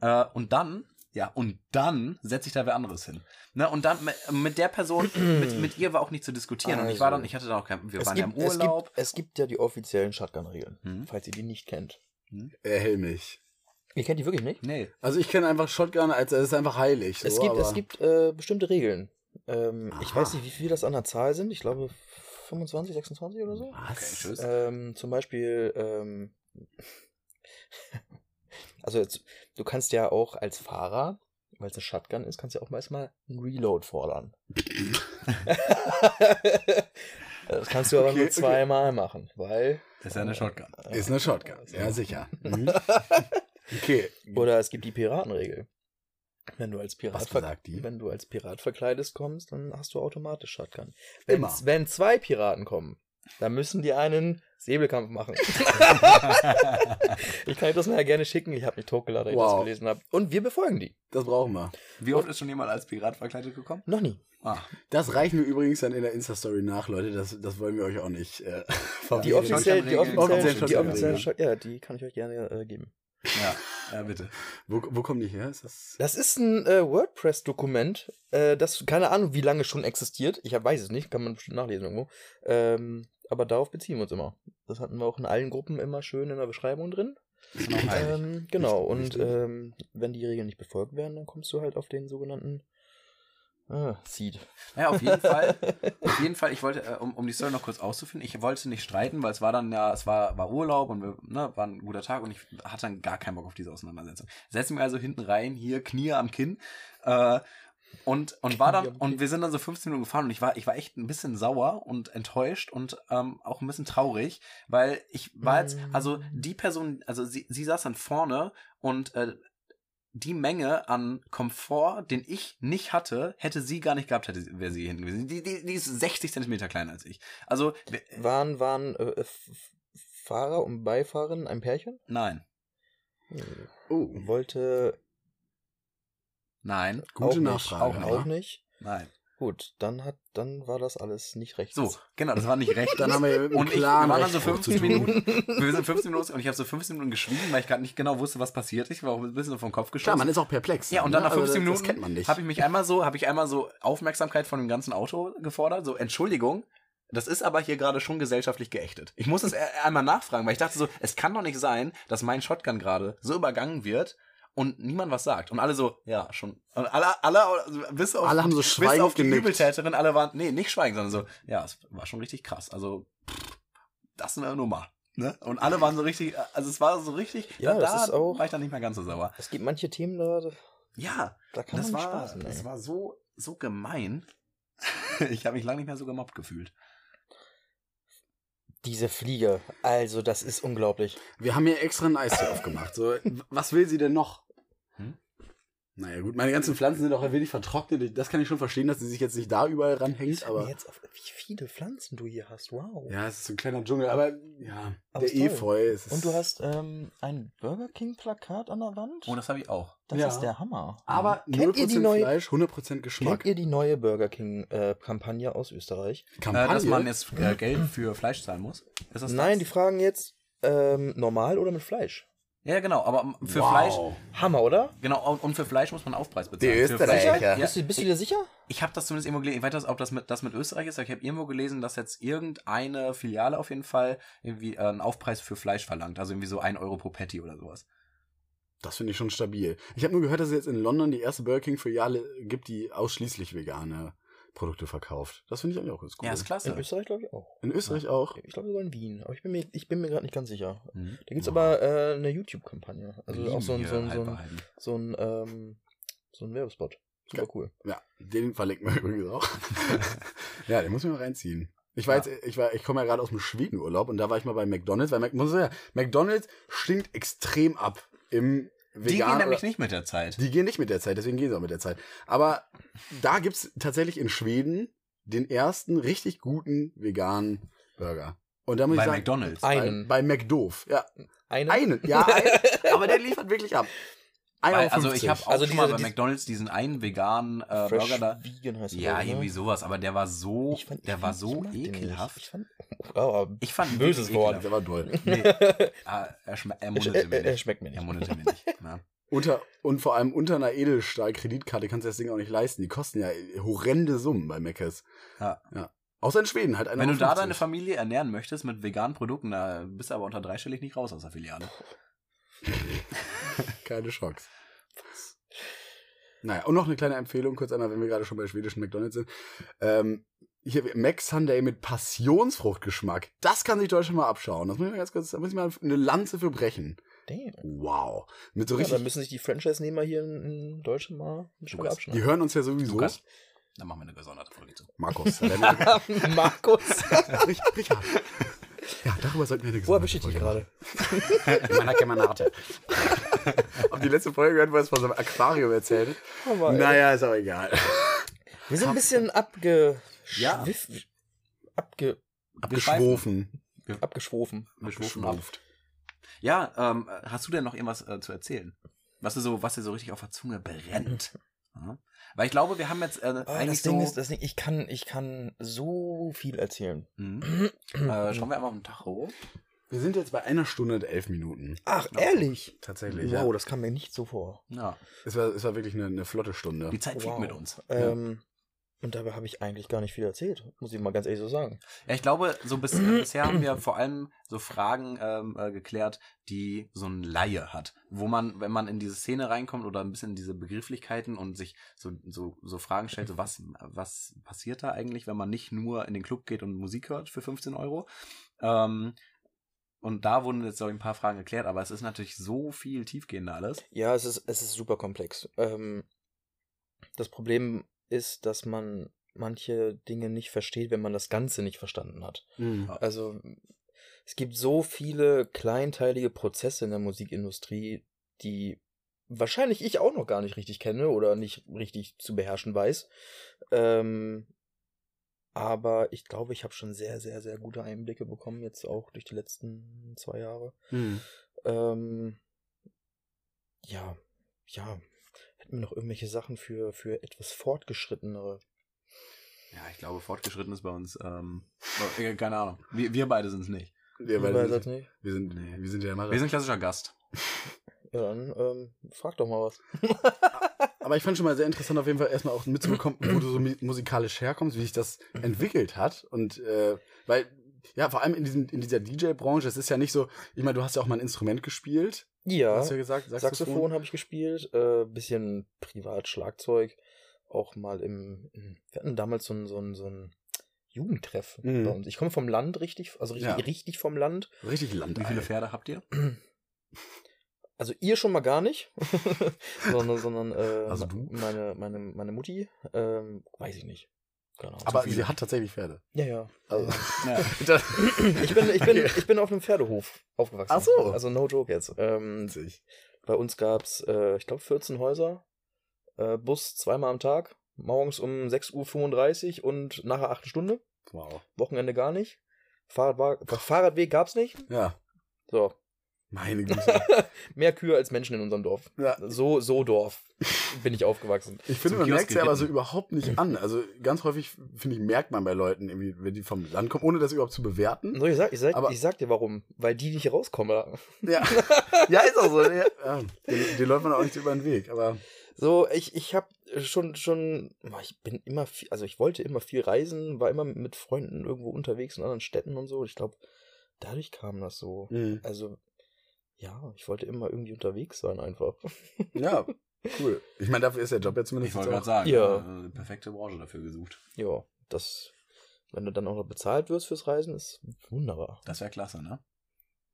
[SPEAKER 1] Äh, und dann, ja, und dann setze ich da wer anderes hin. Ne? Und dann mit, mit der Person, <clears throat> mit, mit ihr war auch nicht zu diskutieren. Und ich war
[SPEAKER 3] Also.
[SPEAKER 1] dann, ich hatte da auch kein, wir waren
[SPEAKER 3] gibt,
[SPEAKER 1] ja im Urlaub.
[SPEAKER 3] Es gibt, es gibt ja die offiziellen Shotgun-Regeln,
[SPEAKER 1] Hm?
[SPEAKER 3] falls ihr die nicht kennt.
[SPEAKER 2] Erhelmig.
[SPEAKER 3] Ihr kennt die wirklich nicht?
[SPEAKER 1] Nee.
[SPEAKER 2] Also ich kenne einfach Shotgun als es ist einfach heilig. So,
[SPEAKER 3] es gibt,
[SPEAKER 2] aber
[SPEAKER 3] es gibt äh, bestimmte Regeln. Ähm, ich weiß nicht, wie viel das an der Zahl sind. Ich glaube 25, 26 oder so.
[SPEAKER 1] Okay,
[SPEAKER 2] Was?
[SPEAKER 1] tschüss.
[SPEAKER 3] Ähm, zum Beispiel, ähm, <laughs> also jetzt, du kannst ja auch als Fahrer, weil es eine Shotgun ist, kannst du ja auch mal erstmal einen Reload fordern. <laughs> das kannst du aber
[SPEAKER 2] Okay,
[SPEAKER 3] nur
[SPEAKER 2] okay.
[SPEAKER 3] zweimal machen, weil.
[SPEAKER 1] Das ist ja eine Shotgun.
[SPEAKER 2] Ist eine Shotgun. Ja, sicher. Mhm. <laughs> Okay.
[SPEAKER 3] Oder es gibt die Piratenregel. Wenn du als Pirat, wenn du als Pirat verkleidest kommst, dann hast du automatisch Shotgun. Wenn,
[SPEAKER 2] Immer.
[SPEAKER 3] wenn zwei Piraten kommen, dann müssen die einen Säbelkampf machen. <laughs> ich kann euch das nachher gerne schicken. Ich habe mich totgeladen, als ich das gelesen habe. Und wir befolgen die.
[SPEAKER 2] Das brauchen wir.
[SPEAKER 1] Wie oft ist schon jemand als Pirat verkleidet gekommen?
[SPEAKER 3] Noch nie.
[SPEAKER 1] Ah,
[SPEAKER 2] Das reichen wir übrigens dann in der Insta-Story nach, Leute. Das, das wollen wir euch auch nicht äh, <laughs>
[SPEAKER 3] Die
[SPEAKER 2] verwehren.
[SPEAKER 3] offiziell, die
[SPEAKER 1] Shotgun-Regeln.
[SPEAKER 3] offiziell,
[SPEAKER 2] Offiziell
[SPEAKER 3] die offizielle. Shot, ja, die kann ich euch gerne äh, geben.
[SPEAKER 1] ja, ja, bitte.
[SPEAKER 2] Wo, wo kommen die her? Ist das
[SPEAKER 3] Das ist ein äh, WordPress-Dokument, äh, das keine Ahnung, wie lange schon existiert. Ich hab, weiß es nicht, kann man bestimmt nachlesen irgendwo. Ähm, aber darauf beziehen wir uns immer. Das hatten wir auch in allen Gruppen immer schön in der Beschreibung drin. Ähm, genau, und ähm, wenn die Regeln nicht befolgt werden, dann kommst du halt auf den sogenannten ah, Seed.
[SPEAKER 1] Naja, auf jeden Fall. <laughs> Auf jeden Fall, ich wollte, äh, um, um die Story noch kurz auszufinden, ich wollte nicht streiten, weil es war dann ja, es war, war Urlaub und wir, ne, war ein guter Tag und ich hatte dann gar keinen Bock auf diese Auseinandersetzung. Setze mich also hinten rein, hier, Knie am Kinn, äh, und, und war dann, und wir sind dann so 15 Minuten gefahren und ich war, ich war echt ein bisschen sauer und enttäuscht und ähm, auch ein bisschen traurig, weil ich war jetzt, also die Person, also sie, sie saß dann vorne und äh, die Menge an Komfort, den ich nicht hatte, hätte sie gar nicht gehabt, hätte sie- wäre sie hinten gewesen. Die, die, die ist 60 Zentimeter kleiner als ich. Also, wir-
[SPEAKER 3] Waren, waren äh, F- Fahrer und Beifahrerin ein Pärchen?
[SPEAKER 1] nein.
[SPEAKER 2] Oh.
[SPEAKER 3] Wollte
[SPEAKER 1] Nein,
[SPEAKER 2] Gute
[SPEAKER 3] auch
[SPEAKER 2] Nachfrage.
[SPEAKER 3] Nicht, auch, auch nicht.
[SPEAKER 1] nein.
[SPEAKER 3] Gut, dann hat, dann war das alles nicht recht.
[SPEAKER 1] So, genau, das war nicht recht. <laughs>
[SPEAKER 2] Dann haben wir
[SPEAKER 1] und ich, wir waren dann so
[SPEAKER 2] Rechtsbruch zu
[SPEAKER 1] 15
[SPEAKER 2] tun.
[SPEAKER 1] Minuten. <laughs> Wir sind 15 Minuten und ich habe so 15 Minuten geschwiegen, weil ich gerade nicht genau wusste, was passiert. Ich war auch ein bisschen so vom Kopf
[SPEAKER 2] Klar,
[SPEAKER 1] gestoßen.
[SPEAKER 2] man ist auch perplex.
[SPEAKER 1] Ja, und dann
[SPEAKER 2] ne?
[SPEAKER 1] nach 15
[SPEAKER 2] Also,
[SPEAKER 1] Minuten
[SPEAKER 2] Das kennt man nicht.
[SPEAKER 1] habe ich mich einmal so, habe ich einmal so Aufmerksamkeit von dem ganzen Auto gefordert. So, Entschuldigung, das ist aber hier gerade schon gesellschaftlich geächtet. Ich muss es e- einmal nachfragen, weil ich dachte so, es kann doch nicht sein, dass mein Shotgun gerade so übergangen wird und niemand was sagt. Und alle so, ja, schon. Und alle, alle, bis auf,
[SPEAKER 2] Alle haben so
[SPEAKER 1] bis
[SPEAKER 2] schweigend
[SPEAKER 1] auf die
[SPEAKER 2] genickt.
[SPEAKER 1] Übeltäterin, alle waren, nee, nicht schweigen, sondern so, ja, es war schon richtig krass. Also, pff, das ist eine Nummer. Ne? Und alle waren so richtig, also es war so richtig,
[SPEAKER 3] Ja,
[SPEAKER 1] da
[SPEAKER 3] das ist auch-
[SPEAKER 1] war ich dann nicht mehr ganz so sauer.
[SPEAKER 3] Es gibt manche Themen, da,
[SPEAKER 1] Ja,
[SPEAKER 3] da kann
[SPEAKER 1] das
[SPEAKER 3] man
[SPEAKER 1] war,
[SPEAKER 3] spaßen.
[SPEAKER 1] das war so, so gemein. <laughs> ich habe mich lange nicht mehr so gemobbt gefühlt.
[SPEAKER 3] Diese Fliege, also das ist unglaublich.
[SPEAKER 2] Wir haben hier extra einen Eistee aufgemacht. So, was will sie denn noch? Naja, gut, meine ganzen Pflanzen sind auch ein wenig vertrocknet. Das kann ich schon verstehen, dass sie sich jetzt nicht da überall ranhängt, aber.
[SPEAKER 3] jetzt auf, wie viele Pflanzen du hier hast, wow.
[SPEAKER 2] Ja, es ist ein kleiner Dschungel, aber ja,
[SPEAKER 3] Aber
[SPEAKER 2] der. Efeu ist.
[SPEAKER 3] Und du hast ähm, ein Burger King Plakat an der Wand?
[SPEAKER 1] Oh, das habe ich auch.
[SPEAKER 3] das
[SPEAKER 2] Ja.
[SPEAKER 3] ist der Hammer.
[SPEAKER 2] aber
[SPEAKER 3] Kennt
[SPEAKER 2] 0%
[SPEAKER 3] ihr die neue-
[SPEAKER 2] Fleisch, 100% Geschmack.
[SPEAKER 3] Kennt ihr die neue Burger King äh, Kampagne aus Österreich?
[SPEAKER 1] Äh,
[SPEAKER 2] Kampagne.
[SPEAKER 1] dass man jetzt äh, Geld für Fleisch zahlen muss. Ist das
[SPEAKER 3] Nein, die fragen jetzt ähm, normal oder mit Fleisch?
[SPEAKER 1] Ja, genau, aber für
[SPEAKER 2] wow.
[SPEAKER 1] Fleisch,
[SPEAKER 3] Hammer, oder?
[SPEAKER 1] genau, und- und für Fleisch muss man Aufpreis bezahlen.
[SPEAKER 2] Die
[SPEAKER 1] Für
[SPEAKER 2] Österreicher.
[SPEAKER 1] Fleisch- Ja,
[SPEAKER 3] Bist, du, bist du dir sicher?
[SPEAKER 1] ich habe das zumindest irgendwo gelesen. Ich weiß nicht, ob das mit, das mit Österreich ist, aber ich habe irgendwo gelesen, dass jetzt irgendeine Filiale auf jeden Fall irgendwie äh, einen Aufpreis für Fleisch verlangt. Also irgendwie so ein Euro pro Patty oder sowas.
[SPEAKER 2] Das finde ich schon stabil. Ich habe nur gehört, dass es jetzt in London die erste Burger King-Filiale gibt, die ausschließlich vegane Produkte verkauft. Das finde ich eigentlich auch ganz cool.
[SPEAKER 1] Ja, ist klasse.
[SPEAKER 3] In Österreich glaube ich auch.
[SPEAKER 2] In Österreich auch.
[SPEAKER 3] Ich glaube sogar in Wien, aber ich bin mir, ich bin mir gerade nicht ganz sicher.
[SPEAKER 1] Mhm.
[SPEAKER 3] Da gibt's aber äh, eine YouTube-Kampagne. Also
[SPEAKER 1] Wir
[SPEAKER 3] auch so ein, so ein, so ein, so ein, ähm, so ein Werbespot. Super
[SPEAKER 2] Ja.
[SPEAKER 3] cool.
[SPEAKER 2] Ja, den verlinken wir <laughs> übrigens auch. <laughs> ja, den muss ich mal reinziehen. Ich war
[SPEAKER 1] Ja.
[SPEAKER 2] jetzt, ich war, ich komme ja gerade aus dem Schwedenurlaub und da war ich mal bei McDonalds, weil Mac, muss ich ja, McDonalds stinkt extrem ab im
[SPEAKER 1] Die gehen nämlich
[SPEAKER 2] oder-
[SPEAKER 1] nicht mit der Zeit.
[SPEAKER 2] Die gehen nicht mit der Zeit, deswegen gehen sie auch mit der Zeit. Aber da gibt's tatsächlich in Schweden den ersten richtig guten veganen Burger. Und da muss
[SPEAKER 1] Bei
[SPEAKER 2] ich sagen,
[SPEAKER 1] McDonalds.
[SPEAKER 2] bei,
[SPEAKER 3] Einen.
[SPEAKER 2] bei McDoof. Ja,
[SPEAKER 3] Eine?
[SPEAKER 2] einen. Ja, einen, <laughs> aber der liefert wirklich ab.
[SPEAKER 1] Weil,
[SPEAKER 2] 1,50
[SPEAKER 1] also ich habe auch
[SPEAKER 3] Also
[SPEAKER 1] schon mal
[SPEAKER 3] diese-
[SPEAKER 1] bei
[SPEAKER 3] diese-
[SPEAKER 1] McDonalds diesen einen veganen äh,
[SPEAKER 3] Fresh
[SPEAKER 1] Burger da.
[SPEAKER 3] Vegan heißt
[SPEAKER 1] Ja,
[SPEAKER 3] ich, ne?
[SPEAKER 1] irgendwie sowas, aber der war so,
[SPEAKER 3] Ich fand- ich
[SPEAKER 1] der war so
[SPEAKER 3] ich nicht.
[SPEAKER 1] ekelhaft.
[SPEAKER 3] Ich fand, oh,
[SPEAKER 1] Ich fand
[SPEAKER 3] Böses Wort.
[SPEAKER 2] Der war
[SPEAKER 1] ekelhaft. Nee, <laughs> ah, er, schme er mundete mir
[SPEAKER 3] er, er
[SPEAKER 1] nicht.
[SPEAKER 3] schmeckt mir nicht.
[SPEAKER 1] Er mundete mir nicht. Ja. <laughs>
[SPEAKER 2] Unter, und vor allem unter einer Edelstahl-Kreditkarte kannst du das Ding auch nicht leisten. Die kosten ja horrende Summen bei Meckes.
[SPEAKER 1] Ja.
[SPEAKER 2] Ja. Außer in Schweden halt.
[SPEAKER 1] Wenn du da
[SPEAKER 2] 1,50.
[SPEAKER 1] deine Familie ernähren möchtest mit veganen Produkten, da bist du aber unter dreistellig nicht raus aus der Filiale. <laughs> <laughs>
[SPEAKER 2] Keine Chance. Naja, und noch eine kleine Empfehlung, kurz einmal, wenn wir gerade schon bei schwedischen McDonalds sind. Ähm, hier, Mac Sunday mit Passionsfruchtgeschmack. Das kann sich Deutschland mal abschauen. Das muss ich mal ganz kurz, da muss ich mal eine Lanze für brechen.
[SPEAKER 3] Damn.
[SPEAKER 2] Wow. Mit so
[SPEAKER 3] Ja,
[SPEAKER 2] richtig,
[SPEAKER 3] dann müssen sich die Franchise-Nehmer hier in, Deutschland mal eine Schule
[SPEAKER 1] Lukas,
[SPEAKER 2] die
[SPEAKER 3] abschneiden.
[SPEAKER 2] hören uns ja sowieso.
[SPEAKER 1] Lukas, dann machen wir eine gesonderte Folge zu.
[SPEAKER 2] Markus. <laughs>
[SPEAKER 3] Markus. <laughs>
[SPEAKER 2] Rich- Richard. Ja, darüber sollten wir eine
[SPEAKER 3] Wo erwische ich dich gerade?
[SPEAKER 2] In meiner Kemanate. <laughs> Ob die letzte Folge gehört, wo er es von so einem Aquarium erzählt?
[SPEAKER 3] Aber, ey,
[SPEAKER 2] Naja, ist auch egal.
[SPEAKER 3] Wir sind ein bisschen abge...
[SPEAKER 1] Ja.
[SPEAKER 3] Abge...
[SPEAKER 2] Abgeschwofen.
[SPEAKER 3] Abgeschwofen.
[SPEAKER 1] Geschwufen ab. Ja, ähm, hast du denn noch irgendwas äh, zu erzählen? Was dir so, was dir so richtig auf der Zunge brennt? <laughs> Ja. Weil ich glaube, wir haben jetzt äh,
[SPEAKER 3] Ah,
[SPEAKER 1] eigentlich
[SPEAKER 3] das Ding
[SPEAKER 1] so.
[SPEAKER 3] ist, das Ding, ich kann, ich kann so viel erzählen.
[SPEAKER 1] Mhm. <clears throat> äh, schauen wir einmal auf den Tacho.
[SPEAKER 2] Wir sind jetzt bei einer Stunde und elf Minuten.
[SPEAKER 3] Ach, ehrlich?
[SPEAKER 2] Tatsächlich.
[SPEAKER 3] Wow,
[SPEAKER 2] Ja.
[SPEAKER 3] das kam mir nicht so vor.
[SPEAKER 1] Ja,
[SPEAKER 2] Es war, es war wirklich eine, eine flotte Stunde.
[SPEAKER 1] die Zeit fliegt
[SPEAKER 3] Wow.
[SPEAKER 1] mit uns.
[SPEAKER 3] Ähm, und dabei habe ich eigentlich gar nicht viel erzählt, muss ich mal ganz ehrlich so sagen.
[SPEAKER 1] Ja, ich glaube, so bis, äh, <clears throat> bisher haben wir vor allem so Fragen ähm, äh, geklärt, die so ein Laie hat. Wo man, wenn man in diese Szene reinkommt oder ein bisschen in diese Begrifflichkeiten und sich so, so, so Fragen stellt, so was, was passiert da eigentlich, wenn man nicht nur in den Club geht und Musik hört für 15 Euro. Ähm, und da wurden jetzt so ein paar Fragen geklärt, aber es ist natürlich so viel tiefgehender alles.
[SPEAKER 3] Ja, es ist, es ist super komplex. Ähm, das Problem ist, dass man manche Dinge nicht versteht, wenn man das Ganze nicht verstanden hat.
[SPEAKER 2] Mhm.
[SPEAKER 3] Also es gibt so viele kleinteilige Prozesse in der Musikindustrie, die wahrscheinlich ich auch noch gar nicht richtig kenne oder nicht richtig zu beherrschen weiß. Ähm, aber ich glaube, ich habe schon sehr, sehr, sehr gute Einblicke bekommen, jetzt auch durch die letzten zwei Jahre.
[SPEAKER 2] Mhm.
[SPEAKER 3] Ähm, ja, ja. Hätten wir noch irgendwelche Sachen für, für etwas fortgeschrittenere?
[SPEAKER 1] Ja, ich glaube, fortgeschritten ist bei uns, ähm, äh, keine Ahnung. Wir, wir beide sind es nicht.
[SPEAKER 2] Wir, beide sind,
[SPEAKER 3] nicht?
[SPEAKER 2] wir, sind,
[SPEAKER 1] Nee.
[SPEAKER 2] wir sind ja immer
[SPEAKER 1] Wir sind klassischer Gast.
[SPEAKER 3] Ja, dann ähm, frag doch mal was. <laughs>
[SPEAKER 2] Aber ich fand schon mal sehr interessant, auf jeden Fall erstmal auch mitzubekommen, wo du so musikalisch herkommst, wie sich das entwickelt hat. Und äh, weil, ja, vor allem in, diesem, in dieser DJ-Branche, es ist ja nicht so, ich meine, du hast ja auch mal ein Instrument gespielt.
[SPEAKER 3] Ja,
[SPEAKER 2] Hast ja gesagt,
[SPEAKER 3] Saxophon habe ich gespielt, äh, bisschen privat Schlagzeug, auch mal im, im wir hatten damals so ein, so ein, so ein Jugendtreff
[SPEAKER 2] Mhm.
[SPEAKER 3] bei uns. Ich komme vom Land richtig, also richtig,
[SPEAKER 2] Ja.
[SPEAKER 3] richtig vom Land.
[SPEAKER 2] Richtig Land.
[SPEAKER 1] Wie viele Pferde habt ihr? <clears throat>
[SPEAKER 3] Also ihr schon mal gar nicht, <laughs> sondern, sondern äh,
[SPEAKER 2] Also du?
[SPEAKER 3] meine, meine, meine Mutti, ähm, weiß ich nicht. Ahnung.
[SPEAKER 2] Aber
[SPEAKER 1] viele.
[SPEAKER 2] sie hat tatsächlich Pferde.
[SPEAKER 3] ja, ja.
[SPEAKER 2] Also,
[SPEAKER 1] Ja. <laughs>
[SPEAKER 3] Ich bin, ich bin, ich bin auf einem Pferdehof aufgewachsen.
[SPEAKER 2] Ach so.
[SPEAKER 3] Also no joke jetzt. Ähm, bei uns gab's, äh, ich glaube, 14 Häuser, äh, Bus zweimal am Tag, morgens um 6.35 Uhr und nachher 8 Stunde,
[SPEAKER 2] Wow.
[SPEAKER 3] Wochenende gar nicht. Fahrrad war, Fahrradweg gab's nicht.
[SPEAKER 2] Ja,
[SPEAKER 3] So,
[SPEAKER 2] meine <laughs> Güte.
[SPEAKER 3] mehr Kühe als Menschen in unserem Dorf.
[SPEAKER 2] ja.
[SPEAKER 3] So, so Dorf bin ich aufgewachsen.
[SPEAKER 2] Ich finde, man merkt es ja aber so überhaupt nicht an. Also ganz häufig, finde ich, merkt man bei Leuten, irgendwie, wenn die vom Land kommen, ohne das überhaupt zu bewerten.
[SPEAKER 3] So, ich sag, ich sag,
[SPEAKER 2] Aber-
[SPEAKER 3] ich sag dir warum. Weil die nicht rauskommen.
[SPEAKER 2] Ja, <laughs> ja ist auch so. Ja, ja. Den, den läuft man auch nicht über den Weg. Aber
[SPEAKER 3] So, ich, ich habe schon, schon, ich bin immer viel, also ich wollte immer viel reisen, war immer mit Freunden irgendwo unterwegs in anderen Städten und so. Ich glaube, dadurch kam das so.
[SPEAKER 2] Mhm.
[SPEAKER 3] Also, ja, ich wollte immer irgendwie unterwegs sein einfach. <laughs>
[SPEAKER 2] ja, cool. Ich meine, dafür ist der Job ja zumindest
[SPEAKER 1] Ich wollte
[SPEAKER 2] jetzt
[SPEAKER 1] gerade
[SPEAKER 2] auch.
[SPEAKER 1] sagen,
[SPEAKER 3] Ja.
[SPEAKER 1] äh, perfekte Branche dafür gesucht.
[SPEAKER 3] Ja, das, wenn du dann auch noch bezahlt wirst fürs Reisen, ist wunderbar.
[SPEAKER 1] Das wäre klasse, ne?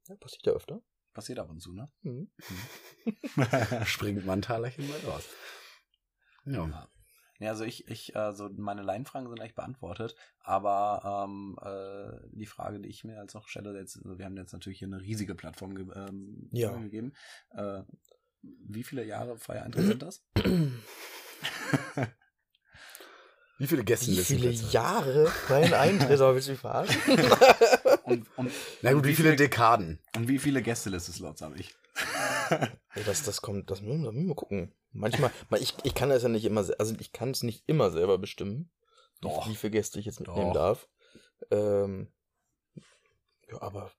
[SPEAKER 3] Ja, passiert ja öfter.
[SPEAKER 1] Passiert ab und zu, ne?
[SPEAKER 3] Mhm. <laughs>
[SPEAKER 2] Springt man ein Talerchen mal raus. Ja.
[SPEAKER 1] Ja, also ich, ich, also meine Laienfragen sind eigentlich beantwortet, aber ähm, äh, die Frage, die ich mir als auch stelle, jetzt, also wir haben jetzt natürlich hier eine riesige Plattform ge ähm,
[SPEAKER 3] Ja.
[SPEAKER 1] gegeben. Äh, wie viele Jahre freier Eintritt sind das? <clears throat>
[SPEAKER 2] Wie viele Gäste
[SPEAKER 3] Wie viele Jahre dein Eintritt, aber willst du mich verarschen? <laughs>
[SPEAKER 1] Und, und,
[SPEAKER 2] Na gut,
[SPEAKER 1] und
[SPEAKER 2] wie viele Dekaden?
[SPEAKER 1] und wie viele Gästeliste-Slots habe ich?
[SPEAKER 3] Ey, das, das kommt, das müssen wir, müssen wir gucken. Manchmal, <laughs> mal, ich, ich kann das ja nicht immer, also ich kann es nicht immer selber bestimmen, wie-
[SPEAKER 2] Doch.
[SPEAKER 3] wie viele Gäste ich jetzt mitnehmen
[SPEAKER 2] Doch.
[SPEAKER 3] darf. Ähm, ja, aber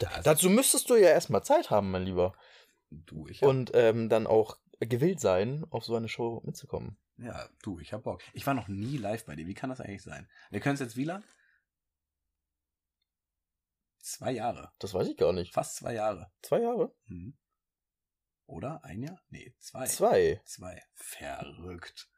[SPEAKER 3] da,
[SPEAKER 1] Also-
[SPEAKER 3] dazu müsstest du ja erstmal Zeit haben, mein Lieber.
[SPEAKER 1] Du, ich hab,
[SPEAKER 3] Und ähm, dann auch gewillt sein, auf so eine Show mitzukommen.
[SPEAKER 1] Ja, du, ich hab Bock. Ich war noch nie live bei dir. Wie kann das eigentlich sein? Wir können es jetzt wie lang? Zwei Jahre.
[SPEAKER 3] Das weiß ich gar nicht.
[SPEAKER 1] Fast zwei Jahre.
[SPEAKER 3] Zwei Jahre?
[SPEAKER 1] Mhm. Oder? Ein Jahr? Nee, zwei.
[SPEAKER 3] Zwei.
[SPEAKER 1] Zwei. Verrückt.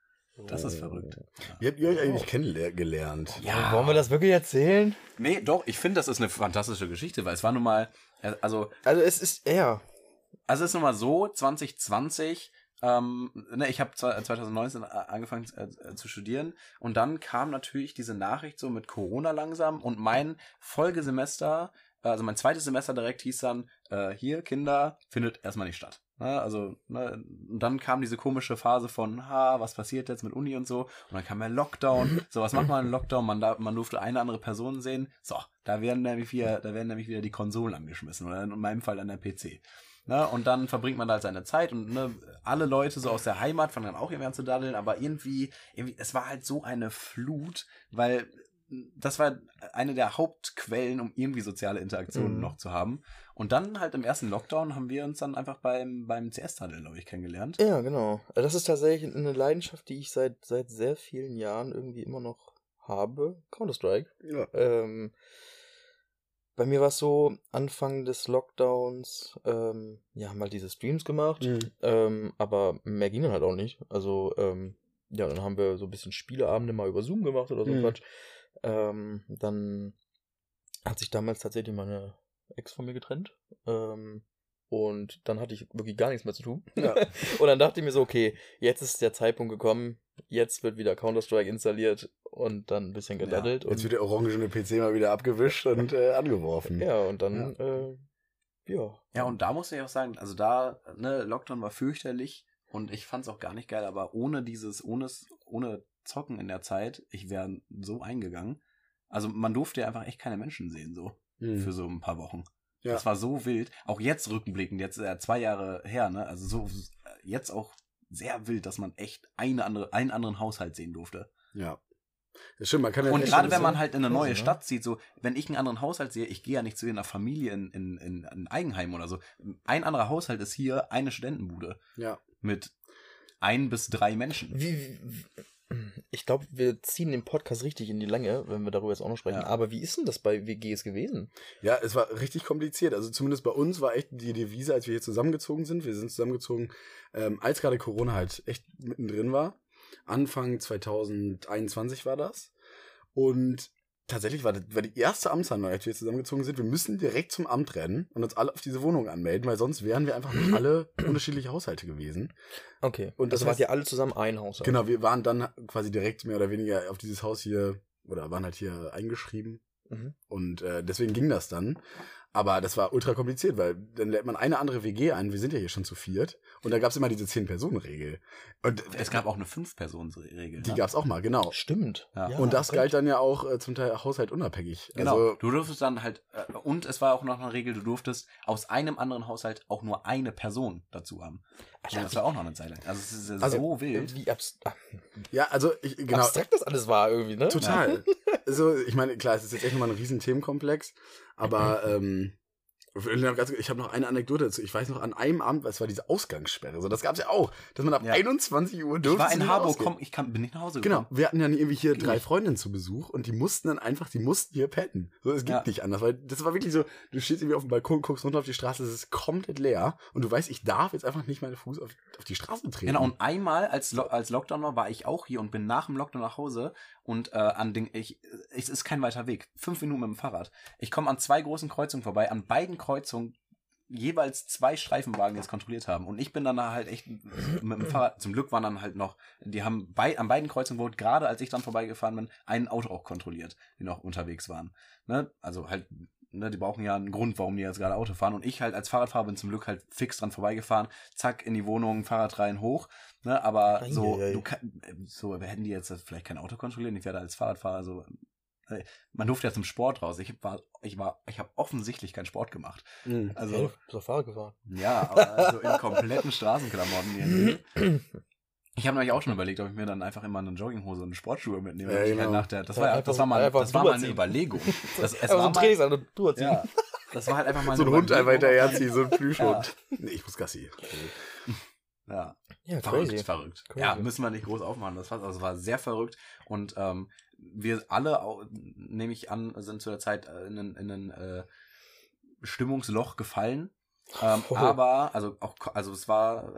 [SPEAKER 1] Das ist verrückt.
[SPEAKER 2] Wie habt ihr euch eigentlich kennengelernt?
[SPEAKER 3] Ja. Wollen wir das wirklich erzählen?
[SPEAKER 1] Nee, doch, ich finde, das ist eine fantastische Geschichte, weil es war nun mal, äh, also,
[SPEAKER 3] Also es ist eher.
[SPEAKER 1] also es ist nun mal so, 2020, ähm, ne, ich habe 2019 angefangen äh, zu studieren und dann kam natürlich diese Nachricht so mit Corona langsam und mein Folgesemester, also mein zweites Semester direkt hieß dann, äh, hier, Kinder, findet erstmal nicht statt. Ne, also, ne, und dann kam diese komische Phase von, ha, was passiert jetzt mit Uni und so. Und dann kam der Lockdown. <laughs> So, was macht man im Lockdown? Man, da, man durfte eine andere Person sehen. So, da werden nämlich wieder, da werden nämlich wieder die Konsolen angeschmissen. Oder in meinem Fall dann der PC. Ne, und dann verbringt man da halt seine Zeit und ne, alle Leute so aus der Heimat fangen dann auch irgendwie an zu daddeln, aber irgendwie, irgendwie, es war halt so eine Flut, weil das war eine der Hauptquellen, um irgendwie soziale Interaktionen
[SPEAKER 3] Mhm.
[SPEAKER 1] noch zu haben. Und dann halt im ersten Lockdown haben wir uns dann einfach beim, beim CS-Handel, glaube ich, kennengelernt.
[SPEAKER 3] Ja, genau. Also Das ist tatsächlich eine Leidenschaft, die ich seit, seit sehr vielen Jahren irgendwie immer noch habe. Counter-Strike.
[SPEAKER 2] Ja.
[SPEAKER 3] Ähm, bei mir war es so, Anfang des Lockdowns, ähm, ja, haben halt diese Streams gemacht,
[SPEAKER 2] Mhm.
[SPEAKER 3] ähm, aber mehr ging dann halt auch nicht. Also, ähm, ja, dann haben wir so ein bisschen Spieleabende mal über Zoom gemacht oder so
[SPEAKER 2] Mhm.
[SPEAKER 3] Quatsch. Ähm, dann hat sich damals tatsächlich meine Ex von mir getrennt. Ähm, und dann hatte ich wirklich gar nichts mehr zu tun.
[SPEAKER 2] Ja. <laughs>
[SPEAKER 3] und dann dachte ich mir so, okay, jetzt ist der Zeitpunkt gekommen, jetzt wird wieder Counter-Strike installiert und dann ein bisschen gedaddelt.
[SPEAKER 2] Jetzt
[SPEAKER 3] und
[SPEAKER 2] wird der orangene PC mal wieder abgewischt <laughs> und äh, angeworfen.
[SPEAKER 3] ja, und dann, Äh, ja.
[SPEAKER 1] Ja, und da muss ich auch sagen, also da, ne, Lockdown war fürchterlich und ich fand es auch gar nicht geil, aber ohne dieses, ohne, ohne Zocken in der Zeit, ich wäre so eingegangen. Also man durfte ja einfach echt keine Menschen sehen, so,
[SPEAKER 2] Mhm.
[SPEAKER 1] für so ein paar Wochen.
[SPEAKER 2] Ja.
[SPEAKER 1] Das war so wild. Auch jetzt rückblickend, jetzt äh, zwei Jahre her, ne? Also so, jetzt auch sehr wild, dass man echt eine andere, einen anderen Haushalt sehen durfte.
[SPEAKER 2] Ja. Das stimmt, man kann ja
[SPEAKER 1] Und gerade wenn man halt in eine neue
[SPEAKER 3] crazy, ne?
[SPEAKER 1] Stadt zieht, so, wenn ich einen anderen Haushalt sehe, ich gehe ja nicht zu einer Familie in, in, in ein Eigenheim oder so. Ein anderer Haushalt ist hier eine Studentenbude
[SPEAKER 2] Ja.
[SPEAKER 1] mit ein bis drei Menschen.
[SPEAKER 3] Wie, wie, ich glaube, wir ziehen den Podcast richtig in die Länge, wenn wir darüber jetzt auch noch sprechen.
[SPEAKER 1] Ja.
[SPEAKER 3] Aber wie ist denn das bei WGs gewesen?
[SPEAKER 2] Ja, es war richtig kompliziert. Also zumindest bei uns war echt die Devise, als wir hier zusammengezogen sind. Wir sind zusammengezogen, ähm, als gerade Corona halt echt mittendrin war. Anfang 2021 war das. Und tatsächlich war das war die erste Amtshandlung, als wir zusammengezogen sind. Wir müssen direkt zum Amt rennen und uns alle auf diese Wohnung anmelden, weil sonst wären wir einfach nicht <clears throat> alle unterschiedliche Haushalte gewesen.
[SPEAKER 3] Okay.
[SPEAKER 2] Und das
[SPEAKER 3] also wart
[SPEAKER 2] heißt-
[SPEAKER 3] ihr alle zusammen ein Haus?
[SPEAKER 2] Genau, wir waren dann quasi direkt mehr oder weniger auf dieses Haus hier oder waren halt hier eingeschrieben.
[SPEAKER 3] Mhm.
[SPEAKER 2] Und äh, deswegen ging das dann. Aber das war ultra kompliziert, weil dann lädt man eine andere WG ein. Wir sind ja hier schon zu viert. Und da gab es immer diese Zehn-Personen-Regel. Und
[SPEAKER 1] Es gab auch eine Fünf-Personen-Regel.
[SPEAKER 2] die
[SPEAKER 1] ne?
[SPEAKER 2] gab es auch mal, genau.
[SPEAKER 3] Stimmt.
[SPEAKER 1] Ja.
[SPEAKER 2] und das galt dann ja auch äh, zum Teil haushaltunabhängig.
[SPEAKER 1] Genau.
[SPEAKER 2] Also,
[SPEAKER 1] du durftest dann halt, äh, und es war auch noch eine Regel, du durftest aus einem anderen Haushalt auch nur eine Person dazu haben. Also das war auch noch eine Zeit lang. Also es ist ja
[SPEAKER 2] Also,
[SPEAKER 1] so wild.
[SPEAKER 3] Wie abs ah,
[SPEAKER 2] ja, also ich, genau.
[SPEAKER 3] abstrakt das alles war irgendwie, ne?
[SPEAKER 2] Total. <laughs> Also, ich meine, klar, es ist jetzt echt nochmal ein riesen Themenkomplex, aber ähm, ich habe noch eine Anekdote dazu. Ich weiß noch, an einem Abend, es war diese Ausgangssperre. So, das gab es ja auch, dass man ab
[SPEAKER 1] Ja.
[SPEAKER 2] 21 Uhr
[SPEAKER 1] Ich
[SPEAKER 2] durfte.
[SPEAKER 1] war in Harburg, komm, ich kann, bin nicht nach Hause
[SPEAKER 2] Genau,
[SPEAKER 1] gekommen.
[SPEAKER 2] wir hatten ja irgendwie hier
[SPEAKER 1] Ging
[SPEAKER 2] drei
[SPEAKER 1] nicht.
[SPEAKER 2] Freundinnen zu Besuch und die mussten dann einfach, die mussten hier pennen. So, es geht
[SPEAKER 1] Ja.
[SPEAKER 2] nicht anders, weil das war wirklich so, du stehst irgendwie auf dem Balkon, guckst runter auf die Straße, es ist komplett leer und du weißt, ich darf jetzt einfach nicht meinen Fuß auf, auf die Straße treten.
[SPEAKER 1] Genau, und einmal, als, Lo als Lockdown war, war ich auch hier und bin nach dem Lockdown nach Hause und äh, an den, ich, es ist kein weiter Weg. Fünf Minuten mit dem Fahrrad. Ich komme an zwei großen Kreuzungen vorbei, an beiden Kreuzungen jeweils zwei Streifenwagen jetzt kontrolliert haben. Und ich bin dann halt echt mit dem Fahrrad, zum Glück waren dann halt noch, die haben bei, an beiden Kreuzungen wurde, gerade als ich dann vorbeigefahren bin, ein Auto auch kontrolliert, die noch unterwegs waren. Ne? Also halt, ne, die brauchen ja einen Grund, warum die jetzt gerade Auto fahren. Und ich halt als Fahrradfahrer bin zum Glück halt fix dran vorbeigefahren, zack, in die Wohnung, Fahrrad rein, hoch. Ne? Aber so,
[SPEAKER 3] Eieiei.
[SPEAKER 1] du kann, so hätten die jetzt vielleicht kein Auto kontrollieren, ich werde als Fahrradfahrer so. Man durfte ja zum Sport raus. Ich war, ich war, ich habe offensichtlich keinen Sport gemacht.
[SPEAKER 2] Mhm.
[SPEAKER 1] Also,
[SPEAKER 3] hey, du bist auf Fahrrad gefahren.
[SPEAKER 1] ja, aber also in kompletten Straßenklamotten. <clears throat> Ich habe nämlich auch schon überlegt, ob ich mir dann einfach immer eine Jogginghose und Sportschuhe mitnehme.
[SPEAKER 2] Ja,
[SPEAKER 1] halt
[SPEAKER 2] genau.
[SPEAKER 1] nach der, das
[SPEAKER 3] Ja,
[SPEAKER 1] war, ja,
[SPEAKER 3] einfach
[SPEAKER 1] das war mal, das war mal eine. Überlegung. Das, <laughs> es war
[SPEAKER 3] so ein
[SPEAKER 1] mal,
[SPEAKER 3] Trainingsanzug und du ziehen.
[SPEAKER 1] ja, das war halt einfach mal
[SPEAKER 2] so ein
[SPEAKER 1] eine
[SPEAKER 2] Hund einfach hinterherziehen, so ein <laughs> Plüschhund. Nee, ich muss Gassi. <laughs>
[SPEAKER 1] Ja,
[SPEAKER 3] Ja,
[SPEAKER 1] verrückt,
[SPEAKER 3] crazy.
[SPEAKER 1] verrückt.
[SPEAKER 3] Crazy.
[SPEAKER 1] Ja, müssen wir nicht groß aufmachen. Das war, also war sehr verrückt und ähm, wir alle, au- nehme ich an, sind zu der Zeit äh, in ein, in ein äh, Stimmungsloch gefallen. Ähm,
[SPEAKER 3] Oh.
[SPEAKER 1] Aber, also auch, also es war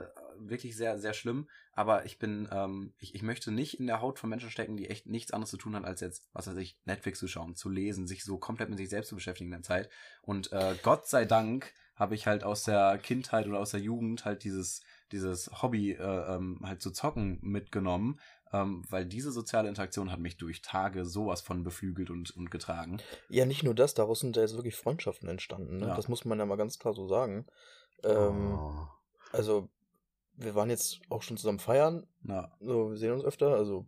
[SPEAKER 1] wirklich sehr, sehr schlimm. Aber ich bin, ähm, ich, ich möchte nicht in der Haut von Menschen stecken, die echt nichts anderes zu tun haben, als jetzt, was weiß ich, Netflix zu schauen, zu lesen, sich so komplett mit sich selbst zu beschäftigen in der Zeit. Und äh, Gott sei Dank habe ich halt aus der Kindheit oder aus der Jugend halt dieses, dieses Hobby äh, ähm, halt zu zocken mitgenommen, ähm, weil diese soziale Interaktion hat mich durch Tage sowas von beflügelt und, und getragen.
[SPEAKER 3] Ja, nicht nur das, daraus sind ja jetzt wirklich Freundschaften entstanden. Ne?
[SPEAKER 1] Ja.
[SPEAKER 3] Das muss man ja mal ganz klar so sagen. Ähm,
[SPEAKER 2] Oh.
[SPEAKER 3] Also, wir waren jetzt auch schon zusammen feiern.
[SPEAKER 1] Ja,
[SPEAKER 3] So, wir sehen uns öfter. Also,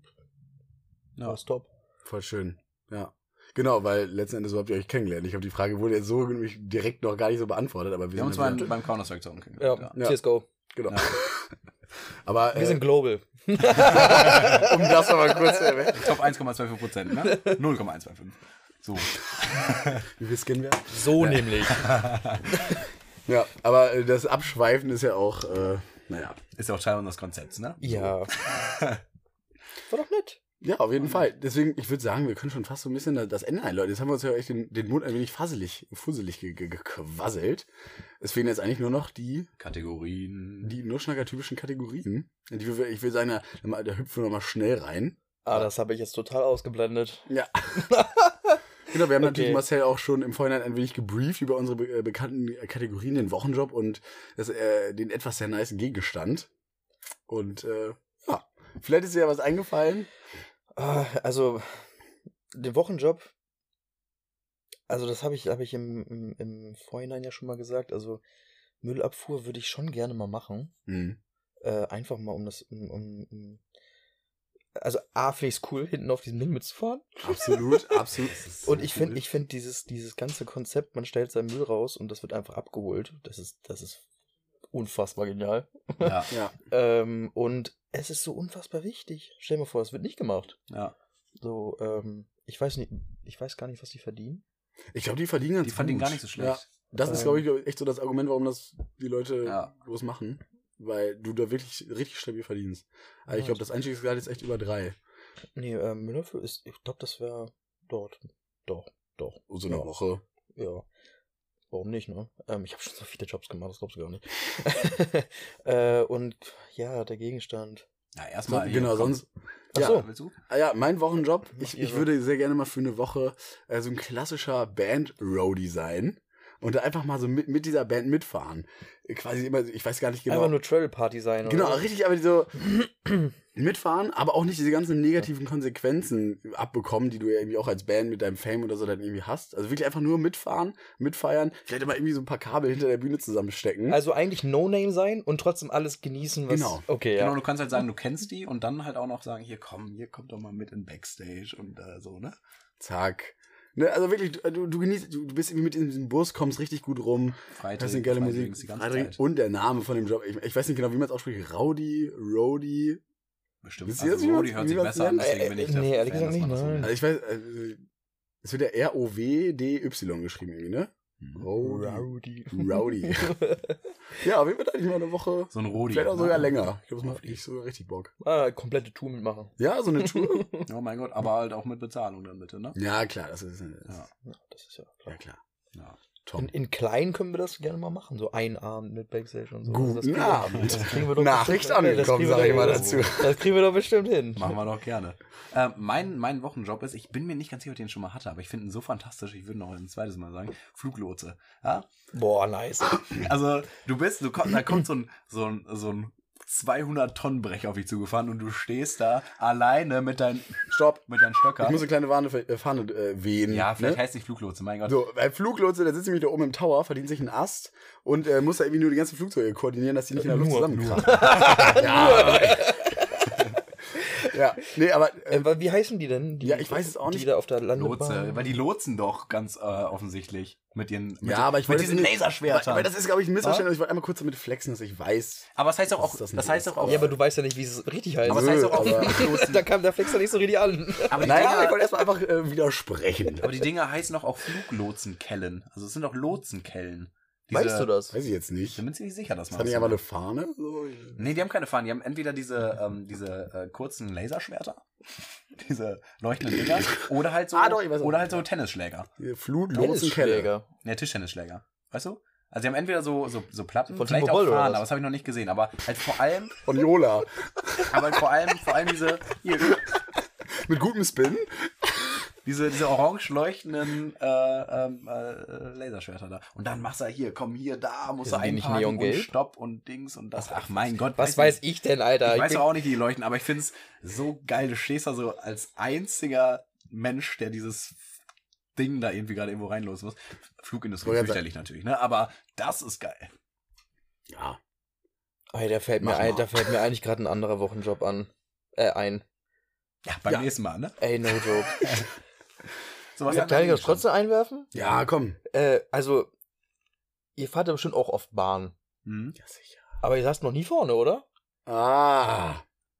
[SPEAKER 1] ja.
[SPEAKER 3] war top.
[SPEAKER 2] Voll schön. Ja. Genau, weil letzten Endes so habt ihr euch kennengelernt. Ich habe die Frage wurde jetzt so nämlich direkt noch gar nicht so beantwortet, aber wir,
[SPEAKER 1] Wir haben uns
[SPEAKER 2] sind
[SPEAKER 1] beim,
[SPEAKER 2] ja,
[SPEAKER 1] beim Counter-Strike zocken
[SPEAKER 3] Ja,
[SPEAKER 1] kennengelernt.
[SPEAKER 2] Ja.
[SPEAKER 3] CSGO.
[SPEAKER 2] genau.
[SPEAKER 1] Ja. <laughs>
[SPEAKER 2] aber
[SPEAKER 3] Wir
[SPEAKER 2] äh,
[SPEAKER 3] sind global. <laughs>
[SPEAKER 2] um das nochmal kurz zu erwähnen.
[SPEAKER 1] Top 1,25 Prozent, ne? <laughs> 0,125. So.
[SPEAKER 2] Wie viel Skin wir?
[SPEAKER 3] So nämlich.
[SPEAKER 2] Ja, aber äh, das Abschweifen ist ja auch, äh, naja.
[SPEAKER 1] Ist ja auch Teil unseres Konzepts, ne?
[SPEAKER 3] Ja. <laughs> War doch nett.
[SPEAKER 2] Ja, auf jeden Fall. Deswegen, ich würde sagen, wir können schon fast so ein bisschen das Ende einläuten. Jetzt haben wir uns ja echt den, den Mund ein wenig fasselig, fusselig ge- ge- gequasselt. Es fehlen jetzt eigentlich nur noch die,
[SPEAKER 1] Kategorien.
[SPEAKER 2] die Nurschnacker-typischen Kategorien. In Die wir, ich will sagen, da, da hüpfen wir noch mal schnell rein.
[SPEAKER 3] Ah, das habe ich jetzt total ausgeblendet.
[SPEAKER 2] Ja. <laughs> genau, wir haben natürlich
[SPEAKER 3] Okay.
[SPEAKER 2] Marcel auch schon im Vorhinein ein wenig gebrieft über unsere be äh, bekannten Kategorien, den Wochenjob und das, äh, den etwas sehr nice Gegenstand. Und äh, ja, vielleicht ist dir ja was eingefallen.
[SPEAKER 3] Ah, also, den Wochenjob, also das habe ich, hab ich im, im, im Vorhinein ja schon mal gesagt. Also, Müllabfuhr würde ich schon gerne mal machen.
[SPEAKER 2] Hm.
[SPEAKER 3] Äh, einfach mal um das, um, um, um also A, finde ich es cool, hinten auf diesen Müll mitzufahren.
[SPEAKER 2] Absolut, <laughs> absolut.
[SPEAKER 3] Und ich finde, ich finde dieses, dieses ganze Konzept, man stellt seinen Müll raus und das wird einfach abgeholt. Das ist, das ist unfassbar genial.
[SPEAKER 1] Ja, <laughs>
[SPEAKER 2] Ja.
[SPEAKER 3] Ähm, und es ist so unfassbar wichtig. Stell dir mal vor, es wird nicht gemacht.
[SPEAKER 1] ja.
[SPEAKER 3] So, ähm, ich weiß nicht, ich weiß gar nicht, was die verdienen.
[SPEAKER 2] Ich glaube, die verdienen ganz
[SPEAKER 1] Die fanden ihn
[SPEAKER 2] gut.
[SPEAKER 1] gar nicht so schlecht.
[SPEAKER 2] Ja, das ist,
[SPEAKER 3] Ähm.
[SPEAKER 2] glaube ich, echt so das Argument, warum das die Leute
[SPEAKER 1] Ja.
[SPEAKER 2] groß machen. Weil du da wirklich richtig stabil verdienst. Also ich
[SPEAKER 3] Ja.
[SPEAKER 2] glaube, das Einstiegsgehalt ist echt über drei.
[SPEAKER 3] Nee, ähm, Müllhöfe ist, ich glaube, das wäre dort. Doch, doch.
[SPEAKER 2] So eine
[SPEAKER 3] Ja.
[SPEAKER 2] Woche.
[SPEAKER 3] Ja. Warum nicht, ne? Ähm, ich habe schon so viele Jobs gemacht, das glaubst du gar nicht. <laughs> äh, und ja, der Gegenstand.
[SPEAKER 1] Ja,
[SPEAKER 2] So,
[SPEAKER 1] erstmal. hier,
[SPEAKER 2] genau, sonst.
[SPEAKER 3] Ach
[SPEAKER 2] Ja,
[SPEAKER 3] so.
[SPEAKER 1] Willst du?
[SPEAKER 2] Ah ja, mein Wochenjob. Ich, ich würde sehr gerne mal für eine Woche äh, so ein klassischer Band-Roadie sein. Und da einfach mal so mit, mit dieser Band mitfahren. Quasi immer, ich weiß gar nicht genau.
[SPEAKER 3] Einfach nur Trail Party sein,
[SPEAKER 2] Genau,
[SPEAKER 3] oder?
[SPEAKER 2] richtig, aber die so <clears throat> mitfahren, aber auch nicht diese ganzen negativen Konsequenzen abbekommen, die du ja irgendwie auch als Band mit deinem Fame oder so dann irgendwie hast. Also wirklich einfach nur mitfahren, mitfeiern, vielleicht immer irgendwie so ein paar Kabel hinter der Bühne zusammenstecken.
[SPEAKER 3] Also eigentlich No-Name sein und trotzdem alles genießen, was.
[SPEAKER 2] Genau.
[SPEAKER 3] Okay,
[SPEAKER 1] Genau,
[SPEAKER 3] ja.
[SPEAKER 1] du kannst halt sagen, du kennst die und dann halt auch noch sagen, hier komm, hier kommt doch mal mit in Backstage und äh, so, ne?
[SPEAKER 2] Zack. Ne, also wirklich, du, du genießt, du, du bist irgendwie mit in diesem Bus, kommst richtig gut rum,
[SPEAKER 1] Freitag,
[SPEAKER 2] hast eine geile
[SPEAKER 1] Freitag
[SPEAKER 2] Musik.
[SPEAKER 1] die ganze
[SPEAKER 2] Freitag-
[SPEAKER 1] Zeit.
[SPEAKER 2] Und der Name von dem Job, ich, ich weiß nicht genau, wie man es ausspricht. Rowdy, Roadie.
[SPEAKER 1] Bestimmt.
[SPEAKER 2] Wisst
[SPEAKER 1] Also
[SPEAKER 2] man's-
[SPEAKER 1] hört sich besser an, deswegen bin ich
[SPEAKER 3] Äh,
[SPEAKER 1] der
[SPEAKER 3] nee, ehrlich gesagt nicht, nein.
[SPEAKER 2] Also ich weiß, äh, es wird ja R-O-W-D-Y geschrieben irgendwie, ne?
[SPEAKER 1] Mhm.
[SPEAKER 2] Rowdy.
[SPEAKER 3] Rowdy.
[SPEAKER 2] Rowdy. <laughs> ja, wir wird eigentlich mal eine Woche,
[SPEAKER 1] So ein Rodi.
[SPEAKER 2] vielleicht auch
[SPEAKER 1] ne?
[SPEAKER 2] sogar länger. Ich glaube, das macht nicht sogar richtig Bock.
[SPEAKER 3] Ah, komplette Tour mitmachen.
[SPEAKER 2] Ja, so eine Tour. <laughs>
[SPEAKER 1] Oh mein Gott, aber halt auch mit Bezahlung dann bitte, ne?
[SPEAKER 2] ja, klar, das ist, das
[SPEAKER 1] Ja.
[SPEAKER 3] Ja, das ist ja
[SPEAKER 2] ja
[SPEAKER 3] klar.
[SPEAKER 2] klar.
[SPEAKER 1] Ja.
[SPEAKER 2] Tom.
[SPEAKER 3] In, in klein können wir das gerne mal machen. So ein Abend mit Backstage und so.
[SPEAKER 2] Guten Abend.
[SPEAKER 3] Das kriegen wir doch <laughs>
[SPEAKER 2] Nachricht
[SPEAKER 3] bestimmt-
[SPEAKER 2] angekommen,
[SPEAKER 3] das kriegen wir
[SPEAKER 2] sag ich mal dazu.
[SPEAKER 3] Das kriegen wir doch bestimmt hin.
[SPEAKER 1] Machen wir doch gerne. Äh, mein, mein Wochenjob ist, ich bin mir nicht ganz sicher, ob ich den schon mal hatte, aber ich finde ihn so fantastisch, ich würde noch ein zweites Mal sagen, Fluglotse. Ja?
[SPEAKER 3] Boah, nice.
[SPEAKER 1] Also, du bist, du komm, da kommt so ein, so ein, so ein 200 Tonnen Brecher auf dich zugefahren und du stehst da alleine mit deinen,
[SPEAKER 2] Stopp.
[SPEAKER 1] mit deinen Stöckern.
[SPEAKER 2] Ich muss eine kleine Warne, äh, Fahne äh, wehen.
[SPEAKER 1] ja, vielleicht
[SPEAKER 2] ne?
[SPEAKER 1] heißt nicht Fluglotse, mein Gott.
[SPEAKER 2] So, bei Fluglotse, der sitzt nämlich da oben im Tower, verdient sich einen Ast und äh, muss da irgendwie nur die ganzen Flugzeuge koordinieren, dass die nicht in der Luft zusammenkrachen. <laughs> <laughs> ja, ja, nee, aber äh,
[SPEAKER 3] Äh, wie heißen die denn? Die,
[SPEAKER 2] Ja, ich weiß es auch
[SPEAKER 3] Die
[SPEAKER 2] nicht.
[SPEAKER 3] da auf der Landebahn.
[SPEAKER 1] Lotse, weil die lotsen doch ganz äh, offensichtlich mit ihren mit,
[SPEAKER 2] ja, aber ich
[SPEAKER 1] mit diesen Laserschwertern.
[SPEAKER 2] Weil, weil das ist, glaube ich, ein Missverständnis. Ich wollte einmal kurz damit flexen, dass ich weiß.
[SPEAKER 1] aber es heißt auch,
[SPEAKER 2] ist das
[SPEAKER 1] das, heißt doch auch,
[SPEAKER 3] ja, aber du weißt ja nicht, wie es richtig heißt.
[SPEAKER 1] aber es heißt doch auch
[SPEAKER 2] aber-
[SPEAKER 1] Fluglotsen.
[SPEAKER 3] da kam der Flexer nicht so richtig an.
[SPEAKER 1] aber, die
[SPEAKER 2] Naja,
[SPEAKER 1] Dinger,
[SPEAKER 2] ich wollte erstmal einfach äh, widersprechen.
[SPEAKER 1] aber die Dinger heißen doch auch Fluglotsenkellen. Also es sind doch Lotsenkellen. Diese-
[SPEAKER 3] weißt du das?
[SPEAKER 2] Weiß ich jetzt
[SPEAKER 1] Ich
[SPEAKER 2] nicht.
[SPEAKER 1] bin mir ziemlich sicher, dass man
[SPEAKER 2] das
[SPEAKER 1] so
[SPEAKER 2] einfach
[SPEAKER 1] nennt.
[SPEAKER 2] eine Fahne? So,
[SPEAKER 1] Nee, die haben keine Fahnen. Die haben entweder diese, ähm, diese äh, kurzen Laserschwerter, <laughs> diese leuchtenden Dinger, <laughs> oder halt so,
[SPEAKER 2] Ah, doch, ich
[SPEAKER 1] oder halt so Tennisschläger.
[SPEAKER 3] Tennisschläger.
[SPEAKER 1] Ne, Tischtennisschläger. Weißt du? Also die haben entweder so, so, so Platten,
[SPEAKER 3] Von
[SPEAKER 1] vielleicht
[SPEAKER 3] Timo
[SPEAKER 1] auch Fahnen,
[SPEAKER 3] was?
[SPEAKER 1] aber das habe ich noch nicht gesehen. Aber halt vor allem, <laughs>
[SPEAKER 2] Von Jola.
[SPEAKER 1] aber halt vor allem, vor allem diese, hier,
[SPEAKER 2] Mit gutem Spin.
[SPEAKER 1] Diese, diese orange leuchtenden äh, ähm, äh, Laserschwerter da. Und dann machst du hier, komm hier, da, musst du
[SPEAKER 3] Sind die nicht
[SPEAKER 1] einparken und? Stopp und Dings und das. Ach mein Gott.
[SPEAKER 3] Was weiß ich denn, Alter?
[SPEAKER 1] Ich weiß
[SPEAKER 3] bin-
[SPEAKER 1] auch nicht, wie die leuchten, aber ich finde es so geil. Du stehst da so als einziger Mensch, der dieses Ding da irgendwie gerade irgendwo reinlos muss. Flugindustrie fürchterlich natürlich, ne? Aber das ist geil.
[SPEAKER 2] Ja.
[SPEAKER 3] Ey, da fällt mir, ein, da fällt mir eigentlich gerade ein anderer Wochenjob an. Äh, ein.
[SPEAKER 1] Ja, beim
[SPEAKER 2] Ja.
[SPEAKER 1] nächsten Mal, ne?
[SPEAKER 3] Ey, no joke. <laughs>
[SPEAKER 1] So was
[SPEAKER 3] ja, kann ich das trotzdem einwerfen?
[SPEAKER 2] Ja, komm.
[SPEAKER 3] Äh, also, ihr fahrt ja bestimmt auch oft Bahn.
[SPEAKER 1] Mhm.
[SPEAKER 2] Ja, sicher.
[SPEAKER 3] Aber ihr saßt noch nie vorne, oder?
[SPEAKER 2] Ah.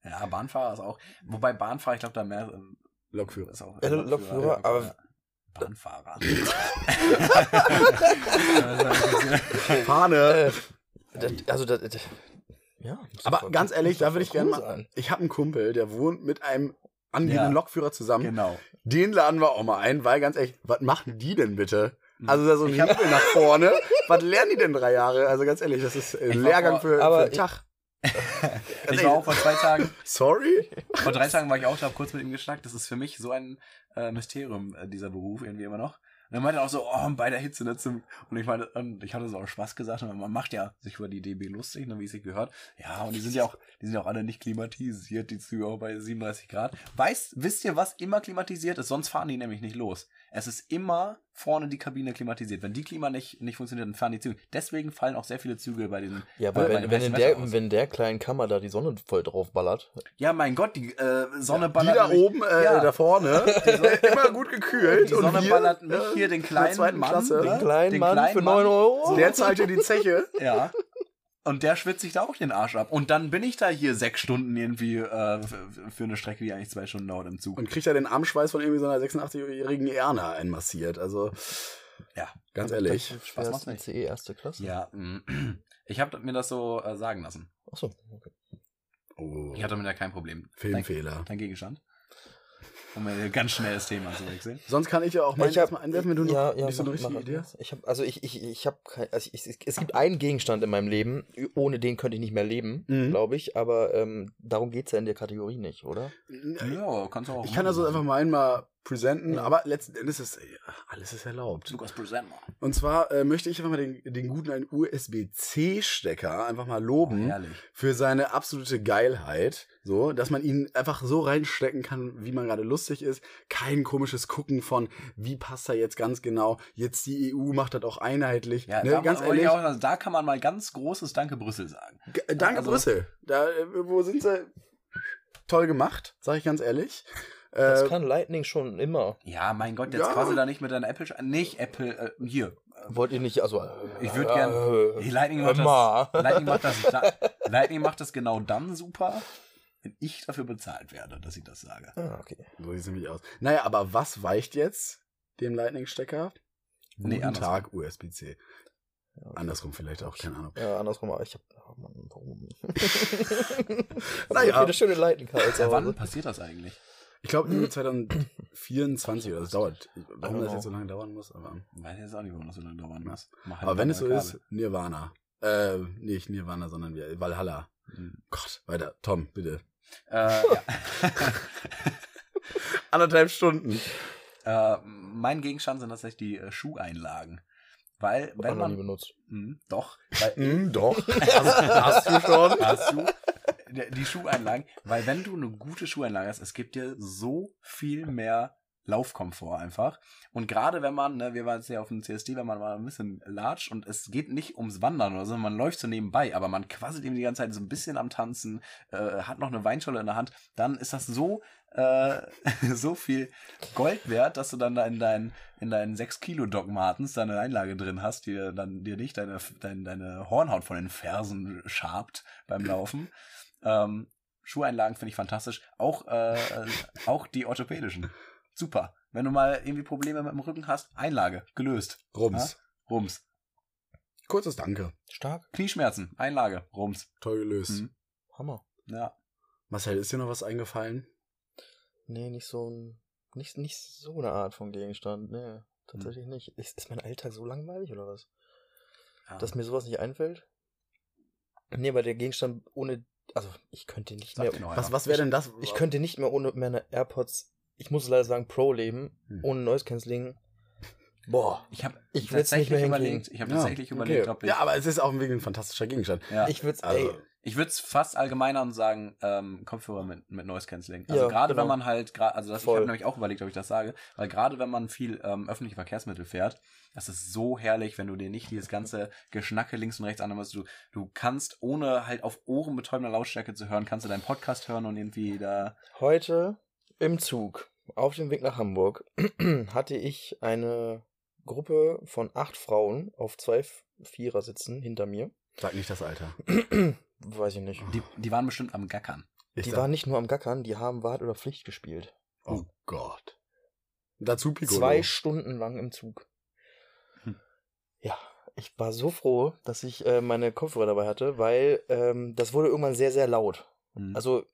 [SPEAKER 1] Ja, Bahnfahrer ist auch. Wobei Bahnfahrer, ich glaube, da mehr. ähm,
[SPEAKER 2] Lokführer.
[SPEAKER 1] Ist auch
[SPEAKER 3] Ja, Lokführer, aber-
[SPEAKER 1] ja. Bahnfahrer. <laughs> <laughs>
[SPEAKER 2] Fahne.
[SPEAKER 3] Äh, das, also, das, das, ja.
[SPEAKER 2] Aber ganz ehrlich, da würde ich gerne mal.
[SPEAKER 3] sein.
[SPEAKER 2] Ich habe einen Kumpel, der wohnt mit einem angehenden
[SPEAKER 1] Ja.
[SPEAKER 2] Lokführer zusammen.
[SPEAKER 1] genau.
[SPEAKER 2] Den laden wir auch mal ein, weil ganz ehrlich, was machen die denn bitte?
[SPEAKER 1] Hm.
[SPEAKER 2] Also da so ein Hebel nach vorne. <laughs> was lernen die denn drei Jahre? Also ganz ehrlich, das ist ein
[SPEAKER 1] war
[SPEAKER 2] Lehrgang
[SPEAKER 1] vor-
[SPEAKER 2] für, für
[SPEAKER 3] aber
[SPEAKER 2] einen
[SPEAKER 3] ich-
[SPEAKER 2] Tag. <laughs>
[SPEAKER 1] Ich war auch vor zwei Tagen, <laughs>
[SPEAKER 2] Sorry?
[SPEAKER 1] vor drei Tagen war ich auch da, hab kurz mit ihm geschnackt. Das ist für mich so ein äh, Mysterium, äh, dieser Beruf, irgendwie immer noch. Und er meinte auch so, oh, bei der Hitze, ne, und ich meine, ich hatte so auch Spaß gesagt, man macht ja sich über die DB lustig, ne, wie es sich gehört. Ja, und die sind ja auch, die sind ja auch alle nicht klimatisiert, die Züge auch bei 37 Grad. Weißt, wisst ihr, was immer klimatisiert ist? Sonst fahren die nämlich nicht los. Es ist immer vorne die Kabine klimatisiert. Wenn die Klima nicht, nicht funktioniert, dann fahren die Züge. Deswegen fallen auch sehr viele Züge bei den,
[SPEAKER 3] Ja, aber wenn, wenn, in der,
[SPEAKER 1] aus.
[SPEAKER 3] wenn der kleinen Kammer da die Sonne voll drauf ballert.
[SPEAKER 1] Ja, mein Gott, die äh, Sonne
[SPEAKER 2] Die
[SPEAKER 1] ballert
[SPEAKER 2] da
[SPEAKER 1] mich-
[SPEAKER 2] oben, äh,
[SPEAKER 1] Ja.
[SPEAKER 2] da vorne, <laughs> immer gut gekühlt.
[SPEAKER 1] Die
[SPEAKER 2] und
[SPEAKER 1] Sonne
[SPEAKER 2] wir,
[SPEAKER 1] ballert mich
[SPEAKER 2] äh,
[SPEAKER 1] hier, den kleinen Mann,
[SPEAKER 2] Klasse.
[SPEAKER 3] Den kleinen
[SPEAKER 1] Den
[SPEAKER 3] Mann
[SPEAKER 1] kleinen
[SPEAKER 3] für
[SPEAKER 1] Mann.
[SPEAKER 3] 9 Euro.
[SPEAKER 2] Der zahlt dir die Zeche.
[SPEAKER 1] Ja. Und der schwitzt sich da auch den Arsch ab. Und dann bin ich da hier sechs Stunden irgendwie äh, für eine Strecke, die eigentlich zwei Stunden dauert im Zug.
[SPEAKER 2] Und kriegt er den Armschweiß von irgendwie so einer 86-jährigen Erna einmassiert. Also,
[SPEAKER 1] ja.
[SPEAKER 2] ganz ehrlich.
[SPEAKER 1] Spaß macht's
[SPEAKER 3] Schwersten
[SPEAKER 1] nicht.
[SPEAKER 3] CE erste Klasse.
[SPEAKER 1] Ja, mm. <clears throat> ich habe mir das so äh, sagen lassen.
[SPEAKER 3] Achso, okay.
[SPEAKER 2] Oh,
[SPEAKER 1] Ich hatte damit ja kein Problem.
[SPEAKER 2] Filmfehler.
[SPEAKER 1] Dein, dein Gegenstand? Um mal ganz schnell das Thema zu wechseln.
[SPEAKER 2] Sonst kann ich ja auch
[SPEAKER 3] Ja,
[SPEAKER 2] mal
[SPEAKER 3] ich hab,
[SPEAKER 2] erstmal einwerfen, wenn du noch
[SPEAKER 3] ja, ja,
[SPEAKER 2] nicht so eine
[SPEAKER 3] mach-
[SPEAKER 2] Idee hast.
[SPEAKER 3] Ich hab, also ich, ich, ich habe also ich, ich, es gibt einen Gegenstand in meinem Leben, ohne den könnte ich nicht mehr leben,
[SPEAKER 2] Mhm.
[SPEAKER 3] glaube ich, aber ähm, darum geht's ja in der Kategorie nicht, oder?
[SPEAKER 1] Ja, kannst du auch.
[SPEAKER 2] Ich kann also einfach mal einmal präsenten,
[SPEAKER 3] Ja.
[SPEAKER 2] aber letzten Endes ist ja, alles ist erlaubt.
[SPEAKER 1] Lukas Present mal.
[SPEAKER 2] Und zwar äh, möchte ich einfach mal den, den guten einen USB-C-Stecker einfach mal loben
[SPEAKER 1] Herrlich.
[SPEAKER 2] für seine absolute Geilheit. So, dass man ihn einfach so reinstecken kann, wie man gerade lustig ist. Kein komisches Gucken von, wie passt er jetzt ganz genau. Jetzt die EU macht das auch einheitlich.
[SPEAKER 1] Ja,
[SPEAKER 2] ne,
[SPEAKER 1] da,
[SPEAKER 2] ganz ehrlich.
[SPEAKER 1] auch, also da kann man mal ganz großes Danke Brüssel sagen.
[SPEAKER 2] G- äh, Danke
[SPEAKER 1] Also-
[SPEAKER 2] Brüssel. Da, äh, wo sind sie? Toll gemacht, sage ich ganz ehrlich.
[SPEAKER 3] Das
[SPEAKER 2] Äh,
[SPEAKER 3] kann Lightning schon immer.
[SPEAKER 1] Ja, mein Gott, jetzt
[SPEAKER 2] Ja.
[SPEAKER 1] quasi da nicht mit deiner Apple. Nicht Apple, äh, hier.
[SPEAKER 3] Wollt ihr nicht, also.
[SPEAKER 1] Ich würd gern-
[SPEAKER 3] Äh,
[SPEAKER 1] Lightning macht, das, Lightning, macht das, da, <laughs> Lightning macht das genau dann super, wenn ich dafür bezahlt werde, dass ich das sage.
[SPEAKER 3] Ah, okay.
[SPEAKER 2] so sieht es nämlich aus. Naja, aber was weicht jetzt dem Lightning-Stecker?
[SPEAKER 1] Nee,
[SPEAKER 2] Guten
[SPEAKER 1] andersrum.
[SPEAKER 2] Tag, USB-C.
[SPEAKER 3] Ja, okay.
[SPEAKER 2] Andersrum vielleicht auch, keine Ahnung.
[SPEAKER 3] Ja, andersrum, aber ich hab. Oh Mann, warum? <laughs> <laughs>
[SPEAKER 2] Naja.
[SPEAKER 3] so viele schöne Lightning-Kabel zu
[SPEAKER 1] Wann passiert das eigentlich?
[SPEAKER 2] Ich glaube, irgendwie 2024 oder das dauert. Warum das jetzt so lange dauern muss, aber.
[SPEAKER 1] Weiß jetzt auch nicht, warum das so lange dauern muss. Halt
[SPEAKER 2] Aber wenn es so
[SPEAKER 1] neue
[SPEAKER 2] ist, Nirvana. Äh, nicht Nirvana, sondern Valhalla.
[SPEAKER 1] Kabel. Hm.
[SPEAKER 2] Gott, weiter. Tom, bitte.
[SPEAKER 1] Äh. <laughs> <laughs>
[SPEAKER 2] Anderthalb Stunden.
[SPEAKER 1] äh, mein Gegenstand sind tatsächlich die äh, Schuheinlagen. Weil,
[SPEAKER 3] Hab
[SPEAKER 1] wenn
[SPEAKER 3] ich noch nie
[SPEAKER 1] man.
[SPEAKER 3] benutzt.
[SPEAKER 1] Hm, doch. Weil,
[SPEAKER 2] Hm, doch. Hast, <laughs> hast du schon?
[SPEAKER 1] Hast du die Schuheinlagen? Weil wenn du eine gute Schuheinlage hast, es gibt dir so viel mehr Laufkomfort einfach. Und gerade wenn man, ne, wir waren jetzt ja auf dem CSD, wenn man mal ein bisschen latscht und es geht nicht ums Wandern oder so, man läuft so nebenbei, aber man quasselt eben die ganze Zeit so ein bisschen am Tanzen, äh, hat noch eine Weinscholle in der Hand, dann ist das so, äh, <laughs> so viel Gold wert, dass du dann da in deinen, in deinen 6 Kilo Doc Martens deine Einlage drin hast, die dir dann dir nicht deine, deine, deine Hornhaut von den Fersen schabt beim Laufen. Ähm, Schuheinlagen finde ich fantastisch. Auch, äh, auch die orthopädischen. Super. Wenn du mal irgendwie Probleme mit dem Rücken hast, Einlage, gelöst.
[SPEAKER 2] Rums.
[SPEAKER 1] Rums.
[SPEAKER 2] Kurzes Danke.
[SPEAKER 3] Stark.
[SPEAKER 1] Knieschmerzen, Einlage, Rums.
[SPEAKER 2] Toll gelöst.
[SPEAKER 1] Mhm.
[SPEAKER 3] Hammer.
[SPEAKER 1] Ja.
[SPEAKER 2] Marcel, ist dir noch was eingefallen?
[SPEAKER 3] Nee, nicht so ein. Nicht, nicht so eine Art von Gegenstand. Nee, tatsächlich nicht. Ist, ist mein Alltag so langweilig oder was?
[SPEAKER 1] ja.
[SPEAKER 3] Dass mir sowas nicht einfällt? Nee, aber der Gegenstand ohne. Also, ich könnte nicht
[SPEAKER 1] Sag
[SPEAKER 3] mehr.
[SPEAKER 2] Was, was wäre denn das?
[SPEAKER 3] Ich könnte nicht mehr ohne meine AirPods. Ich muss leider sagen, Pro leben.
[SPEAKER 2] Hm.
[SPEAKER 3] Ohne Noise Cancelling. Boah.
[SPEAKER 1] ich habe
[SPEAKER 3] Ich will's nicht mehr
[SPEAKER 1] überlegt, ich habe
[SPEAKER 2] Ja,
[SPEAKER 1] tatsächlich überlegt, ob ich
[SPEAKER 2] Ja, aber es ist auch ein fantastischer Gegenstand.
[SPEAKER 1] ja.
[SPEAKER 3] Ich würde
[SPEAKER 2] Also,
[SPEAKER 3] ey,
[SPEAKER 1] Ich würde es fast allgemeiner und sagen, ähm, Kopfhörer mit, mit Noise Cancelling. Also
[SPEAKER 3] Ja,
[SPEAKER 1] gerade
[SPEAKER 3] genau.
[SPEAKER 1] wenn man halt, also das, ich habe nämlich auch überlegt, ob ich das sage, weil gerade wenn man viel ähm, öffentliche Verkehrsmittel fährt, das ist so herrlich, wenn du dir nicht dieses ganze Geschnacke links und rechts anhörst. Du, du kannst, ohne halt auf ohrenbetäubender Lautstärke zu hören, kannst du deinen Podcast hören und irgendwie da.
[SPEAKER 3] heute im Zug auf dem Weg nach Hamburg <clears throat> hatte ich eine Gruppe von acht Frauen auf zwei Vierer sitzen hinter mir.
[SPEAKER 2] sag nicht das Alter. <clears throat>
[SPEAKER 3] Weiß ich nicht.
[SPEAKER 1] Die, die waren bestimmt am Gackern.
[SPEAKER 2] Ich
[SPEAKER 3] Die waren nicht nur am Gackern, die haben Wahrheit oder Pflicht gespielt.
[SPEAKER 2] Oh Gott. Dazu Piccolo.
[SPEAKER 3] Zwei Stunden lang im Zug.
[SPEAKER 1] Hm.
[SPEAKER 3] Ja, ich war so froh, dass ich äh, meine Kopfhörer dabei hatte, weil ähm, das wurde irgendwann sehr, sehr laut.
[SPEAKER 1] Mhm.
[SPEAKER 3] Also,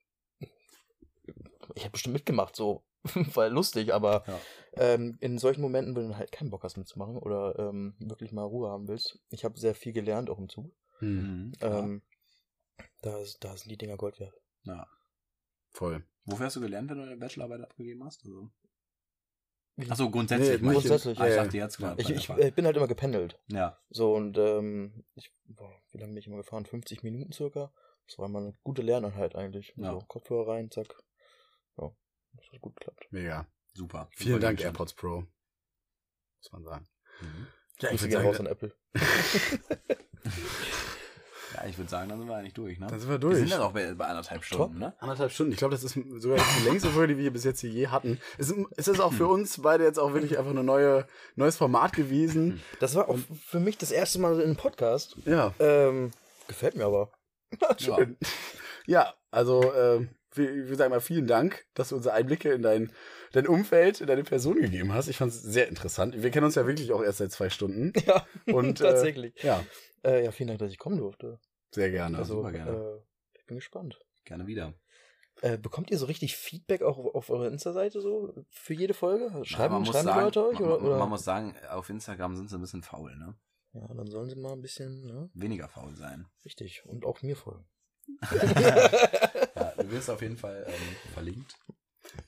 [SPEAKER 3] ich habe bestimmt mitgemacht, so, <laughs> war lustig, aber
[SPEAKER 1] Ja.
[SPEAKER 3] ähm, in solchen Momenten, wenn du halt keinen Bock hast mitzumachen oder ähm, wirklich mal Ruhe haben willst, ich habe sehr viel gelernt auch im Zug.
[SPEAKER 2] Hm,
[SPEAKER 1] Mhm.
[SPEAKER 3] Ähm, da, ist- da sind die Dinger Gold wert.
[SPEAKER 1] ja.
[SPEAKER 2] voll.
[SPEAKER 1] Wofür hast du gelernt, wenn du deine Bachelorarbeit abgegeben hast? Also, achso, grundsätzlich.
[SPEAKER 2] Nee,
[SPEAKER 1] meinst du?
[SPEAKER 3] grundsätzlich,
[SPEAKER 1] Ah, ich
[SPEAKER 2] ja,
[SPEAKER 1] dachte jetzt gerade.
[SPEAKER 3] Ich, ich, ich bin halt immer gependelt.
[SPEAKER 1] ja.
[SPEAKER 3] So, und ähm, ich, boah, wie lange bin ich immer gefahren? 50 Minuten circa. Das war immer eine gute Lerneinheit eigentlich.
[SPEAKER 1] Ja.
[SPEAKER 3] So, Kopfhörer rein, zack. Ja, das hat gut geklappt.
[SPEAKER 2] Mega.
[SPEAKER 1] Super.
[SPEAKER 2] Vielen
[SPEAKER 1] Super
[SPEAKER 2] Dank. AirPods Pro. Muss man sagen.
[SPEAKER 1] Mhm.
[SPEAKER 2] Ja,
[SPEAKER 3] Grüße gehen raus an Apple. <laughs> <laughs>
[SPEAKER 1] Ja, ich würde sagen, dann sind wir eigentlich durch, ne?
[SPEAKER 2] Dann sind wir
[SPEAKER 1] Wir
[SPEAKER 2] durch.
[SPEAKER 1] sind ja auch bei, bei anderthalb Stunden, ne?
[SPEAKER 2] Anderthalb Stunden. Ich glaube, das ist sogar die längste Folge, die wir hier bis jetzt hier je hatten. Es ist, es ist auch für uns beide jetzt auch wirklich einfach ein neue, neues Format gewesen.
[SPEAKER 3] Das war auch für mich das erste Mal in einem Podcast.
[SPEAKER 2] Ja.
[SPEAKER 3] Ähm, Gefällt mir aber.
[SPEAKER 1] Ja. <laughs>
[SPEAKER 2] Schön. Ja, also äh, wir, wir sagen mal vielen Dank, dass du unsere Einblicke in dein, dein Umfeld, in deine Person gegeben hast. Ich fand es sehr interessant. Wir kennen uns ja wirklich auch erst seit zwei Stunden. <laughs>
[SPEAKER 3] Ja,
[SPEAKER 2] Und, äh,
[SPEAKER 3] tatsächlich.
[SPEAKER 2] Ja,
[SPEAKER 3] Äh, ja, vielen Dank, dass ich kommen durfte.
[SPEAKER 2] sehr gerne.
[SPEAKER 3] Also,
[SPEAKER 1] super gerne.
[SPEAKER 3] Äh, ich bin gespannt.
[SPEAKER 1] Gerne wieder.
[SPEAKER 3] Äh, bekommt ihr so richtig Feedback auch auf, auf eurer Insta-Seite so für jede Folge? Schreiben,
[SPEAKER 1] man muss
[SPEAKER 3] schreiben die
[SPEAKER 1] sagen,
[SPEAKER 3] Leute euch?
[SPEAKER 1] Man,
[SPEAKER 3] Oder, oder?
[SPEAKER 1] man muss sagen, auf Instagram sind sie ein bisschen faul, ne?
[SPEAKER 3] ja, dann sollen sie mal ein bisschen, ne?
[SPEAKER 1] Weniger faul sein.
[SPEAKER 3] Richtig. Und auch mir folgen. <laughs> <laughs>
[SPEAKER 1] ja, du wirst auf jeden Fall ähm, verlinkt.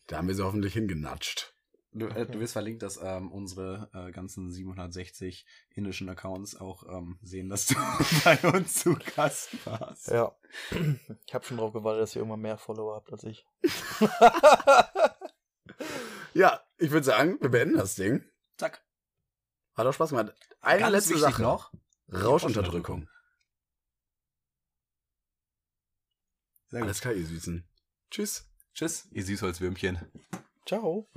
[SPEAKER 2] Da haben wir sie hoffentlich hingenatscht.
[SPEAKER 1] Du, äh, du wirst verlinkt, dass ähm, unsere äh, ganzen 760 indischen Accounts auch ähm, sehen, dass du <laughs> bei uns zu Gast warst.
[SPEAKER 3] Ja. Ich habe schon drauf gewartet, dass ihr irgendwann mehr Follower habt als ich.
[SPEAKER 2] Ja, ich würde sagen, wir beenden das Ding.
[SPEAKER 1] Zack.
[SPEAKER 2] Hat auch Spaß gemacht. Eine
[SPEAKER 1] Ganz
[SPEAKER 2] letzte Sache
[SPEAKER 1] noch.
[SPEAKER 2] Rauschunterdrückung.
[SPEAKER 1] Sehr gut.
[SPEAKER 2] Alles klar, ihr Süßen. Tschüss.
[SPEAKER 1] Tschüss, ihr Süßholzwürmchen.
[SPEAKER 3] Ciao.